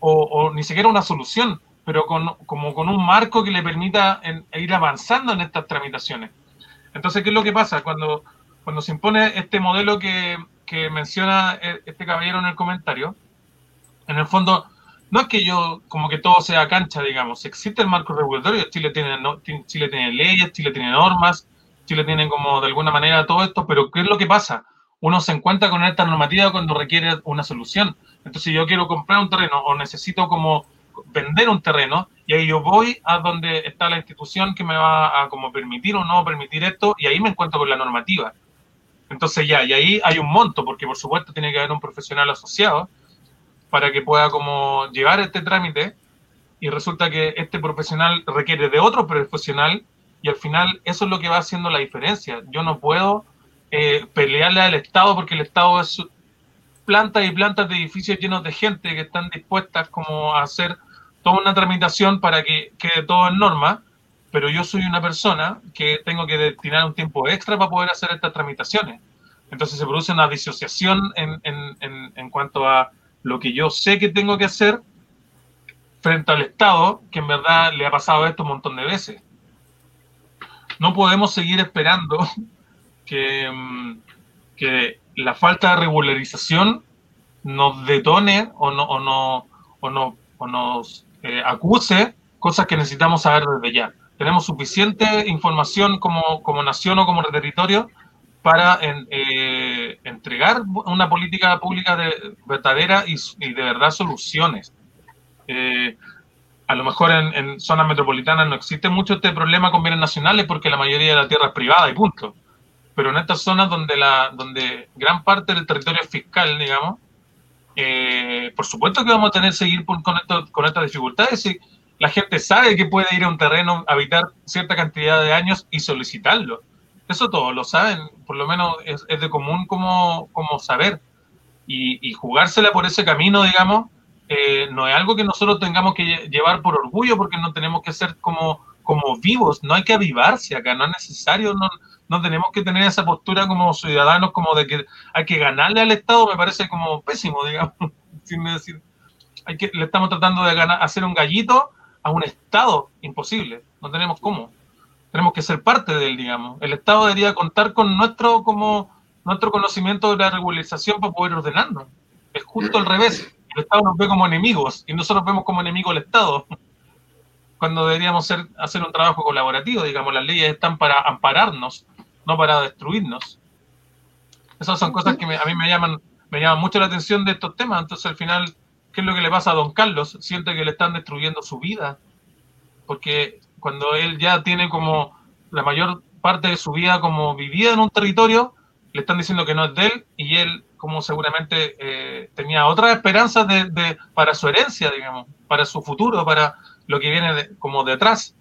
o, ni siquiera una solución, pero con, como con un marco que le permita ir avanzando en estas tramitaciones. Entonces, ¿qué es lo que pasa? Cuando, cuando se impone este modelo que, que menciona e, este caballero en el comentario, en el fondo, no es que yo, como que todo sea cancha, digamos, existe el marco regulatorio, Chile tiene, Chile tiene leyes, Chile tiene normas, Chile tiene como de alguna manera todo esto, pero ¿qué es lo que pasa? uno se encuentra con esta normativa cuando requiere una solución. Entonces yo quiero comprar un terreno o necesito como vender un terreno y ahí yo voy a donde está la institución que me va a como permitir o no permitir esto y ahí me encuentro con la normativa. Entonces ya, y ahí hay un monto, porque por supuesto tiene que haber un profesional asociado para que pueda como llevar este trámite y resulta que este profesional requiere de otro profesional y al final eso es lo que va haciendo la diferencia. Yo no puedo eh, pelearle al Estado porque el Estado es plantas y plantas de edificios llenos de gente que están dispuestas como a hacer toda una tramitación para que quede todo en norma, pero yo soy una persona que tengo que destinar un tiempo extra para poder hacer estas tramitaciones. Entonces se produce una disociación en, en, en cuanto a lo que yo sé que tengo que hacer frente al Estado, que en verdad le ha pasado esto un montón de veces. No podemos seguir esperando que, mm, que la falta de regularización nos detone o, no, o, no, o, no, o nos eh, acuse cosas que necesitamos saber desde ya. Tenemos suficiente información como, como nación o como territorio para eh, entregar una política pública de, verdadera y, de verdad soluciones. Eh, a lo mejor en, en, zonas metropolitanas no existe mucho este problema con bienes nacionales porque la mayoría de la tierra es privada y punto pero en estas zonas donde, la, donde gran parte del territorio es fiscal, digamos, eh, por supuesto que vamos a tener que seguir con, esto, con estas dificultades. Y la gente sabe que puede ir a un terreno, habitar cierta cantidad de años y solicitarlo. Eso todos lo saben, por lo menos es, de común como, como saber. Y, y, jugársela por ese camino, digamos, eh, no es algo que nosotros tengamos que llevar por orgullo porque no tenemos que ser como, como vivos, no hay que avivarse acá, no es necesario, no, no tenemos que tener esa postura como ciudadanos como de que hay que ganarle al Estado, me parece como pésimo, digamos, sin decir, hay que, le estamos tratando de ganar, hacer un gallito a un Estado, imposible, no tenemos cómo, tenemos que ser parte de él, digamos, el Estado debería contar con nuestro, como, nuestro conocimiento de la regularización para poder ordenarnos, es justo al revés, el Estado nos ve como enemigos y nosotros vemos como enemigo al Estado. Cuando deberíamos ser, hacer un trabajo colaborativo, digamos, las leyes están para ampararnos, no para destruirnos. Esas son cosas que a mí me llaman, me llaman mucho la atención de estos temas. Entonces, al final, ¿qué es lo que le pasa a don Carlos? Siente que le están destruyendo su vida. Porque cuando él ya tiene como la mayor parte de su vida como vivida en un territorio, le están diciendo que no es de él y él como seguramente eh, tenía otras esperanzas de, para su herencia, digamos, para su futuro, para lo que viene como detrás.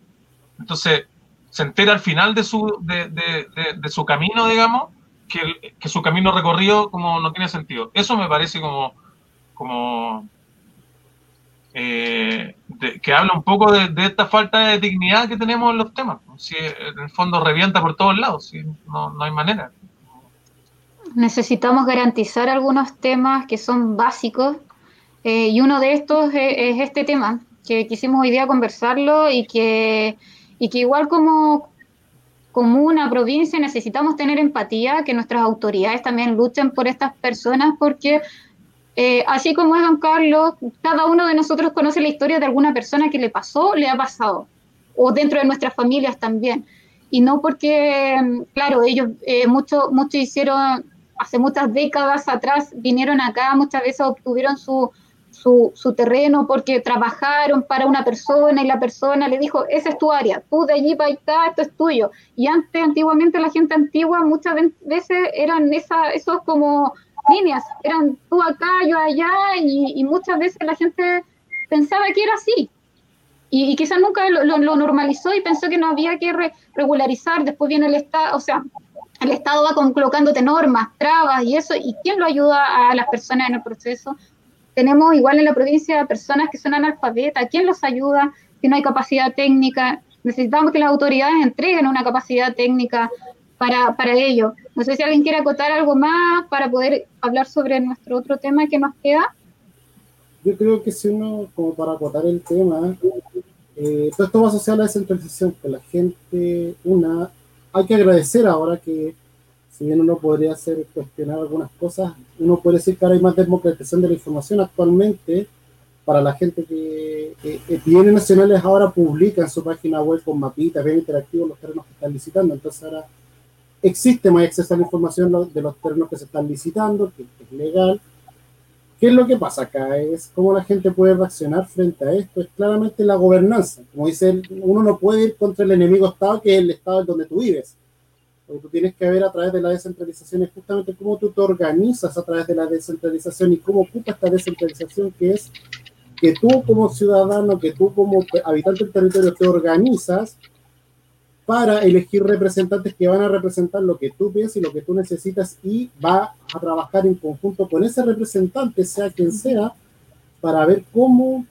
Entonces, se entera al final de su, de, de su camino, digamos, que, que, su camino recorrido como no tiene sentido. Eso me parece como, como eh, que habla un poco de, esta falta de dignidad que tenemos en los temas. Si en el fondo revienta por todos lados, si no, no hay manera necesitamos garantizar algunos temas que son básicos eh, y uno de estos es, este tema, que quisimos hoy día conversarlo y que, y que igual como, como una provincia necesitamos tener empatía, que nuestras autoridades también luchen por estas personas porque... Eh, así como es don Carlos, cada uno de nosotros conoce la historia de alguna persona que le pasó, le ha pasado, o dentro de nuestras familias también. Y no porque, claro, ellos eh, mucho, mucho hicieron hace muchas décadas atrás vinieron acá, muchas veces obtuvieron su, su, terreno porque trabajaron para una persona y la persona le dijo, esa es tu área, tú de allí para acá, esto es tuyo. Y antes, antiguamente, la gente antigua muchas veces eran esa, esos como líneas, eran tú acá, yo allá, y, muchas veces la gente pensaba que era así. Y, quizás nunca lo, normalizó y pensó que no había que regularizar, después viene el Estado, o sea, el Estado va colocándote normas, trabas y eso, ¿y quién lo ayuda a las personas en el proceso? Tenemos igual en la provincia personas que son analfabetas, ¿quién los ayuda si no hay capacidad técnica? Necesitamos que las autoridades entreguen una capacidad técnica para, para ello. No sé si alguien quiere acotar algo más para poder hablar sobre nuestro otro tema que nos queda. Yo creo que si uno, como para acotar el tema, eh, todo esto va asociado a la descentralización, que la gente, una, hay que agradecer ahora que, si bien uno podría hacer cuestionar algunas cosas, uno puede decir que ahora hay más democratización de la información actualmente para la gente que bienes nacionales ahora publica en su página web con mapitas bien interactivos los terrenos que están licitando. Entonces ahora existe más acceso a la información de los terrenos que se están licitando, que es legal. ¿Qué es lo que pasa acá? Es cómo la gente puede reaccionar frente a esto. Es claramente la gobernanza. Como dice, uno no puede ir contra el enemigo Estado, que es el Estado donde tú vives. Lo que tú tienes que ver a través de la descentralización es justamente cómo tú te organizas a través de la descentralización y cómo ocupa esta descentralización, que es que tú como ciudadano, que tú como habitante del territorio te organizas para elegir representantes que van a representar lo que tú piensas y lo que tú necesitas y va a trabajar en conjunto con ese representante, sea quien sea, para ver cómo,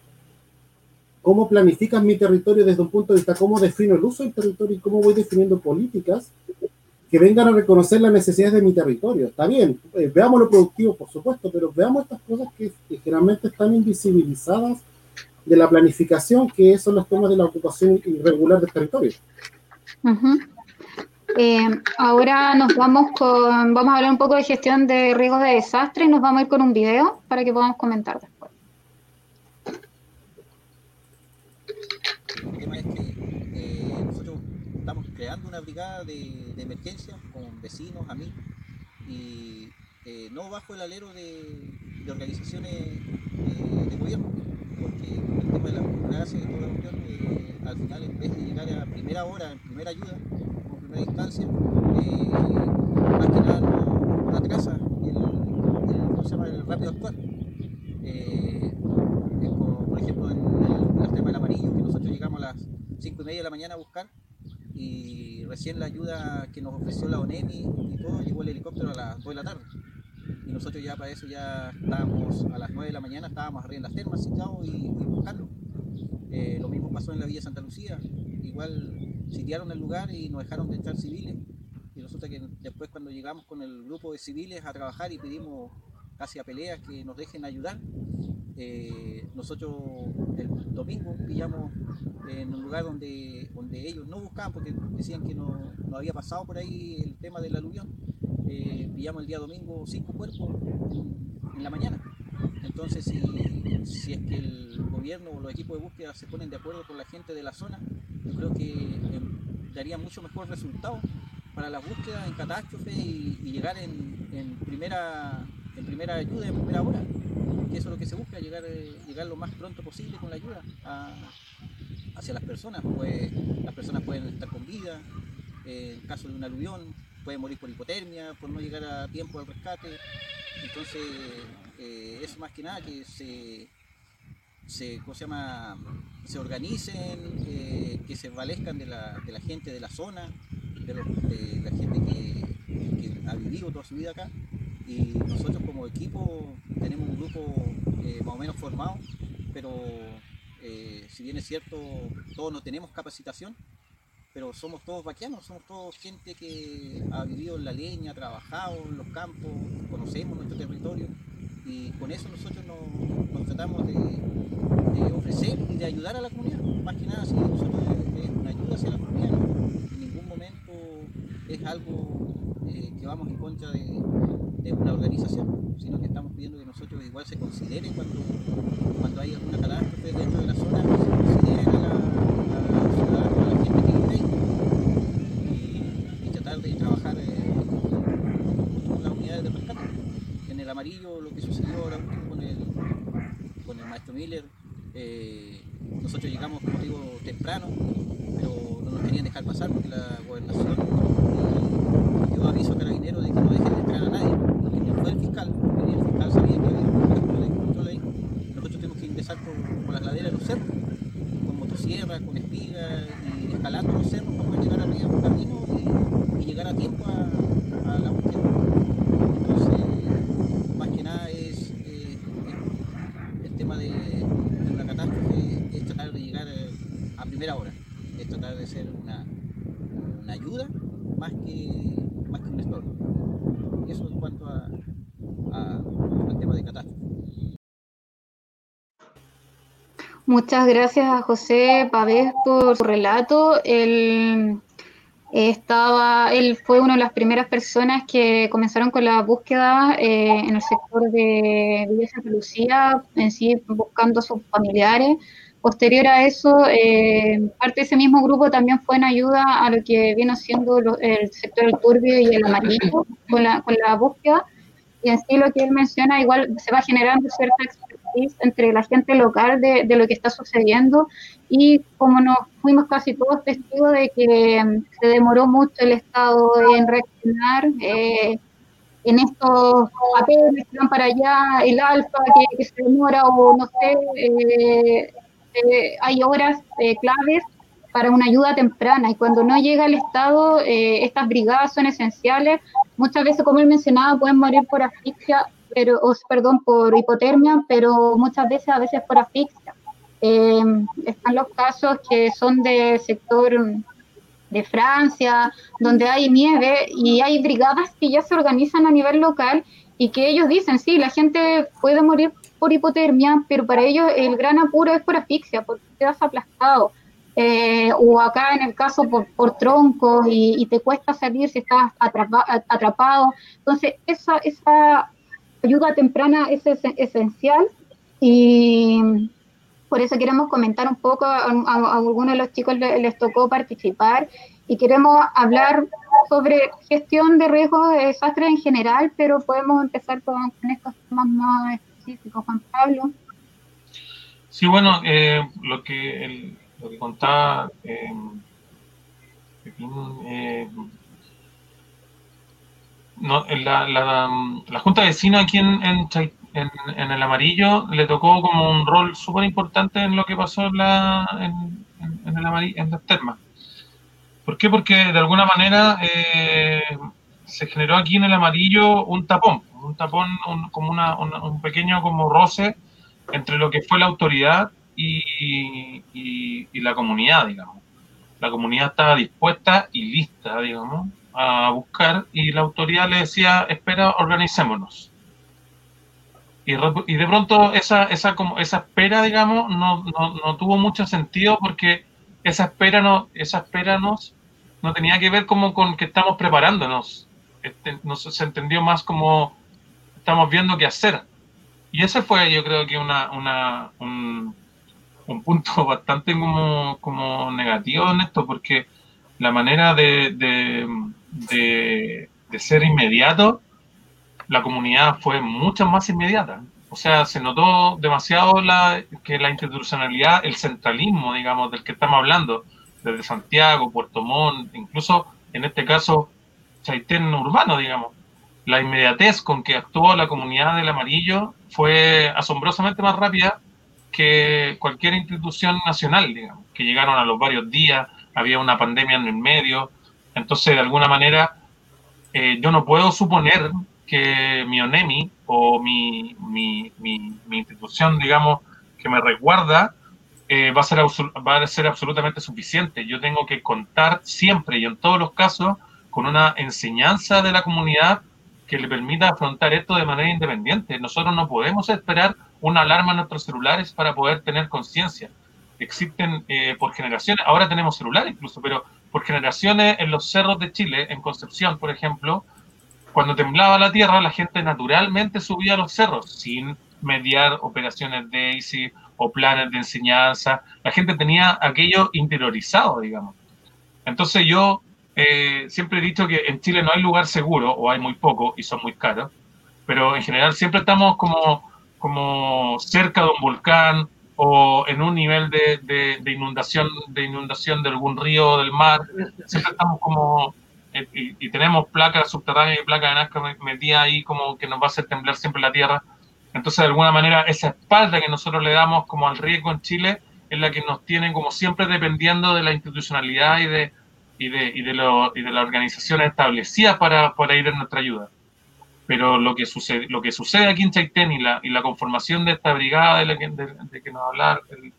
cómo planificas mi territorio desde un punto de vista, cómo defino el uso del territorio y cómo voy definiendo políticas que vengan a reconocer las necesidades de mi territorio. Está bien, eh, veamos lo productivo, por supuesto, pero veamos estas cosas que, generalmente están invisibilizadas de la planificación, que son los temas de la ocupación irregular del territorio. Eh, ahora nos vamos con, vamos a hablar un poco de gestión de riesgos de desastre y nos vamos a ir con un video para que podamos comentar después. El tema es que eh, nosotros estamos creando una brigada de, emergencia con vecinos, amigos, y eh, no bajo el alero de, organizaciones de gobierno, porque el tema de la burocracia y toda la cuestión al final en vez de llegar a primera hora, en primera ayuda, como primera instancia, eh, más que nada atrasa el, el, se el rápido actuar. Eh, por ejemplo en el, tema del amarillo, que nosotros llegamos a las 5 y media de la mañana a buscar y recién la ayuda que nos ofreció la ONEMI y todo llegó el helicóptero a las 2 de la tarde. y nosotros ya para eso ya estábamos a las 9 de la mañana, estábamos arriba en las termas sitiados y, y buscando. Eh, lo mismo pasó en la Villa Santa Lucía, igual sitiaron el lugar y nos dejaron de entrar civiles y resulta que después cuando llegamos con el grupo de civiles a trabajar y pedimos casi a peleas que nos dejen ayudar, eh, nosotros el domingo pillamos en un lugar donde, donde ellos no buscaban porque decían que no, no había pasado por ahí el tema del aluvión. Eh, pillamos el día domingo cinco cuerpos en, la mañana. Entonces, si, si, es que el gobierno o los equipos de búsqueda se ponen de acuerdo con la gente de la zona, yo creo que eh, daría mucho mejor resultado para la búsqueda en catástrofe y, llegar en, primera, en primera ayuda, en primera hora que eso es lo que se busca, llegar, eh, llegar lo más pronto posible con la ayuda hacia las personas. Pues las personas pueden estar con vida, eh, en caso de un aluvión, pueden morir por hipotermia, por no llegar a tiempo al rescate. Entonces, eh, eso más que nada que se, se, ¿cómo se, llama? se organicen, eh, que se valezcan de la, de la, gente de la zona, de, la gente que ha vivido toda su vida acá y nosotros como equipo tenemos un grupo eh, más o menos formado, pero eh, si bien es cierto, todos no tenemos capacitación, pero somos todos vaquianos, somos todos gente que ha vivido en la leña, ha trabajado en los campos, conocemos nuestro territorio y con eso nosotros nos, tratamos de, de, ofrecer y de ayudar a la comunidad. Más que nada, si nosotros es una ayuda hacia la comunidad, en ningún momento es algo eh, que vamos en contra de, una organización, sino que estamos pidiendo que nosotros igual se considere cuando, cuando hay alguna catástrofe dentro de la zona, se considere a la, a la ciudadana, a la gente que vive ahí y, y tratar de trabajar eh, con las unidades de rescate. En el amarillo, lo que sucedió ahora con el, con el maestro Miller, eh, nosotros llegamos, como digo, temprano, pero no nos querían dejar pasar porque la gobernación dio aviso a carabineros de que no dejen de entrar a nadie. Y no fue el fiscal, y el fiscal sabía que había un puesto de control ahí. Nosotros tuvimos que ingresar por, por las laderas de los cerros, con motosierra, con espiga, y escalando los cerros para poder llegar arriba un camino y, y, llegar a tiempo a, a la búsqueda. Entonces, más que nada es eh, el tema de, de, una catástrofe, es tratar de llegar a primera hora, es tratar de ser una, una ayuda más que más que un estorbo. Eso en cuanto a, a, al tema de catástrofe. Muchas gracias a José Pavés por su relato. Él, estaba, él fue una de las primeras personas que comenzaron con la búsqueda eh, en el sector de Villa Santa Lucía, en sí buscando a sus familiares. Posterior a eso, eh, parte de ese mismo grupo también fue en ayuda a lo que viene siendo lo, el sector del turbio y el amarillo con la, con la búsqueda. Y en sí lo que él menciona, igual se va generando cierta entre la gente local de, de lo que está sucediendo y como nos fuimos casi todos testigos de que um, se demoró mucho el Estado en reaccionar, eh, en estos papeles que van para allá, el alfa que, se demora o no sé, eh, eh, hay horas eh, claves para una ayuda temprana y cuando no llega el Estado, estas brigadas son esenciales. Muchas veces, como él mencionaba, pueden morir por asfixia, pero, o, perdón, por hipotermia, pero muchas veces, a veces por asfixia. están los casos que son de sector de Francia, donde hay nieve y hay brigadas que ya se organizan a nivel local y que ellos dicen, sí, la gente puede morir por hipotermia, pero para ellos el gran apuro es por asfixia, porque quedas aplastado. Eh, o acá en el caso por, por troncos y, te cuesta salir si estás atrapa, atrapado. Entonces, esa ayuda temprana es, es esencial y por eso queremos comentar un poco, a, a, algunos de los chicos les, les, tocó participar y queremos hablar sobre gestión de riesgos de desastres en general, pero podemos empezar con, estos temas más específicos. Juan Pablo. Sí, bueno, eh, lo, que lo que contaba eh, eh, no, la, la, la, Junta de Vecinos aquí en, el amarillo le tocó como un rol súper importante en lo que pasó en, la, el amarillo, en las termas. ¿Por qué? Porque de alguna manera eh, se generó aquí en el amarillo un tapón, un tapón, como una, un pequeño como roce entre lo que fue la autoridad y, y, la comunidad, digamos. La comunidad estaba dispuesta y lista, digamos, a buscar y la autoridad le decía, espera, organicémonos. Y, de pronto esa, esa, como, esa espera, digamos, no, no, no, tuvo mucho sentido porque esa espera, no, esa espera nos, no tenía que ver como con que estamos preparándonos. Este, no, se entendió más como estamos viendo qué hacer. Y ese fue, yo creo que una, una un, un, punto bastante como, como, negativo en esto, porque la manera de, de, ser inmediato, la comunidad fue mucho más inmediata. O sea, se notó demasiado la, que la institucionalidad, el centralismo, digamos, del que estamos hablando, desde Santiago, Puerto Montt, incluso en este caso Chaitén urbano, digamos. La inmediatez con que actuó la comunidad del amarillo fue asombrosamente más rápida que cualquier institución nacional, digamos, que llegaron a los varios días, había una pandemia en el medio, entonces de alguna manera eh, yo no puedo suponer que mi ONEMI o mi, mi, mi, institución, digamos, que me resguarda, eh, va, a ser, va a ser absolutamente suficiente. Yo tengo que contar siempre y en todos los casos con una enseñanza de la comunidad que le permita afrontar esto de manera independiente. Nosotros no podemos esperar una alarma en nuestros celulares para poder tener conciencia. Existen eh, por generaciones, ahora tenemos celulares incluso, pero por generaciones en los cerros de Chile, en Concepción, por ejemplo, cuando temblaba la tierra, la gente naturalmente subía a los cerros sin mediar operaciones DAISY o planes de enseñanza. La gente tenía aquello interiorizado, digamos. Entonces yo eh, siempre he dicho que en Chile no hay lugar seguro, o hay muy poco, y son muy caros, pero en general siempre estamos como, como cerca de un volcán o en un nivel de, de, inundación, de inundación de algún río o del mar, siempre estamos como, eh, y, tenemos placas subterráneas y placas de Nazca metidas ahí como que nos va a hacer temblar siempre la tierra. Entonces, de alguna manera, esa espalda que nosotros le damos como al riesgo en Chile es la que nos tiene como siempre dependiendo de la institucionalidad y de, y de, y de, lo, y de las organizaciones establecidas para, para, ir en nuestra ayuda. Pero lo que sucede, lo que sucede aquí en Chaitén y la, y la conformación de esta brigada de, la que, de, que nos habla el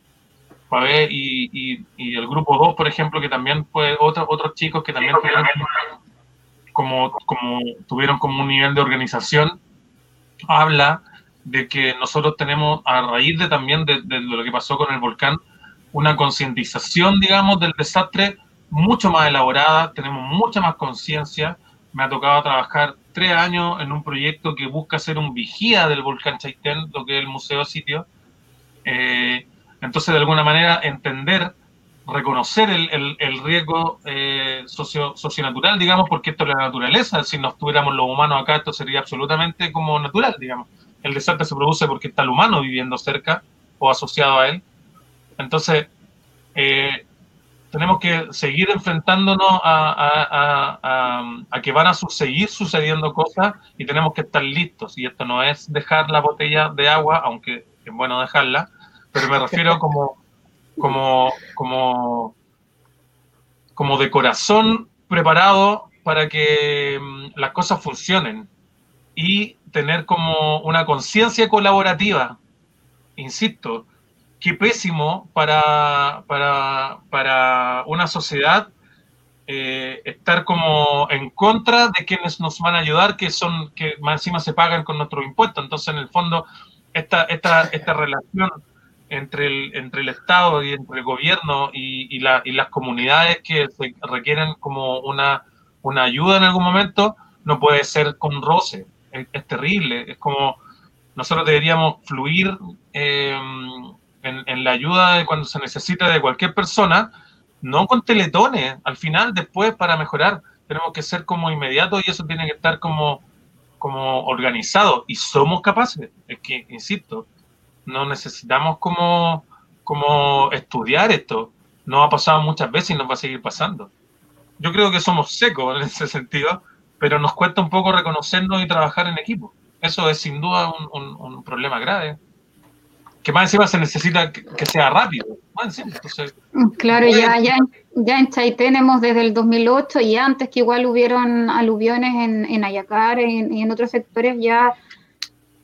y, y, y, el grupo 2, por ejemplo, que también fue otro, otros chicos que también tuvieron como, como, tuvieron como un nivel de organización, habla de que nosotros tenemos, a raíz de también de, de lo que pasó con el volcán, una concientización, digamos, del desastre mucho más elaborada, tenemos mucha más conciencia. Me ha tocado trabajar tres años en un proyecto que busca ser un vigía del volcán Chaitén, lo que es el museo sitio. Eh, entonces, de alguna manera, entender, reconocer el, el, riesgo eh, socio, socionatural, digamos, porque esto es la naturaleza. Si no estuviéramos los humanos acá, esto sería absolutamente como natural, digamos. El desastre se produce porque está el humano viviendo cerca o asociado a él. Entonces, eh, tenemos que seguir enfrentándonos a, que van a seguir sucediendo cosas y tenemos que estar listos. Y esto no es dejar la botella de agua, aunque es bueno dejarla, pero me refiero como, como, como, como de corazón preparado para que mm, las cosas funcionen y tener como una conciencia colaborativa, insisto, qué pésimo para, para, para una sociedad eh, estar como en contra de quienes nos van a ayudar, que son, que más encima se pagan con nuestros impuestos. Entonces, en el fondo, esta, esta, esta relación entre el, entre el Estado y entre el gobierno y, y, y las comunidades que requieren como una, una ayuda en algún momento, no puede ser con roce. Es, terrible. Es como nosotros deberíamos fluir eh, en, la ayuda de cuando se necesita de cualquier persona, no con teletones, al final, después, para mejorar, tenemos que ser como inmediatos y eso tiene que estar como, como organizado. Y somos capaces, es que, insisto, no necesitamos como, como estudiar esto, no ha pasado muchas veces y nos va a seguir pasando. Yo creo que somos secos en ese sentido, pero nos cuesta un poco reconocernos y trabajar en equipo. Eso es sin duda un problema grave que más encima se necesita que, sea rápido. claro, ya, ya, ya en Chaitén hemos desde el 2008 y antes que igual hubieron aluviones en, en Ayacar y en, otros sectores, ya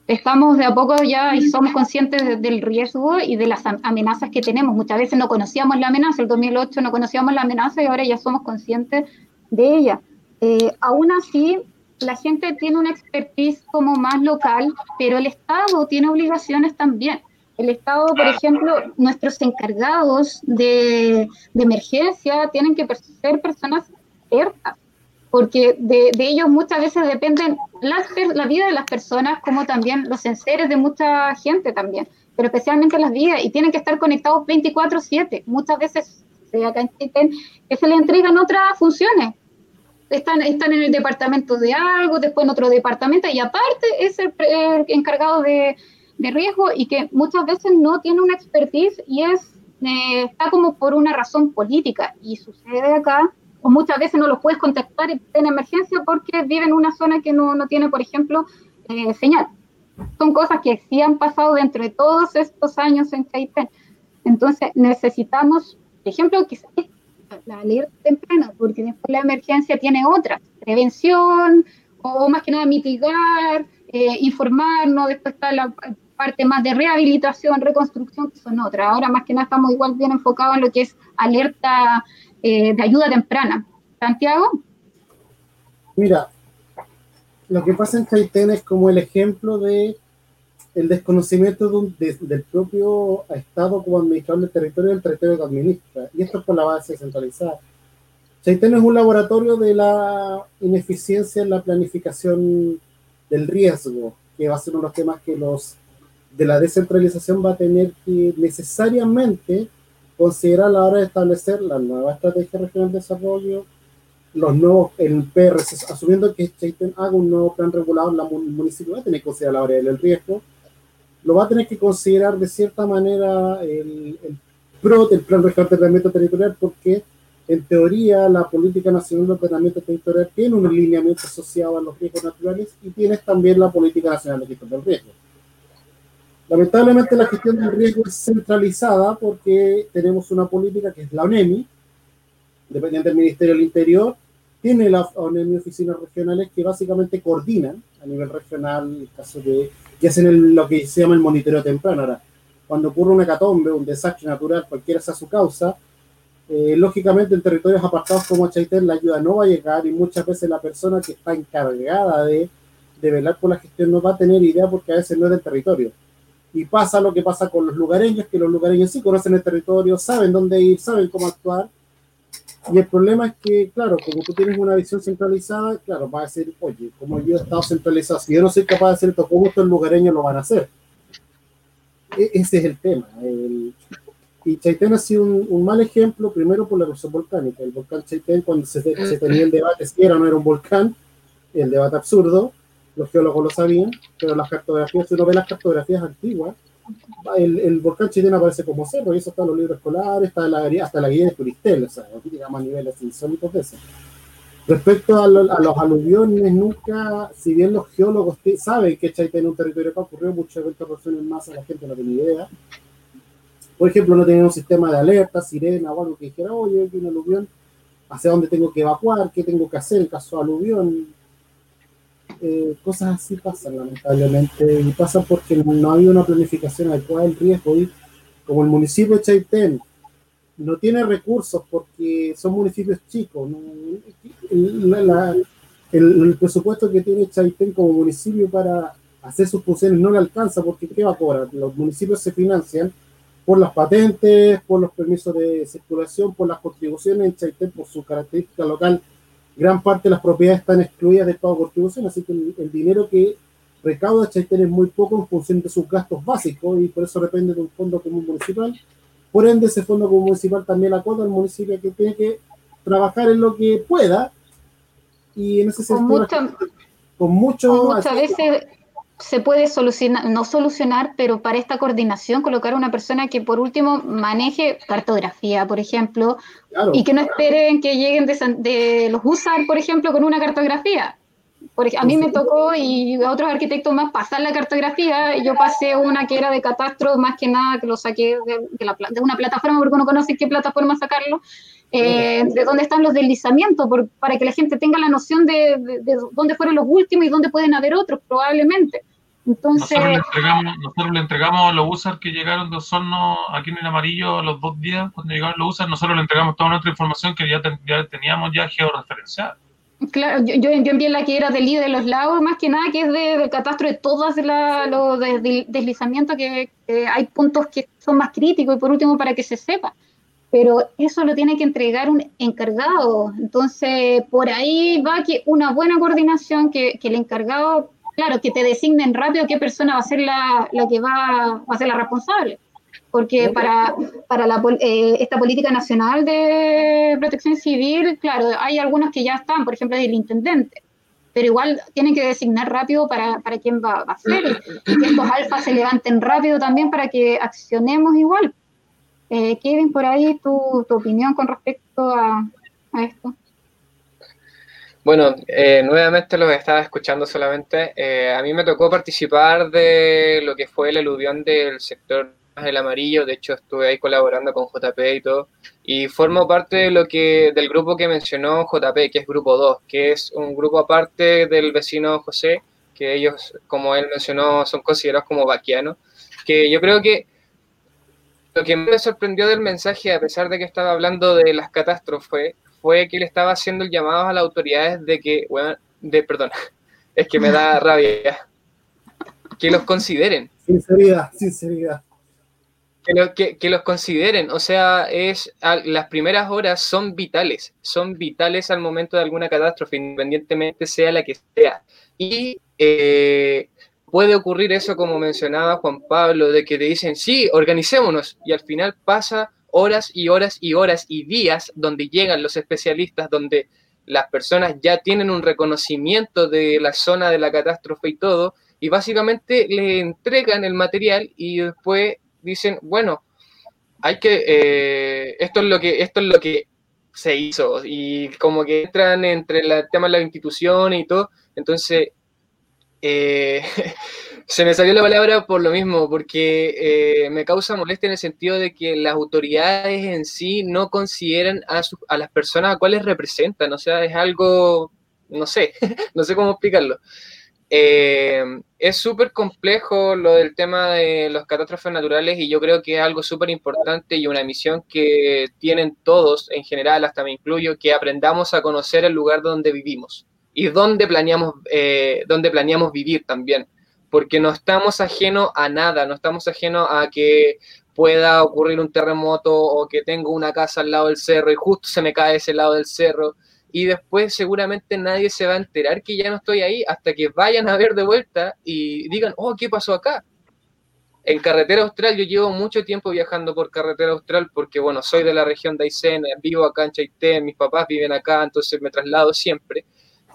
estamos de a poco ya y somos conscientes del riesgo y de las amenazas que tenemos. Muchas veces no conocíamos la amenaza, el 2008 no conocíamos la amenaza y ahora ya somos conscientes de ella. Eh, aún así, la gente tiene una expertise como más local, pero el Estado tiene obligaciones también. El Estado, por ejemplo, nuestros encargados de, emergencia tienen que ser personas expertas, porque de, ellos muchas veces dependen las, la vida de las personas, como también los enseres de mucha gente también, pero especialmente las vidas, y tienen que estar conectados 24/7. Muchas veces acá en que se le entregan otras funciones, están, están en el departamento de algo, después en otro departamento y aparte es el, encargado de, de, riesgo y que muchas veces no tiene una expertise y es eh, está como por una razón política y sucede acá o muchas veces no los puedes contactar en emergencia porque vive en una zona que no, no tiene, por ejemplo, eh, señal. Son cosas que sí han pasado dentro de todos estos años en Chaitén. Entonces necesitamos, por ejemplo, que la alerta temprana, porque después la emergencia tiene otra, prevención o más que nada mitigar, eh, informarnos, después está la parte más de rehabilitación, reconstrucción, que son otras. Ahora más que nada estamos igual bien enfocados en lo que es alerta eh, de ayuda temprana. Santiago. Mira, lo que pasa en Chaitén es como el ejemplo de el desconocimiento del propio Estado como administrador del territorio del territorio que administra. Y esto es por la base centralizada. Chaitén es un laboratorio de la ineficiencia en la planificación del riesgo, que va a ser uno de los temas que los de la descentralización va a tener que necesariamente considerar a la hora de establecer la nueva estrategia regional de desarrollo, los nuevos, el PRC, asumiendo que Chaitén haga un nuevo plan regulador, la municipio va a tener que considerar la hora del riesgo, lo va a tener que considerar de cierta manera el, el PRO, el Plan Regional de Ordenamiento Territorial, porque en teoría la Política Nacional de Ordenamiento Territorial tiene un alineamiento asociado a los riesgos naturales y tienes también la Política Nacional de Gestión del Riesgo. Lamentablemente la gestión del riesgo es centralizada porque tenemos una política que es la ONEMI, dependiente del Ministerio del Interior, tiene la ONEMI oficinas regionales que básicamente coordinan a nivel regional el caso de que hacen lo que se llama el monitoreo temprano. Ahora, cuando ocurre una catombe, un desastre natural, cualquiera sea su causa, eh, lógicamente en territorios apartados como Chaitén la ayuda no va a llegar y muchas veces la persona que está encargada de, de velar por la gestión no va a tener idea porque a veces no es del territorio. Y pasa lo que pasa con los lugareños, que los lugareños sí conocen el territorio, saben dónde ir, saben cómo actuar, y el problema es que, claro, como tú tienes una visión centralizada, claro, va a decir, oye, como yo he estado centralizado, si yo no soy capaz de hacer esto, ¿cómo estos lugareños lo van a hacer? E ese es el tema. y Chaitén ha sido un, mal ejemplo, primero por la erupción volcánica. El volcán Chaitén, cuando se, se, tenía el debate si era o no era un volcán, el debate absurdo, los geólogos lo sabían, pero las cartografías, si uno ve las cartografías antiguas, el, volcán chileno aparece como cerro, y eso está en los libros escolares, está la, hasta la guía de Turistel, o sea, digamos a niveles insólitos de eso. Respecto a, los aluviones, nunca, si bien los geólogos saben que Chaitén es un territorio que ocurrió muchas eventos en masa, la gente no tiene idea. Por ejemplo, no tenía un sistema de alerta, sirena o algo que dijera, oye, hay un aluvión, ¿hacia dónde tengo que evacuar? ¿Qué tengo que hacer en caso de aluvión? Eh, cosas así pasan lamentablemente y pasan porque no ha habido una planificación adecuada del riesgo y como el municipio de Chaitén no tiene recursos porque son municipios chicos, el, presupuesto que tiene Chaitén como municipio para hacer sus funciones no le alcanza porque ¿qué va a cobrar? Los municipios se financian por las patentes, por los permisos de circulación, por las contribuciones en Chaitén, por su característica local gran parte de las propiedades están excluidas del pago de contribución, así que el, dinero que recauda Chaitén es muy poco en función de sus gastos básicos y por eso depende de un fondo común municipal. Por ende, ese fondo común municipal también la cuota del municipio que tiene que trabajar en lo que pueda y en ese sentido, con mucho... muchas veces se puede solucionar, no solucionar, pero para esta coordinación colocar a una persona que por último maneje cartografía, por ejemplo, y que no esperen que lleguen de, los USAR, por ejemplo, con una cartografía. Porque a mí me tocó y a otros arquitectos más pasar la cartografía. Yo pasé una que era de catastro, más que nada que lo saqué de, la, de una plataforma, porque uno conoce qué plataforma sacarlo, eh, de dónde están los deslizamientos, para que la gente tenga la noción de, de, dónde fueron los últimos y dónde pueden haber otros, probablemente. Entonces, nosotros le entregamos, nosotros le entregamos a los users que llegaron de Osorno aquí en el amarillo los dos días cuando llegaron los users, nosotros le entregamos toda nuestra información que ya, ya teníamos ya georreferenciada. Claro, yo, yo, envié la que era del I de los lagos, más que nada, que es de, del catastro de todos los deslizamientos, que hay puntos que son más críticos y por último para que se sepa. Pero eso lo tiene que entregar un encargado. Entonces, por ahí va que una buena coordinación, que, que el encargado, claro, que te designen rápido qué persona va a ser la, la que va, va a ser la responsable porque para, para la, eh, esta política nacional de protección civil, claro, hay algunos que ya están, por ejemplo, el intendente, pero igual tienen que designar rápido para, para quién va, a ser y, que estos alfas se levanten rápido también para que accionemos igual. Eh, Kevin, por ahí tu, tu opinión con respecto a, a esto. Bueno, eh, nuevamente lo estaba escuchando solamente. Eh, a mí me tocó participar de lo que fue el eludión del sector el amarillo, de hecho estuve ahí colaborando con JP y todo, y formo parte de lo que, del grupo que mencionó JP, que es Grupo 2, que es un grupo aparte del vecino José, que ellos, como él mencionó, son considerados como vaquianos, que yo creo que lo que me sorprendió del mensaje, a pesar de que estaba hablando de las catástrofes, fue que él estaba haciendo el llamado a las autoridades de que, bueno, de, perdón, es que me da rabia, que los consideren. Sinceridad, sinceridad que, los consideren, o sea, es las primeras horas son vitales, son vitales al momento de alguna catástrofe, independientemente sea la que sea. Y eh, puede ocurrir eso, como mencionaba Juan Pablo, de que te dicen, sí, organicémonos, y al final pasa horas y horas y horas y días donde llegan los especialistas, donde las personas ya tienen un reconocimiento de la zona de la catástrofe y todo, y básicamente le entregan el material y después dicen, bueno, hay que, eh, esto es lo que, esto es lo que se hizo, y como que entran entre el tema de la institución y todo, entonces eh, se me salió la palabra por lo mismo, porque eh, me causa molestia en el sentido de que las autoridades en sí no consideran a, a las personas a cuales representan, o sea, es algo, no sé, no sé cómo explicarlo. Eh, es súper complejo lo del tema de los catástrofes naturales y yo creo que es algo súper importante y una misión que tienen todos en general, hasta me incluyo, que aprendamos a conocer el lugar donde vivimos y dónde planeamos, eh, planeamos vivir también, porque no estamos ajenos a nada, no estamos ajenos a que pueda ocurrir un terremoto o que tengo una casa al lado del cerro y justo se me cae ese lado del cerro y después seguramente nadie se va a enterar que ya no estoy ahí hasta que vayan a ver de vuelta y digan, oh, ¿qué pasó acá? En carretera austral, yo llevo mucho tiempo viajando por carretera austral porque, bueno, soy de la región de Aysén, vivo acá en Chaitén, mis papás viven acá, entonces me traslado siempre.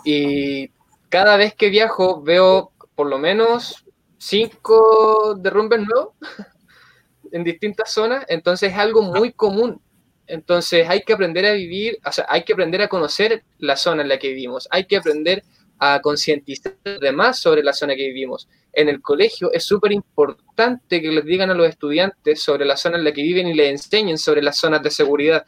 Y cada vez que viajo veo por lo menos cinco derrumbes nuevos en distintas zonas, entonces es algo muy común entonces hay que aprender a vivir, o sea, hay que aprender a conocer la zona en la que vivimos, hay que aprender a concientizar además sobre la zona que vivimos. En el colegio es súper importante que les digan a los estudiantes sobre la zona en la que viven y les enseñen sobre las zonas de seguridad.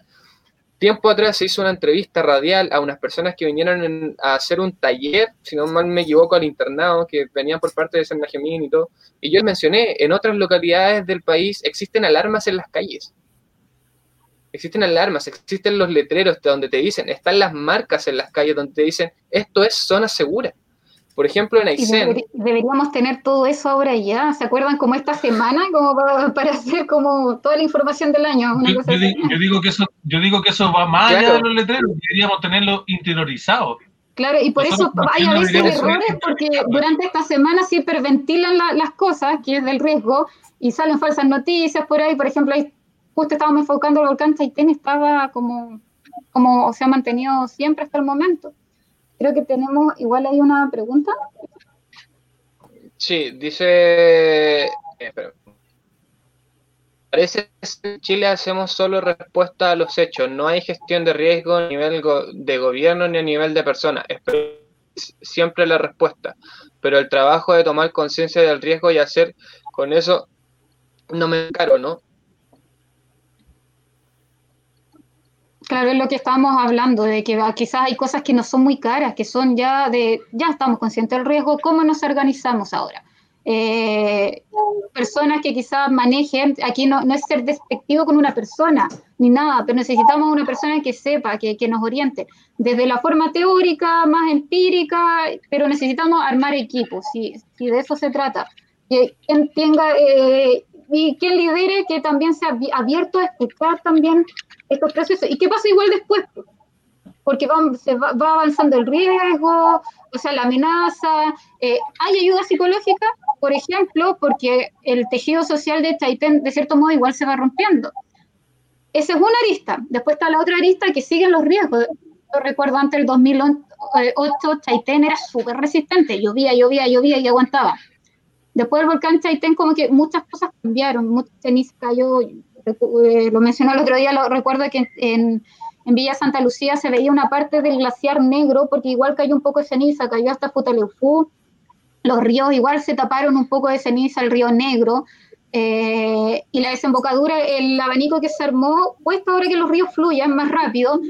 Tiempo atrás se hizo una entrevista radial a unas personas que vinieron a hacer un taller, si no mal me equivoco, al internado, que venían por parte de San Benjamín y todo. Y yo les mencioné, en otras localidades del país existen alarmas en las calles existen alarmas, existen los letreros donde te dicen, están las marcas en las calles donde te dicen, esto es zona segura. Por ejemplo, en Aysén. deberíamos tener todo eso ahora ya. ¿Se acuerdan como esta semana como para, hacer como toda la información del año? yo, digo, que eso, yo digo que eso va más allá de los letreros, deberíamos tenerlo interiorizado. Claro, y por eso hay a veces errores porque durante esta semana se hiperventilan las cosas, que es del riesgo, y salen falsas noticias por ahí. Por ejemplo, hay justo estábamos enfocando el volcán Chaitén, estaba como, como se ha mantenido siempre hasta el momento. Creo que tenemos, igual hay una pregunta. Sí, dice, eh, parece que en Chile hacemos solo respuesta a los hechos, no hay gestión de riesgo a nivel de gobierno ni a nivel de personas. siempre la respuesta, pero el trabajo de tomar conciencia del riesgo y hacer con eso no me encaro, ¿no? Claro, es lo que estábamos hablando, de que quizás hay cosas que no son muy caras, que son ya de, ya estamos conscientes del riesgo, ¿cómo nos organizamos ahora? Eh, personas que quizás manejen, aquí no, no, es ser despectivo con una persona ni nada, pero necesitamos una persona que sepa, que, que, nos oriente, desde la forma teórica, más empírica, pero necesitamos armar equipos, si, si de eso se trata. Que tenga eh, y quien lidere, que también sea abierto a escuchar también estos procesos. ¿Y qué pasa igual después? Porque va, se va, va avanzando el riesgo, o sea, la amenaza. Eh, ¿Hay ayuda psicológica? Por ejemplo, porque el tejido social de Chaitén, de cierto modo, igual se va rompiendo. Esa es una arista. Después está la otra arista que sigue los riesgos. Yo recuerdo antes del 2008, Chaitén era súper resistente. Llovía, llovía, llovía y aguantaba. Después del volcán Chaitén, como que muchas cosas cambiaron. Mucha ceniza cayó. Eh, lo mencionó el otro día, recuerdo que en, Villa Santa Lucía se veía una parte del glaciar negro, porque igual cayó un poco de ceniza, cayó hasta Futaleufú, los ríos igual se taparon un poco de ceniza, el río Negro, eh, y la desembocadura, el abanico que se armó, puesto ahora que los ríos fluyan más rápido,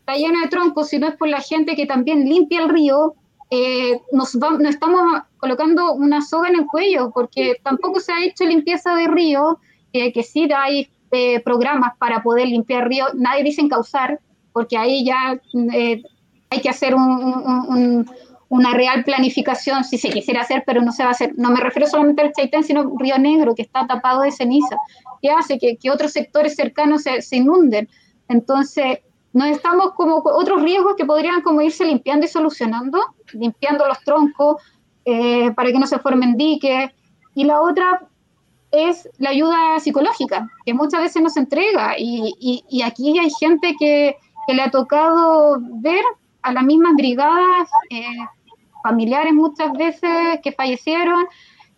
está lleno de troncos, si no es por la gente que también limpia el río, eh, nos, nos estamos colocando una soga en el cuello, porque tampoco se ha hecho limpieza de río, eh, que sí hay eh, programas para poder limpiar ríos, nadie dice encauzar, porque ahí ya eh, hay que hacer una real planificación si se quisiera hacer, pero no se va a hacer. No me refiero solamente al Chaitén, sino Río Negro, que está tapado de ceniza, que hace que, otros sectores cercanos se, inunden. Entonces, no estamos como otros riesgos que podrían como irse limpiando y solucionando, limpiando los troncos eh, para que no se formen diques. Y la otra, es la ayuda psicológica, que muchas veces no se entrega. Y, y, aquí hay gente que, que, le ha tocado ver a las mismas brigadas, eh, familiares muchas veces que fallecieron,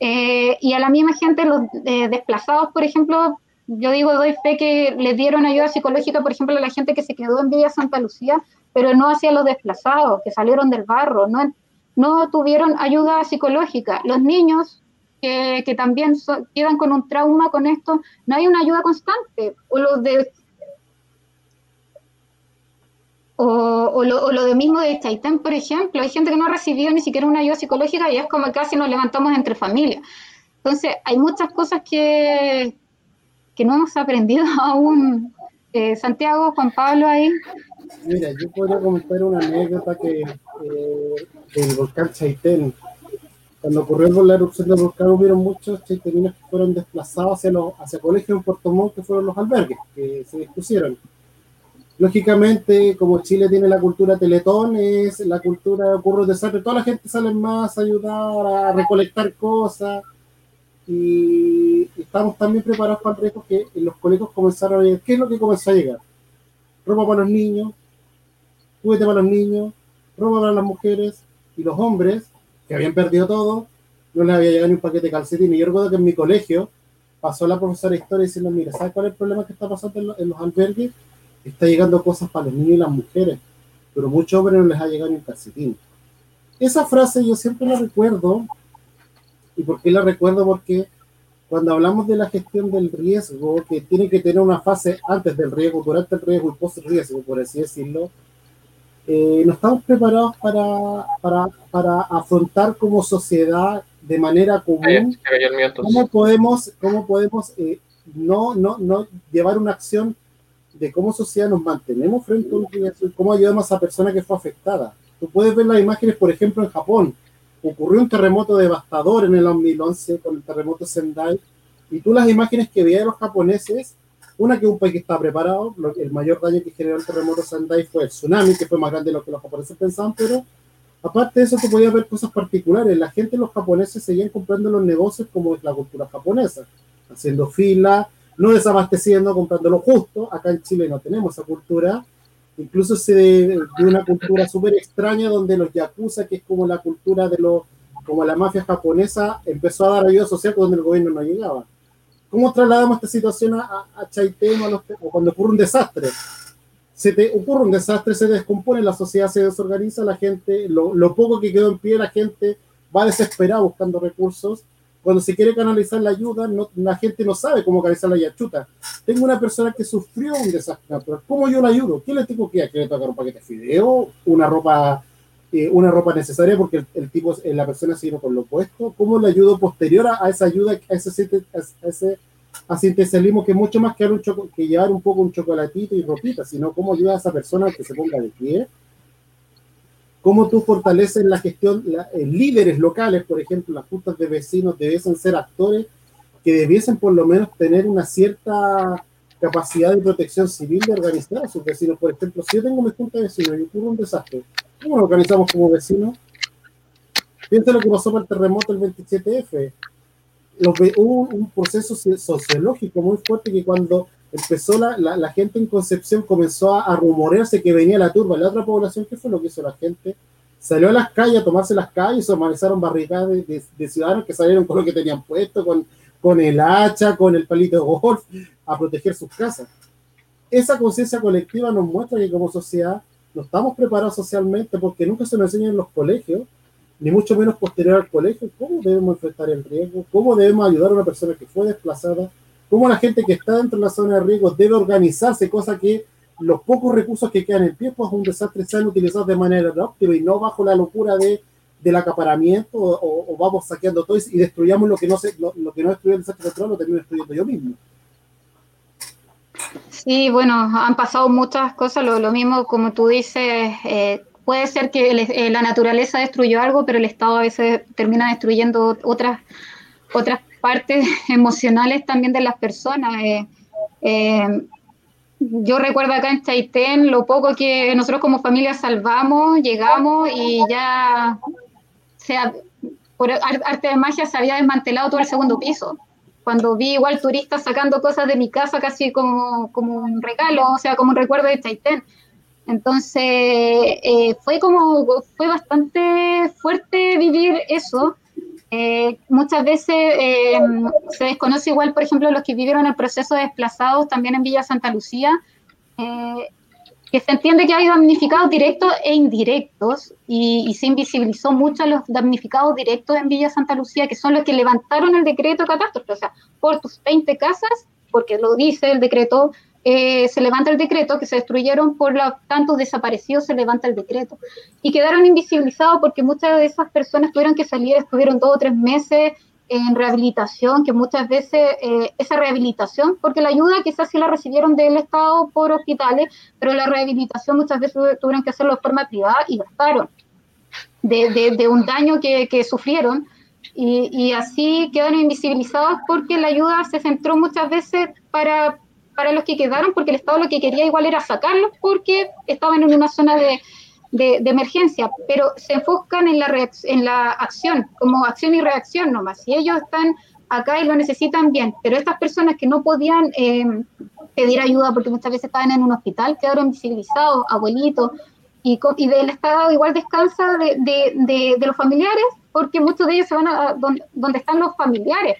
eh, y a la misma gente, los desplazados, por ejemplo, yo digo, doy fe que le dieron ayuda psicológica, por ejemplo, a la gente que se quedó en Villa Santa Lucía, pero no hacia los desplazados, que salieron del barro, no, no tuvieron ayuda psicológica. Los niños que, también quedan con un trauma con esto, no hay una ayuda constante. O lo de o, lo, de mismo de Chaitén, por ejemplo, hay gente que no ha recibido ni siquiera una ayuda psicológica y es como casi nos levantamos entre familias. Entonces, hay muchas cosas que, que no hemos aprendido aún. Eh, Santiago, Juan Pablo, ahí. Mira, yo podría comentar una anécdota que eh, del volcán Chaitén, cuando ocurrió la erupción del volcán hubieron muchos chaiteninos que fueron desplazados hacia, los, hacia colegios en Puerto Montt, que fueron los albergues, que se dispusieron. Lógicamente, como Chile tiene la cultura teletón, es la cultura ocurre desastre, toda la gente sale más a ayudar, a recolectar cosas, y estamos también preparados para el riesgo que los colegios comenzaron a llegar. ¿Qué es lo que comenzó a llegar? Ropa para los niños, juguete para los niños, ropa para las mujeres y los hombres, que habían perdido todo, no les había llegado ni un paquete de calcetines. Yo recuerdo que en mi colegio pasó la profesora de historia diciendo, mira, ¿sabes cuál es el problema que está pasando en, los, albergues? Está llegando cosas para los niños y las mujeres, pero muchos hombres no les ha llegado ni un calcetín. Esa frase yo siempre la recuerdo, ¿y por qué la recuerdo? Porque cuando hablamos de la gestión del riesgo, que tiene que tener una fase antes del riesgo, durante el riesgo y post riesgo, por así decirlo, eh, no estamos preparados para, para, para, afrontar como sociedad de manera común cómo podemos, cómo podemos eh, no, no, no llevar una acción de cómo sociedad nos mantenemos frente a un cómo ayudamos a esa persona que fue afectada. Tú puedes ver las imágenes, por ejemplo, en Japón. Ocurrió un terremoto devastador en el 2011 con el terremoto Sendai y tú las imágenes que veías de los japoneses una, que un país que está preparado, el mayor daño que generó el terremoto Sendai fue el tsunami, que fue más grande de lo que los japoneses pensaban, pero aparte de eso, tú podías ver cosas particulares. La gente, los japoneses, seguían comprando los negocios como es la cultura japonesa, haciendo fila, no desabasteciendo, comprando lo justo. Acá en Chile no tenemos esa cultura. Incluso se de una cultura súper extraña donde los yakuza, que es como la cultura de los, como la mafia japonesa, empezó a dar ayuda social cuando el gobierno no llegaba. ¿Cómo trasladamos esta situación a, a Chaitén o, cuando ocurre un desastre? se te ocurre un desastre, se descompone, la sociedad se desorganiza, la gente, lo, poco que quedó en pie, la gente va desesperada buscando recursos cuando se quiere canalizar la ayuda, no, la gente no sabe cómo canalizar la ayuda. Tengo una persona que sufrió un desastre natural. ¿Cómo yo la ayudo? ¿Qué le tengo que hacer? le tocar un paquete de fideo? ¿Una ropa, eh, una ropa necesaria porque el, tipo, eh, la persona se con lo opuesto? ¿Cómo le ayudo posterior a, esa ayuda, a ese, a ese asistencialismo que es mucho más que, un que llevar un poco un chocolatito y ropita, sino cómo ayuda a esa persona a que se ponga de pie? cómo tú fortaleces la gestión, eh, líderes locales, por ejemplo, las juntas de vecinos debiesen ser actores que debiesen por lo menos tener una cierta capacidad de protección civil de organizar a sus vecinos. Por ejemplo, si yo tengo mi junta de vecinos y ocurre un desastre, ¿cómo lo organizamos como vecinos? Piensa lo que pasó para el terremoto del 27F. hubo un proceso sociológico muy fuerte que cuando empezó la, la, gente en Concepción comenzó a, rumorearse que venía la turba. La otra población, ¿qué fue lo que hizo la gente? Salió a las calles a tomarse las calles, se organizaron barricadas de, ciudadanos que salieron con lo que tenían puesto, con, con el hacha, con el palito de golf, a proteger sus casas. Esa conciencia colectiva nos muestra que como sociedad no estamos preparados socialmente porque nunca se nos enseña en los colegios, ni mucho menos posterior al colegio, cómo debemos enfrentar el riesgo, cómo debemos ayudar a una persona que fue desplazada, cómo la gente que está dentro de la zona de riesgo debe organizarse, cosa que los pocos recursos que quedan en pie, pues un desastre, sean utilizados de manera óptima y no bajo la locura de, del acaparamiento o, vamos saqueando todo y destruyamos lo que no se, lo, que no el desastre natural, lo termino destruyendo yo mismo. Sí, bueno, han pasado muchas cosas, lo, mismo como tú dices, eh, puede ser que eh, la naturaleza destruyó algo, pero el Estado a veces termina destruyendo otras, otras partes emocionales también de las personas. Eh, yo recuerdo acá en Chaitén lo poco que nosotros como familia salvamos, llegamos y ya sea, por arte de magia se había desmantelado todo el segundo piso. Cuando vi igual turistas sacando cosas de mi casa casi como, como un regalo, o sea, como un recuerdo de Chaitén. Entonces, eh, fue como, fue bastante fuerte vivir eso. Eh, muchas veces eh, se desconoce igual, por ejemplo, los que vivieron el proceso de desplazados también en Villa Santa Lucía, eh, que se entiende que hay damnificados directos e indirectos y, se invisibilizó mucho a los damnificados directos en Villa Santa Lucía, que son los que levantaron el decreto de catástrofe, o sea, por tus 20 casas, porque lo dice el decreto, eh, se levanta el decreto, que se destruyeron por los tantos desaparecidos, se levanta el decreto. Y quedaron invisibilizados porque muchas de esas personas tuvieron que salir, estuvieron dos o tres meses en rehabilitación, que muchas veces eh, esa rehabilitación, porque la ayuda quizás sí la recibieron del Estado por hospitales, pero la rehabilitación muchas veces tuvieron que hacerlo de forma privada y gastaron de, de, un daño que, que sufrieron. Y, y, así quedaron invisibilizados porque la ayuda se centró muchas veces para para los que quedaron, porque el Estado lo que quería igual era sacarlos porque estaban en una zona de, de, emergencia, pero se enfocan en la, en la acción, como acción y reacción nomás. Si ellos están acá y lo necesitan bien, pero estas personas que no podían eh, pedir ayuda porque muchas veces estaban en un hospital, quedaron visibilizados, abuelitos, y, y del Estado igual descansa de, de, de, los familiares, porque muchos de ellos se van a donde están los familiares.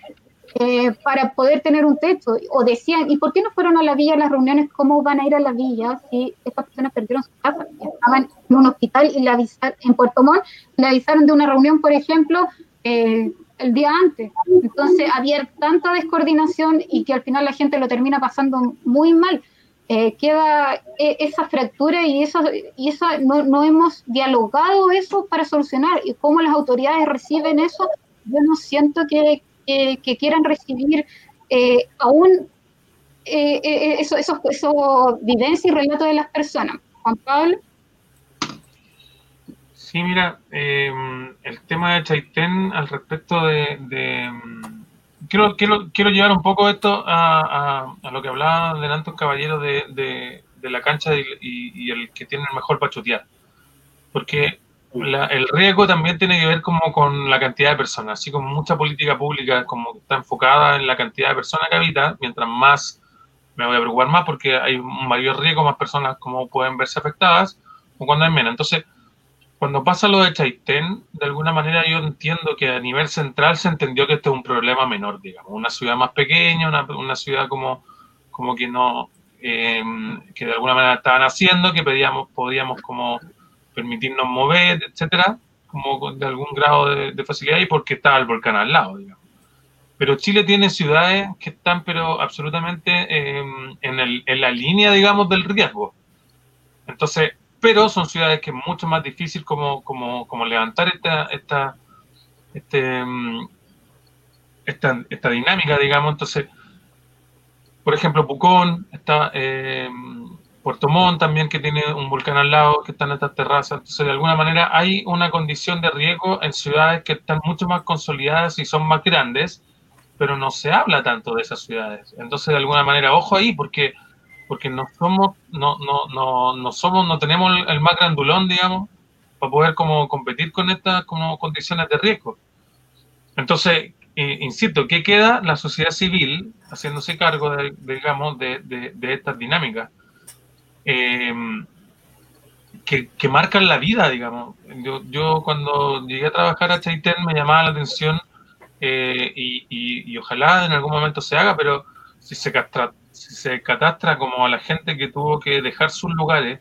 Eh, para poder tener un techo. O decían, ¿y por qué no fueron a la villa las reuniones? ¿Cómo van a ir a la villa si estas personas perdieron su casa? Estaban en un hospital y le avisaron, en Puerto Montt, le avisaron de una reunión, por ejemplo, eh, el día antes. Entonces había tanta descoordinación y que al final la gente lo termina pasando muy mal. Eh, queda esa fractura y eso, y eso no, no hemos dialogado eso para solucionar. Y cómo las autoridades reciben eso, yo no siento que, que, quieran recibir eh, aún eh, eh, eso, eso, vivencia y relato de las personas. Juan Pablo. Sí, mira, el tema de Chaitén al respecto de... quiero, quiero, quiero, llevar un poco esto a, a, lo que hablaba delante un caballero de, de, de la cancha y, y, el que tiene el mejor pachutear. Porque el riesgo también tiene que ver como con la cantidad de personas, así como mucha política pública como está enfocada en la cantidad de personas que habitan, mientras más me voy a preocupar más porque hay un mayor riesgo, más personas como pueden verse afectadas, o cuando hay menos. Entonces, cuando pasa lo de Chaitén, de alguna manera yo entiendo que a nivel central se entendió que este es un problema menor, digamos, una ciudad más pequeña, una, una ciudad como, como que no, eh, que de alguna manera estaban haciendo, que pedíamos, podíamos como permitirnos mover, etcétera, como de algún grado de, facilidad y porque estaba el volcán al lado, digamos. Pero Chile tiene ciudades que están pero absolutamente eh, en, la línea, digamos, del riesgo. Entonces, pero son ciudades que es mucho más difícil como, levantar esta, esta, este, mm, esta, esta dinámica, digamos. Entonces, por ejemplo, Pucón, está eh, Puerto Montt también, que tiene un volcán al lado, que están estas terrazas. Entonces, de alguna manera, hay una condición de riesgo en ciudades que están mucho más consolidadas y son más grandes, pero no se habla tanto de esas ciudades. Entonces, de alguna manera, ojo ahí, porque porque no somos, no, no, no, no somos, no tenemos el más grandulón, digamos, para poder como competir con estas como condiciones de riesgo. Entonces, insisto, ¿qué queda? La sociedad civil haciéndose cargo, de, digamos, de, de, estas dinámicas eh, que, que, marcan la vida, digamos. Yo, yo, cuando llegué a trabajar a Chaitén me llamaba la atención eh, y, y, y, ojalá en algún momento se haga, pero si se, castra, se catastra como a la gente que tuvo que dejar sus lugares,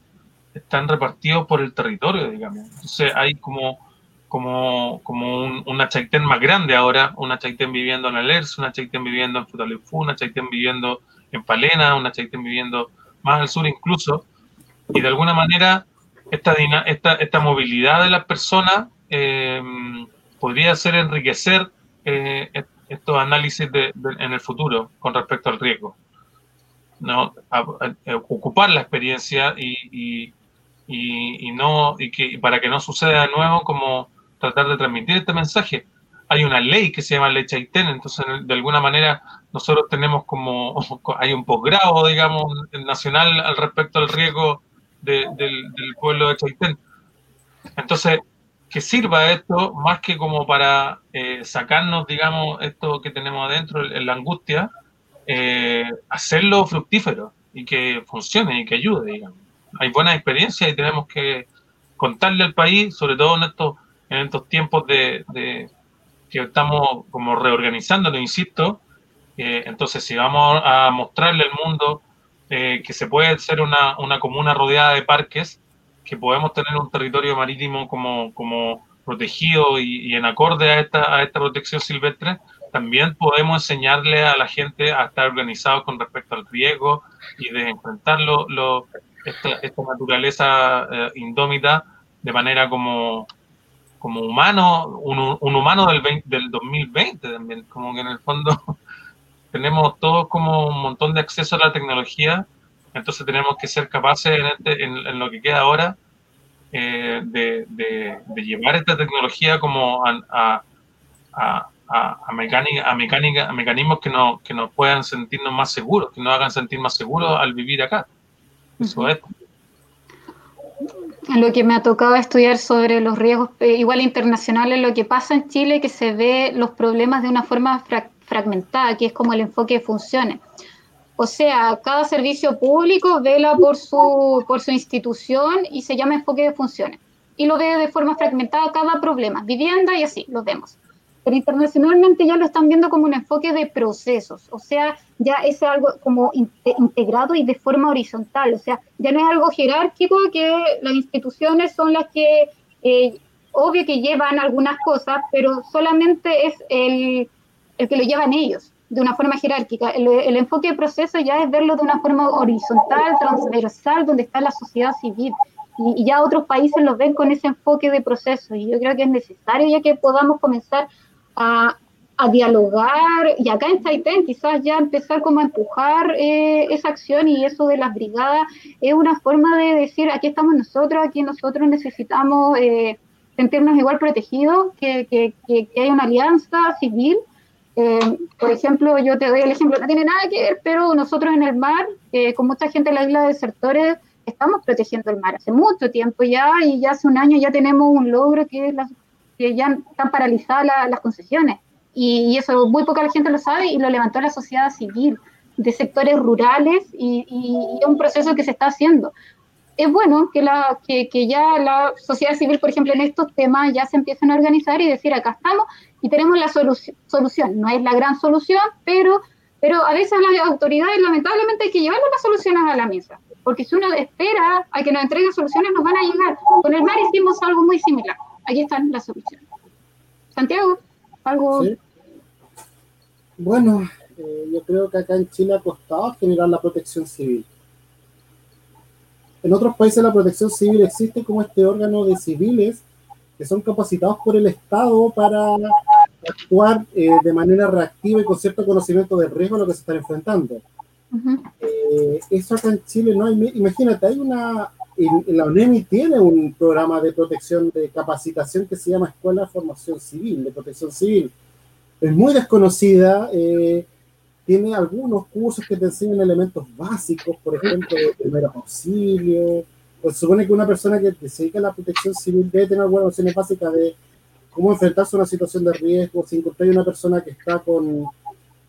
están repartidos por el territorio, digamos. Entonces hay como, como, como un, una Chaitén más grande ahora, una Chaitén viviendo en Alers, una Chaitén viviendo en Futalefú, una Chaitén viviendo en Palena, una Chaitén viviendo más al sur incluso, y de alguna manera esta, esta, esta movilidad de las personas eh, podría hacer enriquecer eh, estos análisis en el futuro con respecto al riesgo. ¿no? ocupar la experiencia y, y, no, y que para que no suceda de nuevo, como tratar de transmitir este mensaje. Hay una ley que se llama Ley Chaitén, entonces de alguna manera nosotros tenemos como, hay un posgrado, digamos, nacional al respecto al riesgo del, pueblo de Chaitén. Entonces, que sirva esto más que como para eh, sacarnos, digamos, esto que tenemos adentro, la angustia, eh, hacerlo fructífero y que funcione y que ayude, digamos. Hay buenas experiencias y tenemos que contarle al país, sobre todo en estos, en estos tiempos de, que estamos como reorganizándolo, insisto. Eh, entonces, si vamos a mostrarle al mundo eh, que se puede ser una, una, comuna rodeada de parques, que podemos tener un territorio marítimo como, como protegido y, y en acorde a esta, a esta protección silvestre, también podemos enseñarle a la gente a estar organizados con respecto al riesgo y de enfrentar lo, esta, naturaleza eh, indómita de manera como, como humano, un, humano del, del 2020 también, como que en el fondo tenemos todos como un montón de acceso a la tecnología, entonces tenemos que ser capaces en, este, en, lo que queda ahora eh, de, de, llevar esta tecnología como a a, mecánica, a, mecánica, a mecanismos que, no, que nos puedan sentirnos más seguros, que nos hagan sentir más seguros al vivir acá. Eso es. Lo que me ha tocado estudiar sobre los riesgos eh, igual internacionales, lo que pasa en Chile que se ve los problemas de una forma fragmentada, que es como el enfoque de funciones. O sea, cada servicio público vela por su, por su institución y se llama enfoque de funciones. Y lo ve de forma fragmentada cada problema, vivienda y así, lo vemos pero internacionalmente ya lo están viendo como un enfoque de procesos, o sea, ya es algo como integrado y de forma horizontal, o sea, ya no es algo jerárquico que las instituciones son las que, eh, obvio que llevan algunas cosas, pero solamente es el, el, que lo llevan ellos de una forma jerárquica. El, el enfoque de proceso ya es verlo de una forma horizontal, transversal, donde está la sociedad civil y, ya otros países lo ven con ese enfoque de proceso y yo creo que es necesario ya que podamos comenzar a, dialogar y acá en Taitén quizás ya empezar como a empujar eh, esa acción y eso de las brigadas es una forma de decir aquí estamos nosotros, aquí nosotros necesitamos eh, sentirnos igual protegidos, que, que, hay una alianza civil. Eh, por ejemplo, yo te doy el ejemplo, no tiene nada que ver, pero nosotros en el mar, con mucha gente en la isla de desertores, estamos protegiendo el mar hace mucho tiempo ya y ya hace un año ya tenemos un logro que es la que ya están paralizadas las concesiones. Y, eso muy poca la gente lo sabe y lo levantó la sociedad civil de sectores rurales y, es un proceso que se está haciendo. Es bueno que, la, que, que, ya la sociedad civil, por ejemplo, en estos temas ya se empiecen a organizar y decir, acá estamos y tenemos la solución. No es la gran solución, pero pero a veces las autoridades lamentablemente hay que llevar las soluciones a la mesa, porque si uno espera a que nos entreguen soluciones, nos van a llegar. Con el mar hicimos algo muy similar. Aquí están las soluciones. Santiago, algo... Bueno, eh, yo creo que acá en Chile ha costado generar la protección civil. En otros países la protección civil existe como este órgano de civiles que son capacitados por el Estado para actuar eh, de manera reactiva y con cierto conocimiento del riesgo a lo que se están enfrentando. Eh, eso acá en Chile no hay. Imagínate, hay una. La UNEMI tiene un programa de protección, de capacitación que se llama Escuela de Formación Civil, de Protección Civil. Es muy desconocida. Eh, tiene algunos cursos que te enseñan elementos básicos, por ejemplo, de primeros auxilios. Pues supone que una persona que se dedica a la protección civil debe tener algunas nociones básicas de cómo enfrentarse a una situación de riesgo, si encontráis una persona que está con,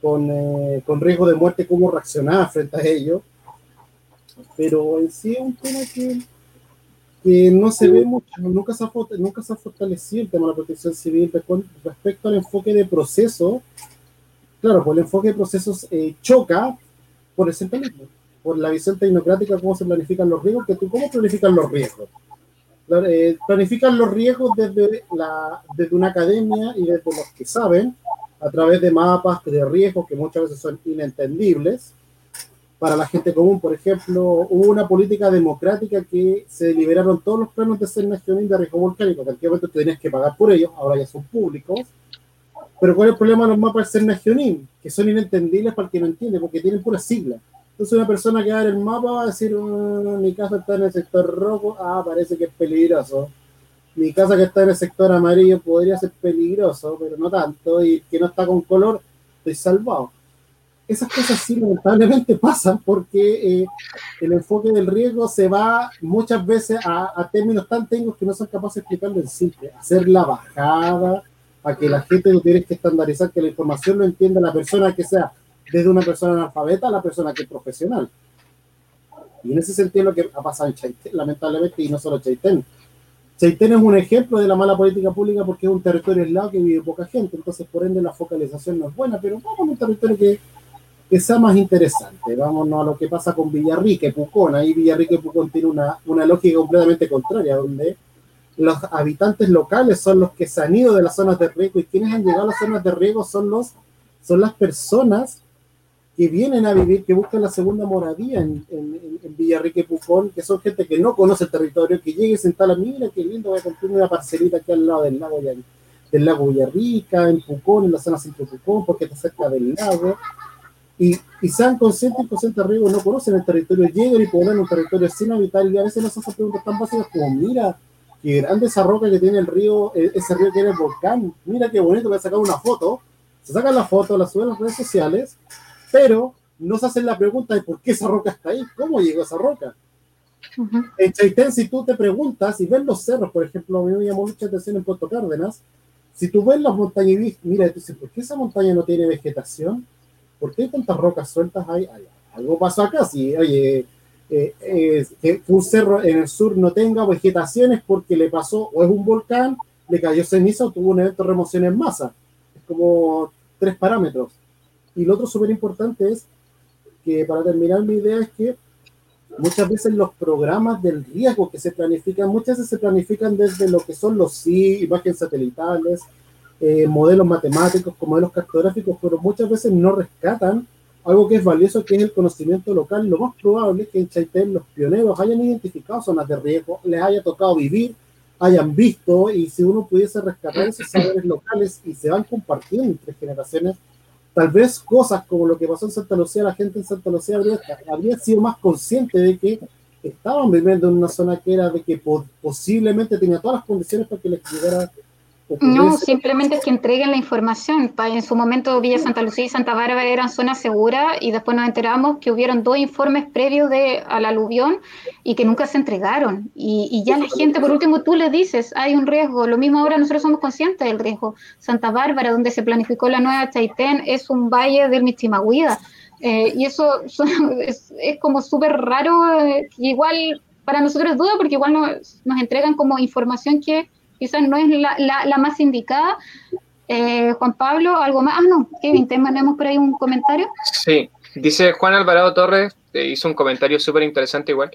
con, eh, con, riesgo de muerte, cómo reaccionar frente a ello. Pero en sí es un tema que, que no se ve mucho, nunca se, ha, nunca se ha fortalecido el tema de la protección civil respecto al enfoque de proceso. Claro, pues el enfoque de procesos eh, choca por el centralismo, por la visión tecnocrática, cómo se planifican los riesgos, que tú, ¿cómo planifican los riesgos? Eh, planifican los riesgos desde, la, desde una academia y desde los que saben, a través de mapas de riesgos que muchas veces son inentendibles. Para la gente común, por ejemplo, hubo una política democrática que se liberaron todos los planos de Cernacionín de riesgo volcánico, que antiguamente tenías que pagar por ellos, ahora ya son públicos. Pero ¿cuál es el problema de los mapas de Cernacionín? Que son inentendibles para el que no entiende, porque tienen pura sigla. Entonces una persona que va a ver el mapa va a decir, mm, mi casa está en el sector rojo, ah, parece que es peligroso. Mi casa que está en el sector amarillo podría ser peligroso, pero no tanto, y que no está con color, estoy salvado. Esas cosas sí lamentablemente pasan porque eh, el enfoque del riesgo se va muchas veces a, términos tan técnicos que no son capaces de explicarlo en simple. Hacer la bajada, a que la gente no tiene que estandarizar, que la información lo entienda la persona que sea desde una persona analfabeta a la persona que es profesional. Y en ese sentido lo que ha pasado en Chaitén, lamentablemente, y no solo Chaitén. Chaitén es un ejemplo de la mala política pública porque es un territorio aislado que vive poca gente, entonces por ende la focalización no es buena, pero vamos a un territorio que, que sea más interesante. Vámonos a lo que pasa con Villarrique, Pucón. Ahí Villarrique, Pucón tiene una, una lógica completamente contraria, donde los habitantes locales son los que se han ido de las zonas de riesgo y quienes han llegado a las zonas de riesgo son, los, son las personas que vienen a vivir, que buscan la segunda moradía en, en, en Villarrique Pucón, que son gente que no conoce el territorio, que llegue y se instala, mira qué lindo, voy a construir una parcelita aquí al lado del lago, del lago Villarrica, en Pucón, en la zona centro de Pucón, porque está cerca del lago. Y, y sean conscientes y conscientes de riesgo, no conocen el territorio, llegan y ponen un territorio sin habitar, y a veces nos hacen preguntas tan básicas como, mira, qué grande esa roca que tiene el río, e, ese río que era el volcán, mira qué bonito, voy a sacar una foto, se sacan la foto, la suben a las redes sociales, pero no se hacen la pregunta de por qué esa roca está ahí, cómo llegó esa roca. En Chaitén, si tú te preguntas y ves los cerros, por ejemplo, a mí me llamó mucha atención en Puerto Cárdenas, si tú ves las montañas y mira, tú dices, ¿por qué esa montaña no tiene vegetación? ¿Por qué hay tantas rocas sueltas ahí? algo pasó acá, si, oye, eh, eh, que un cerro en el sur no tenga vegetación es porque le pasó, o es un volcán, le cayó ceniza o tuvo un evento de remoción en masa. Es como tres parámetros. Y lo otro súper importante es que, para terminar mi idea, es que muchas veces los programas del riesgo que se planifican, muchas veces se planifican desde lo que son los sí, imágenes satelitales, eh, modelos matemáticos, modelos cartográficos, pero muchas veces no rescatan algo que es valioso, que es el conocimiento local. Lo más probable es que en Chaitén los pioneros hayan identificado zonas de riesgo, les haya tocado vivir, hayan visto, y si uno pudiese rescatar esos saberes locales y se van compartiendo entre generaciones, tal vez cosas como lo que pasó en Santa Lucía, la gente en Santa Lucía habría, sido más consciente de que estaban viviendo en una zona que era de que posiblemente tenía todas las condiciones para que les llegara no, simplemente es que entreguen la información. En su momento Villa Santa Lucía y Santa Bárbara eran zonas seguras y después nos enteramos que hubieron dos informes previos de, al aluvión y que nunca se entregaron. Y, ya la gente, por último, tú le dices, hay un riesgo. Lo mismo ahora nosotros somos conscientes del riesgo. Santa Bárbara, donde se planificó la nueva Chaitén, es un valle del Mistimahuida. Eh, y eso es, como súper raro, eh, igual para nosotros es duda porque igual nos, nos entregan como información que quizás no es la, la, más indicada, Eh, Juan Pablo, ¿algo más? Ah, no, Kevin, tenemos por ahí un comentario. Sí, dice Juan Alvarado Torres, hizo un comentario súper interesante igual,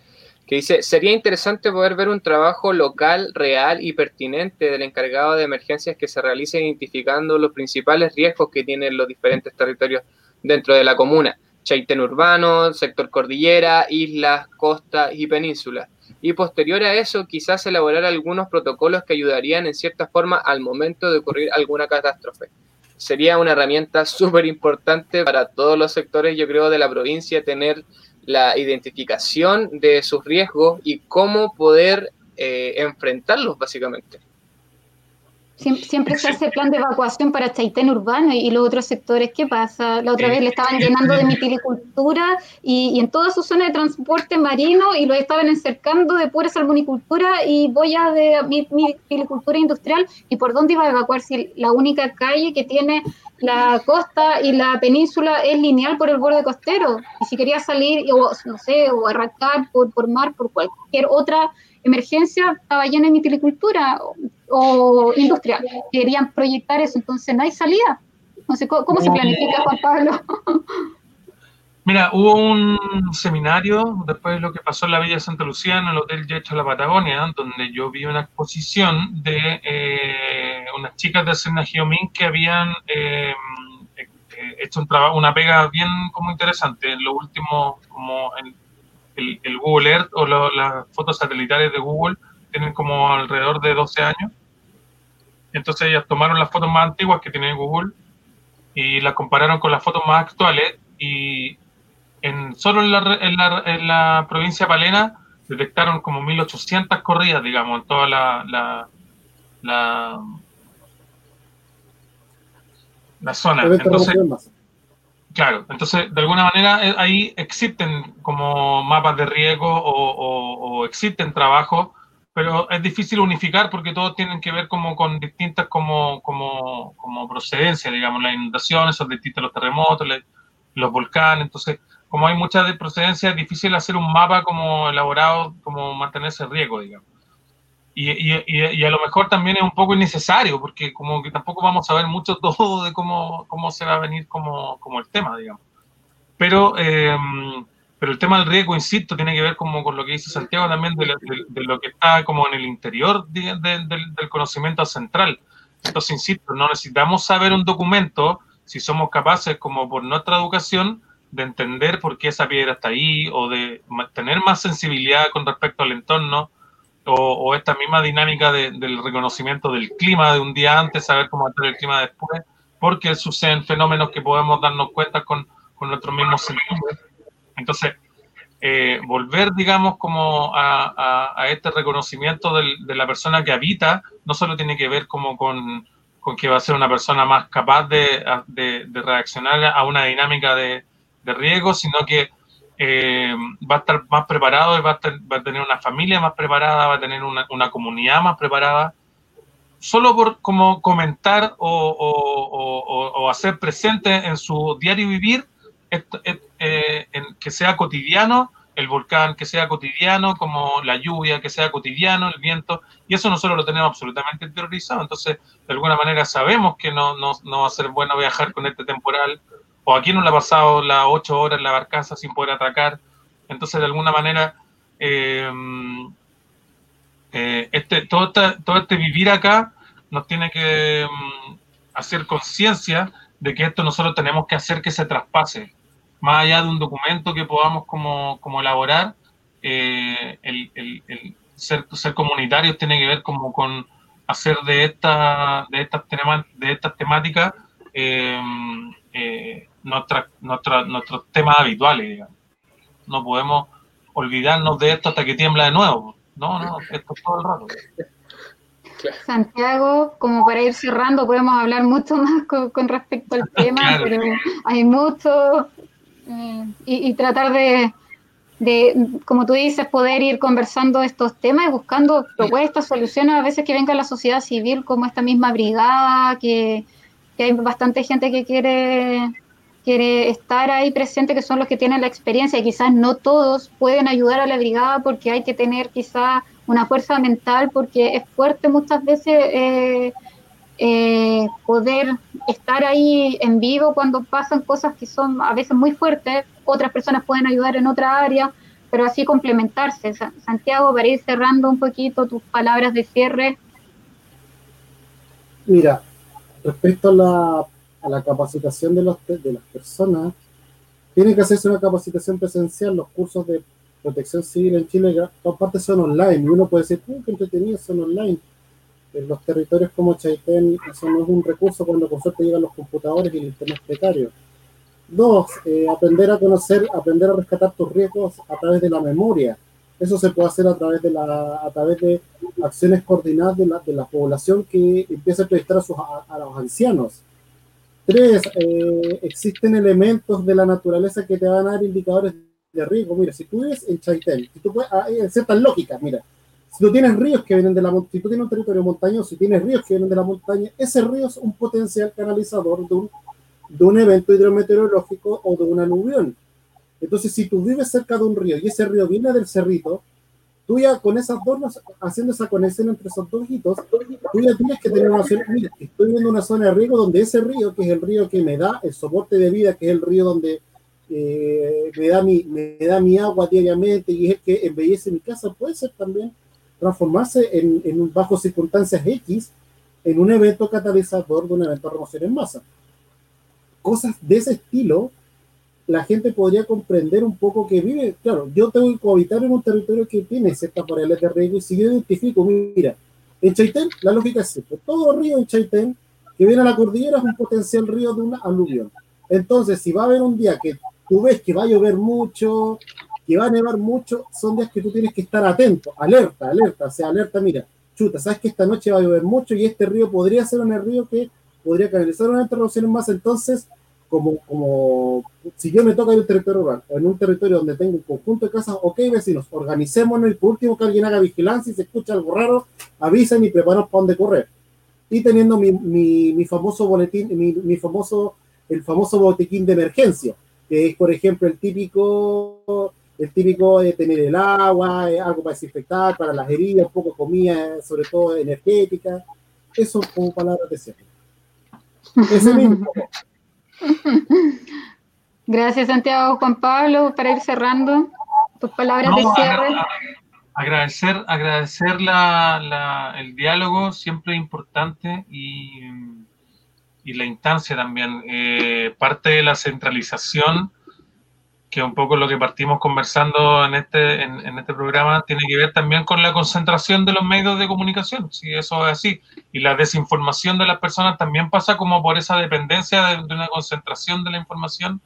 que dice, sería interesante poder ver un trabajo local, real y pertinente del encargado de emergencias que se realice identificando los principales riesgos que tienen los diferentes territorios dentro de la comuna, Chaitén urbano, sector cordillera, islas, costas y penínsulas. Y posterior a eso, quizás elaborar algunos protocolos que ayudarían en cierta forma al momento de ocurrir alguna catástrofe. Sería una herramienta súper importante para todos los sectores, yo creo, de la provincia, tener la identificación de sus riesgos y cómo poder eh, enfrentarlos, básicamente. Siempre se hace plan de evacuación para Chaitén urbano y, los otros sectores. ¿Qué pasa? La otra vez le estaban llenando de mitilicultura y, en toda su zona de transporte marino y lo estaban encercando de pura salmonicultura y boya de mitilicultura industrial. ¿Y por dónde iba a evacuar si la única calle que tiene la costa y la península es lineal por el borde costero? Y si quería salir, o no sé, o arrancar por, por mar, por cualquier otra emergencia, estaba llena de mitilicultura o industrial. Querían proyectar eso, entonces no hay salida. No sé, ¿cómo, se planifica, Juan Pablo? Mira, hubo un seminario después de lo que pasó en la Villa Santa Lucía, en el Hotel Yecho de la Patagonia, donde yo vi una exposición de eh, unas chicas de Serna Geomín que habían eh, eh, hecho un trabajo, una pega bien como interesante en lo último, como el, el, Google Earth o las fotos satelitales de Google tienen como alrededor de 12 años. Entonces ellas tomaron las fotos más antiguas que tiene Google y las compararon con las fotos más actuales y en, solo en la, en la, en la provincia Palena detectaron como 1800 corridas, digamos, en toda la, la, la, zona. Entonces, claro, entonces de alguna manera eh, ahí existen como mapas de riesgo o, o existen trabajos pero es difícil unificar porque todos tienen que ver como con distintas como, como, como procedencias, digamos, las inundaciones son distintas los terremotos, los volcanes, entonces como hay muchas de procedencias es difícil hacer un mapa como elaborado, como mantenerse en riesgo, digamos. Y, y, y, a lo mejor también es un poco innecesario, porque como que tampoco vamos a ver mucho todo de cómo, cómo se va a venir como, como el tema, digamos. Pero eh, pero el tema del riesgo, insisto, tiene que ver como con lo que dice Santiago también de, lo que está como en el interior del conocimiento central. Entonces, insisto, no necesitamos saber un documento si somos capaces, como por nuestra educación, de entender por qué esa piedra está ahí o de tener más sensibilidad con respecto al entorno o, esta misma dinámica del reconocimiento del clima de un día antes, saber cómo estar el clima después, porque suceden fenómenos que podemos darnos cuenta con, con nuestros mismos sentidos entonces, eh, volver, digamos, como a, este reconocimiento de la persona que habita, no solo tiene que ver como con, que va a ser una persona más capaz de, reaccionar a una dinámica de, riesgo, sino que eh, va a estar más preparado, va a, va a, tener una familia más preparada, va a tener una, comunidad más preparada, solo por como comentar o hacer presente en su diario vivir eh, que sea cotidiano, el volcán que sea cotidiano, como la lluvia que sea cotidiano, el viento, y eso nosotros lo tenemos absolutamente interiorizado, entonces de alguna manera sabemos que no, no, no va a ser bueno viajar con este temporal, o aquí no le ha pasado las ocho horas en la barcaza sin poder atracar, entonces de alguna manera eh, eh, este, todo, este, todo este vivir acá nos tiene que mm, hacer conciencia de que esto nosotros tenemos que hacer que se traspase, más allá de un documento que podamos como, como elaborar, eh, el, el, ser, ser comunitarios tiene que ver como con hacer de, esta, de, estas, de estas temáticas eh, eh, nuestra, nuestra, nuestros temas habituales. Digamos. No podemos olvidarnos de esto hasta que tiembla de nuevo. No, no, esto es todo el rato. Santiago, como para ir cerrando, podemos hablar mucho más con, respecto al tema, pero hay mucho eh, y, tratar de, como tú dices, poder ir conversando estos temas y buscando propuestas, soluciones, a veces que venga la sociedad civil, como esta misma brigada, que, hay bastante gente que quiere quiere estar ahí presente, que son los que tienen la experiencia, y quizás no todos pueden ayudar a la brigada porque hay que tener quizás una fuerza mental, porque es fuerte muchas veces eh, eh, poder estar ahí en vivo cuando pasan cosas que son a veces muy fuertes, otras personas pueden ayudar en otra área, pero así complementarse. Santiago, para ir cerrando un poquito tus palabras de cierre. Mira, respecto a la, a la capacitación de, los, de las personas, tiene que hacerse una capacitación presencial. Los cursos de protección civil en Chile, todas partes son online. Y uno puede decir, ¡uh, qué entretenido son online! En los territorios como Chaitén, eso no es un recurso cuando con suerte llegan los computadores y el internet precario. Dos, eh, aprender a conocer, aprender a rescatar tus riesgos a través de la memoria. Eso se puede hacer a través de, a través de acciones coordinadas de la, de la población que empieza a entrevistar a, sus, a, los ancianos. Tres, eh, existen elementos de la naturaleza que te van a dar indicadores de riesgo. Mira, si tú vives en Chaitén, si tú puedes, ah, ciertas lógicas, mira, si tú tienes ríos que vienen de la montaña, si tú tienes un territorio montañoso, si tienes ríos que vienen de la montaña, ese río es un potencial canalizador de un, de un evento hidrometeorológico o de una aluvión. Entonces, si tú vives cerca de un río y ese río viene del cerrito, tú ya con esas dos, haciendo esa conexión entre esos dos hitos, tú ya tienes que tener una zona, estoy viendo una zona de riego donde ese río, que es el río que me da el soporte de vida, que es el río donde eh, me, da mi, me da mi agua diariamente y es el que embellece mi casa, puede ser también transformarse en, en, bajo circunstancias X en un evento catalizador de un evento de remoción en masa. Cosas de ese estilo, la gente podría comprender un poco que vive, claro, yo tengo que cohabitar en un territorio que tiene ciertas variables de riesgo y si yo identifico, mira, en Chaitén la lógica es simple, todo río en Chaitén que viene a la cordillera es un potencial río de una aluvión. Entonces, si va a haber un día que tú ves que va a llover mucho, que va a nevar mucho, son días que tú tienes que estar atento, alerta, alerta, o sea, alerta, mira, chuta, sabes que esta noche va a llover mucho y este río podría ser un río que podría canalizar una interrupción más, entonces, como, como si yo me toca en un territorio rural, en un territorio donde tengo un conjunto de casas, ok, vecinos, organicémonos y por último que alguien haga vigilancia y se escucha algo raro, avisen y preparaos para dónde correr. Y teniendo mi, mi, mi famoso boletín, mi, mi famoso, el famoso botiquín de emergencia, que es, por ejemplo, el típico el típico de tener el agua, eh, algo para desinfectar, para las heridas, un poco de comida, sobre todo energética. Eso como palabras de cierre. Ese mismo. Gracias, Santiago. Juan Pablo, para ir cerrando, tus palabras de cierre. Agradecer, agradecer la, la, el diálogo, siempre importante, y, y la instancia también. Eh, parte de la centralización que un poco lo que partimos conversando en este, en, este programa tiene que ver también con la concentración de los medios de comunicación, si eso es así. Y la desinformación de las personas también pasa como por esa dependencia de, una concentración de la información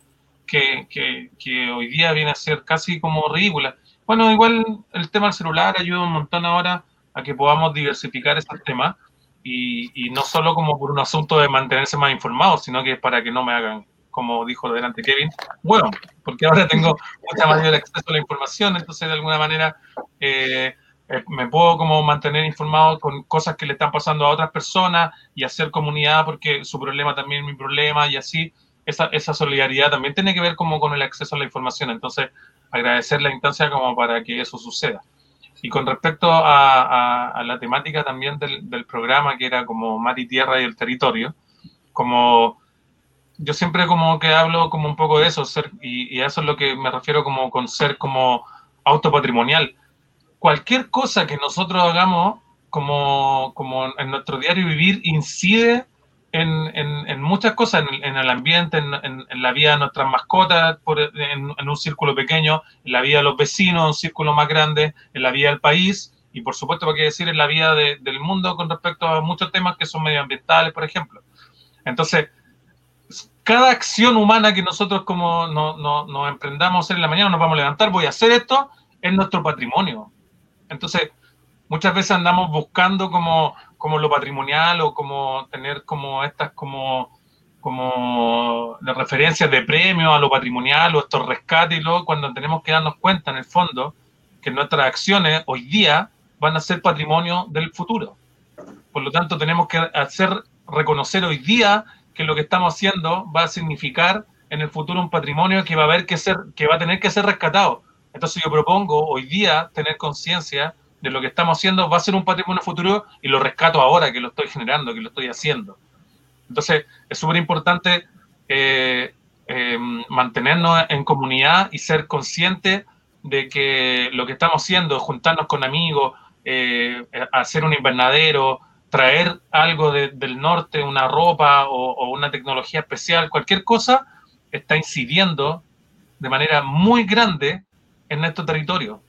que, que, que, hoy día viene a ser casi como ridícula. Bueno, igual el tema del celular ayuda un montón ahora a que podamos diversificar esos temas y, y no solo como por un asunto de mantenerse más informados, sino que para que no me hagan como dijo delante Kevin, bueno, porque ahora tengo mucha mayor acceso a la información, entonces de alguna manera eh, eh, me puedo como mantener informado con cosas que le están pasando a otras personas y hacer comunidad porque su problema también es mi problema y así esa, esa solidaridad también tiene que ver como con el acceso a la información, entonces agradecer la instancia como para que eso suceda. Y con respecto a, a, la temática también del, del programa, que era como mar y tierra y el territorio, como yo siempre como que hablo como un poco de eso, y, eso es lo que me refiero como con ser como autopatrimonial. Cualquier cosa que nosotros hagamos como, como en nuestro diario vivir incide en, en, muchas cosas, en, el ambiente, en, la vida de nuestras mascotas, en, un círculo pequeño, en la vida de los vecinos, un círculo más grande, en la vida del país y por supuesto, ¿para qué decir en la vida del mundo con respecto a muchos temas que son medioambientales, por ejemplo? Entonces, cada acción humana que nosotros como no, no, nos emprendamos en la mañana, nos vamos a levantar, voy a hacer esto, es nuestro patrimonio. Entonces, muchas veces andamos buscando como, como lo patrimonial o como tener como estas como como de referencias de premio a lo patrimonial o estos rescates y luego cuando tenemos que darnos cuenta en el fondo que nuestras acciones hoy día van a ser patrimonio del futuro. Por lo tanto, tenemos que hacer reconocer hoy día que lo que estamos haciendo va a significar en el futuro un patrimonio que va a haber que ser, que va a tener que ser rescatado. Entonces yo propongo hoy día tener conciencia de lo que estamos haciendo va a ser un patrimonio futuro y lo rescato ahora que lo estoy generando, que lo estoy haciendo. Entonces, es súper importante eh, eh, mantenernos en comunidad y ser conscientes de que lo que estamos haciendo, juntarnos con amigos, eh, hacer un invernadero, traer algo del norte, una ropa o, una tecnología especial, cualquier cosa, está incidiendo de manera muy grande en nuestro territorio.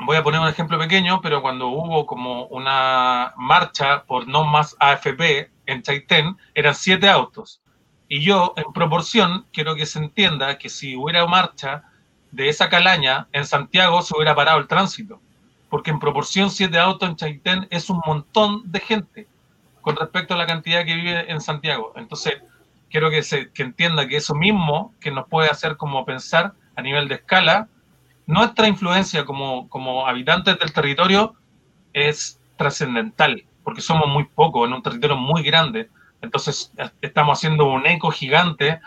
Voy a poner un ejemplo pequeño, pero cuando hubo como una marcha por no más AFP en Chaitén, eran siete autos. Y yo, en proporción, quiero que se entienda que si hubiera marcha de esa calaña, en Santiago se hubiera parado el tránsito porque en proporción siete autos en Chaitén es un montón de gente con respecto a la cantidad que vive en Santiago. Entonces, quiero que se que entienda que eso mismo que nos puede hacer como pensar a nivel de escala, nuestra influencia como, como habitantes del territorio es trascendental, porque somos muy pocos en un territorio muy grande. Entonces, estamos haciendo un eco gigante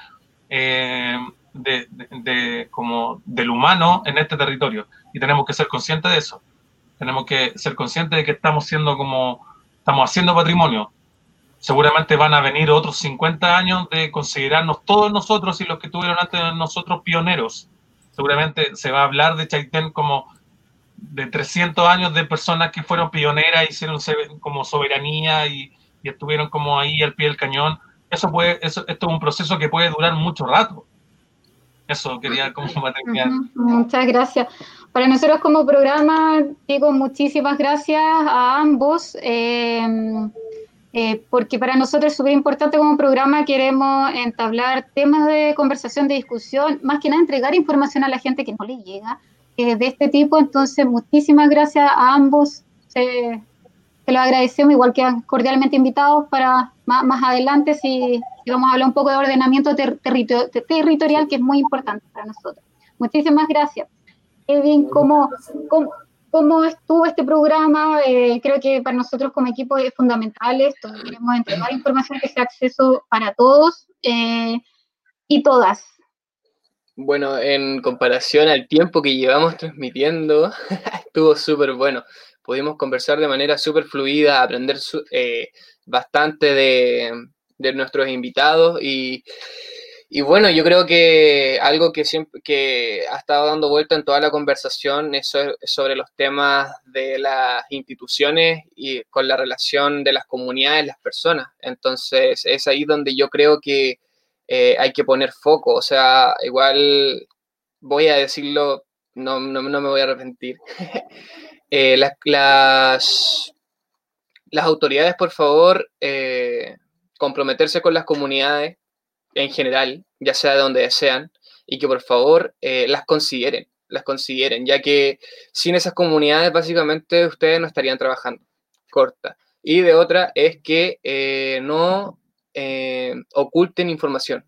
eh, de, como del humano en este territorio y tenemos que ser conscientes de eso. Tenemos que ser conscientes de que estamos siendo como, estamos haciendo patrimonio. Seguramente van a venir otros 50 años de considerarnos todos nosotros y los que tuvieron antes de nosotros pioneros. Seguramente se va a hablar de Chaitén como de 300 años de personas que fueron pioneras, hicieron como soberanía y, estuvieron como ahí al pie del cañón. Eso puede, eso, esto es un proceso que puede durar mucho rato. Eso quería como terminar. Muchas gracias. Para nosotros como programa, digo muchísimas gracias a ambos, eh, eh, porque para nosotros es súper importante como programa, queremos entablar temas de conversación, de discusión, más que nada entregar información a la gente que no le llega eh, de este tipo. Entonces, muchísimas gracias a ambos. Se, lo agradecemos, igual que cordialmente invitados para más, adelante si, vamos a hablar un poco de ordenamiento territorial, que es muy importante para nosotros. Muchísimas gracias. Kevin, ¿cómo, cómo, estuvo este programa? Eh, creo que para nosotros como equipo es fundamental esto. Queremos entregar información que sea acceso para todos eh, y todas. Bueno, en comparación al tiempo que llevamos transmitiendo, estuvo súper bueno. Pudimos conversar de manera súper fluida, aprender eh, bastante de, de nuestros invitados y y bueno, yo creo que algo que siempre que ha estado dando vuelta en toda la conversación es sobre los temas de las instituciones y con la relación de las comunidades, las personas. Entonces, es ahí donde yo creo que eh, hay que poner foco. O sea, igual voy a decirlo, no, no, me voy a arrepentir. Eh, las, las, autoridades, por favor, eh, comprometerse con las comunidades en general, ya sea de donde sean, y que por favor eh, las consideren, las consideren, ya que sin esas comunidades básicamente ustedes no estarían trabajando. Corta. Y de otra es que eh, no eh, oculten información.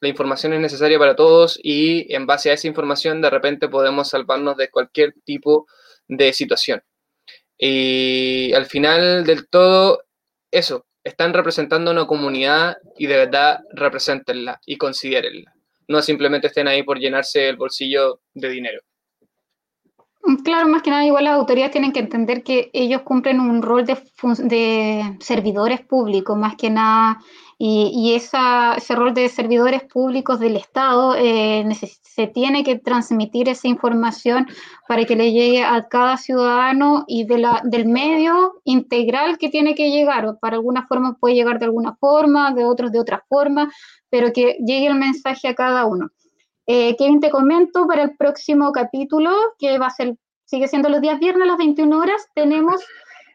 La información es necesaria para todos y en base a esa información de repente podemos salvarnos de cualquier tipo de situación. Y al final del todo, eso, están representando una comunidad y de verdad representenla y considérenla. No simplemente estén ahí por llenarse el bolsillo de dinero. Claro, más que nada, igual las autoridades tienen que entender que ellos cumplen un rol de, de servidores públicos, más que nada y, ese rol de servidores públicos del Estado eh, se tiene que transmitir esa información para que le llegue a cada ciudadano y del medio integral que tiene que llegar. Para alguna forma puede llegar de alguna forma, de otros de otra forma, pero que llegue el mensaje a cada uno. Eh, Kevin, te comento para el próximo capítulo, que va a ser, sigue siendo los días viernes a las 21 horas, tenemos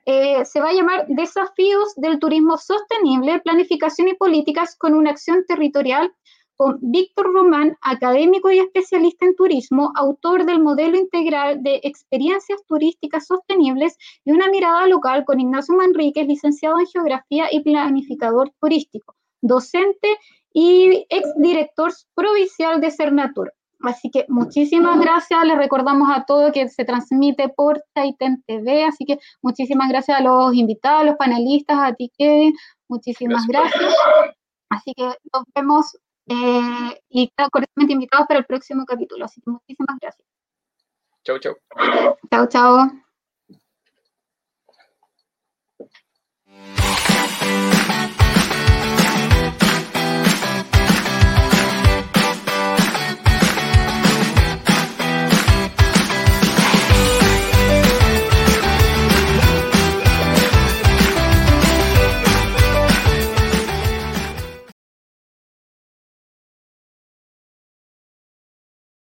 eh, se va a llamar Desafíos del Turismo Sostenible, Planificación y Políticas con una acción territorial con Víctor Román, académico y especialista en turismo, autor del modelo integral de experiencias turísticas sostenibles y una mirada local con Ignacio Manríquez, licenciado en geografía y planificador turístico, docente y exdirector provincial de Cernatur. Así que muchísimas gracias, les recordamos a todos que se transmite por Taiten TV, así que muchísimas gracias a los invitados, a los panelistas, a ti Kevin, muchísimas gracias. Así que nos vemos eh, y están correctamente invitados para el próximo capítulo, así que muchísimas gracias. Chau, chau. Chau, chau.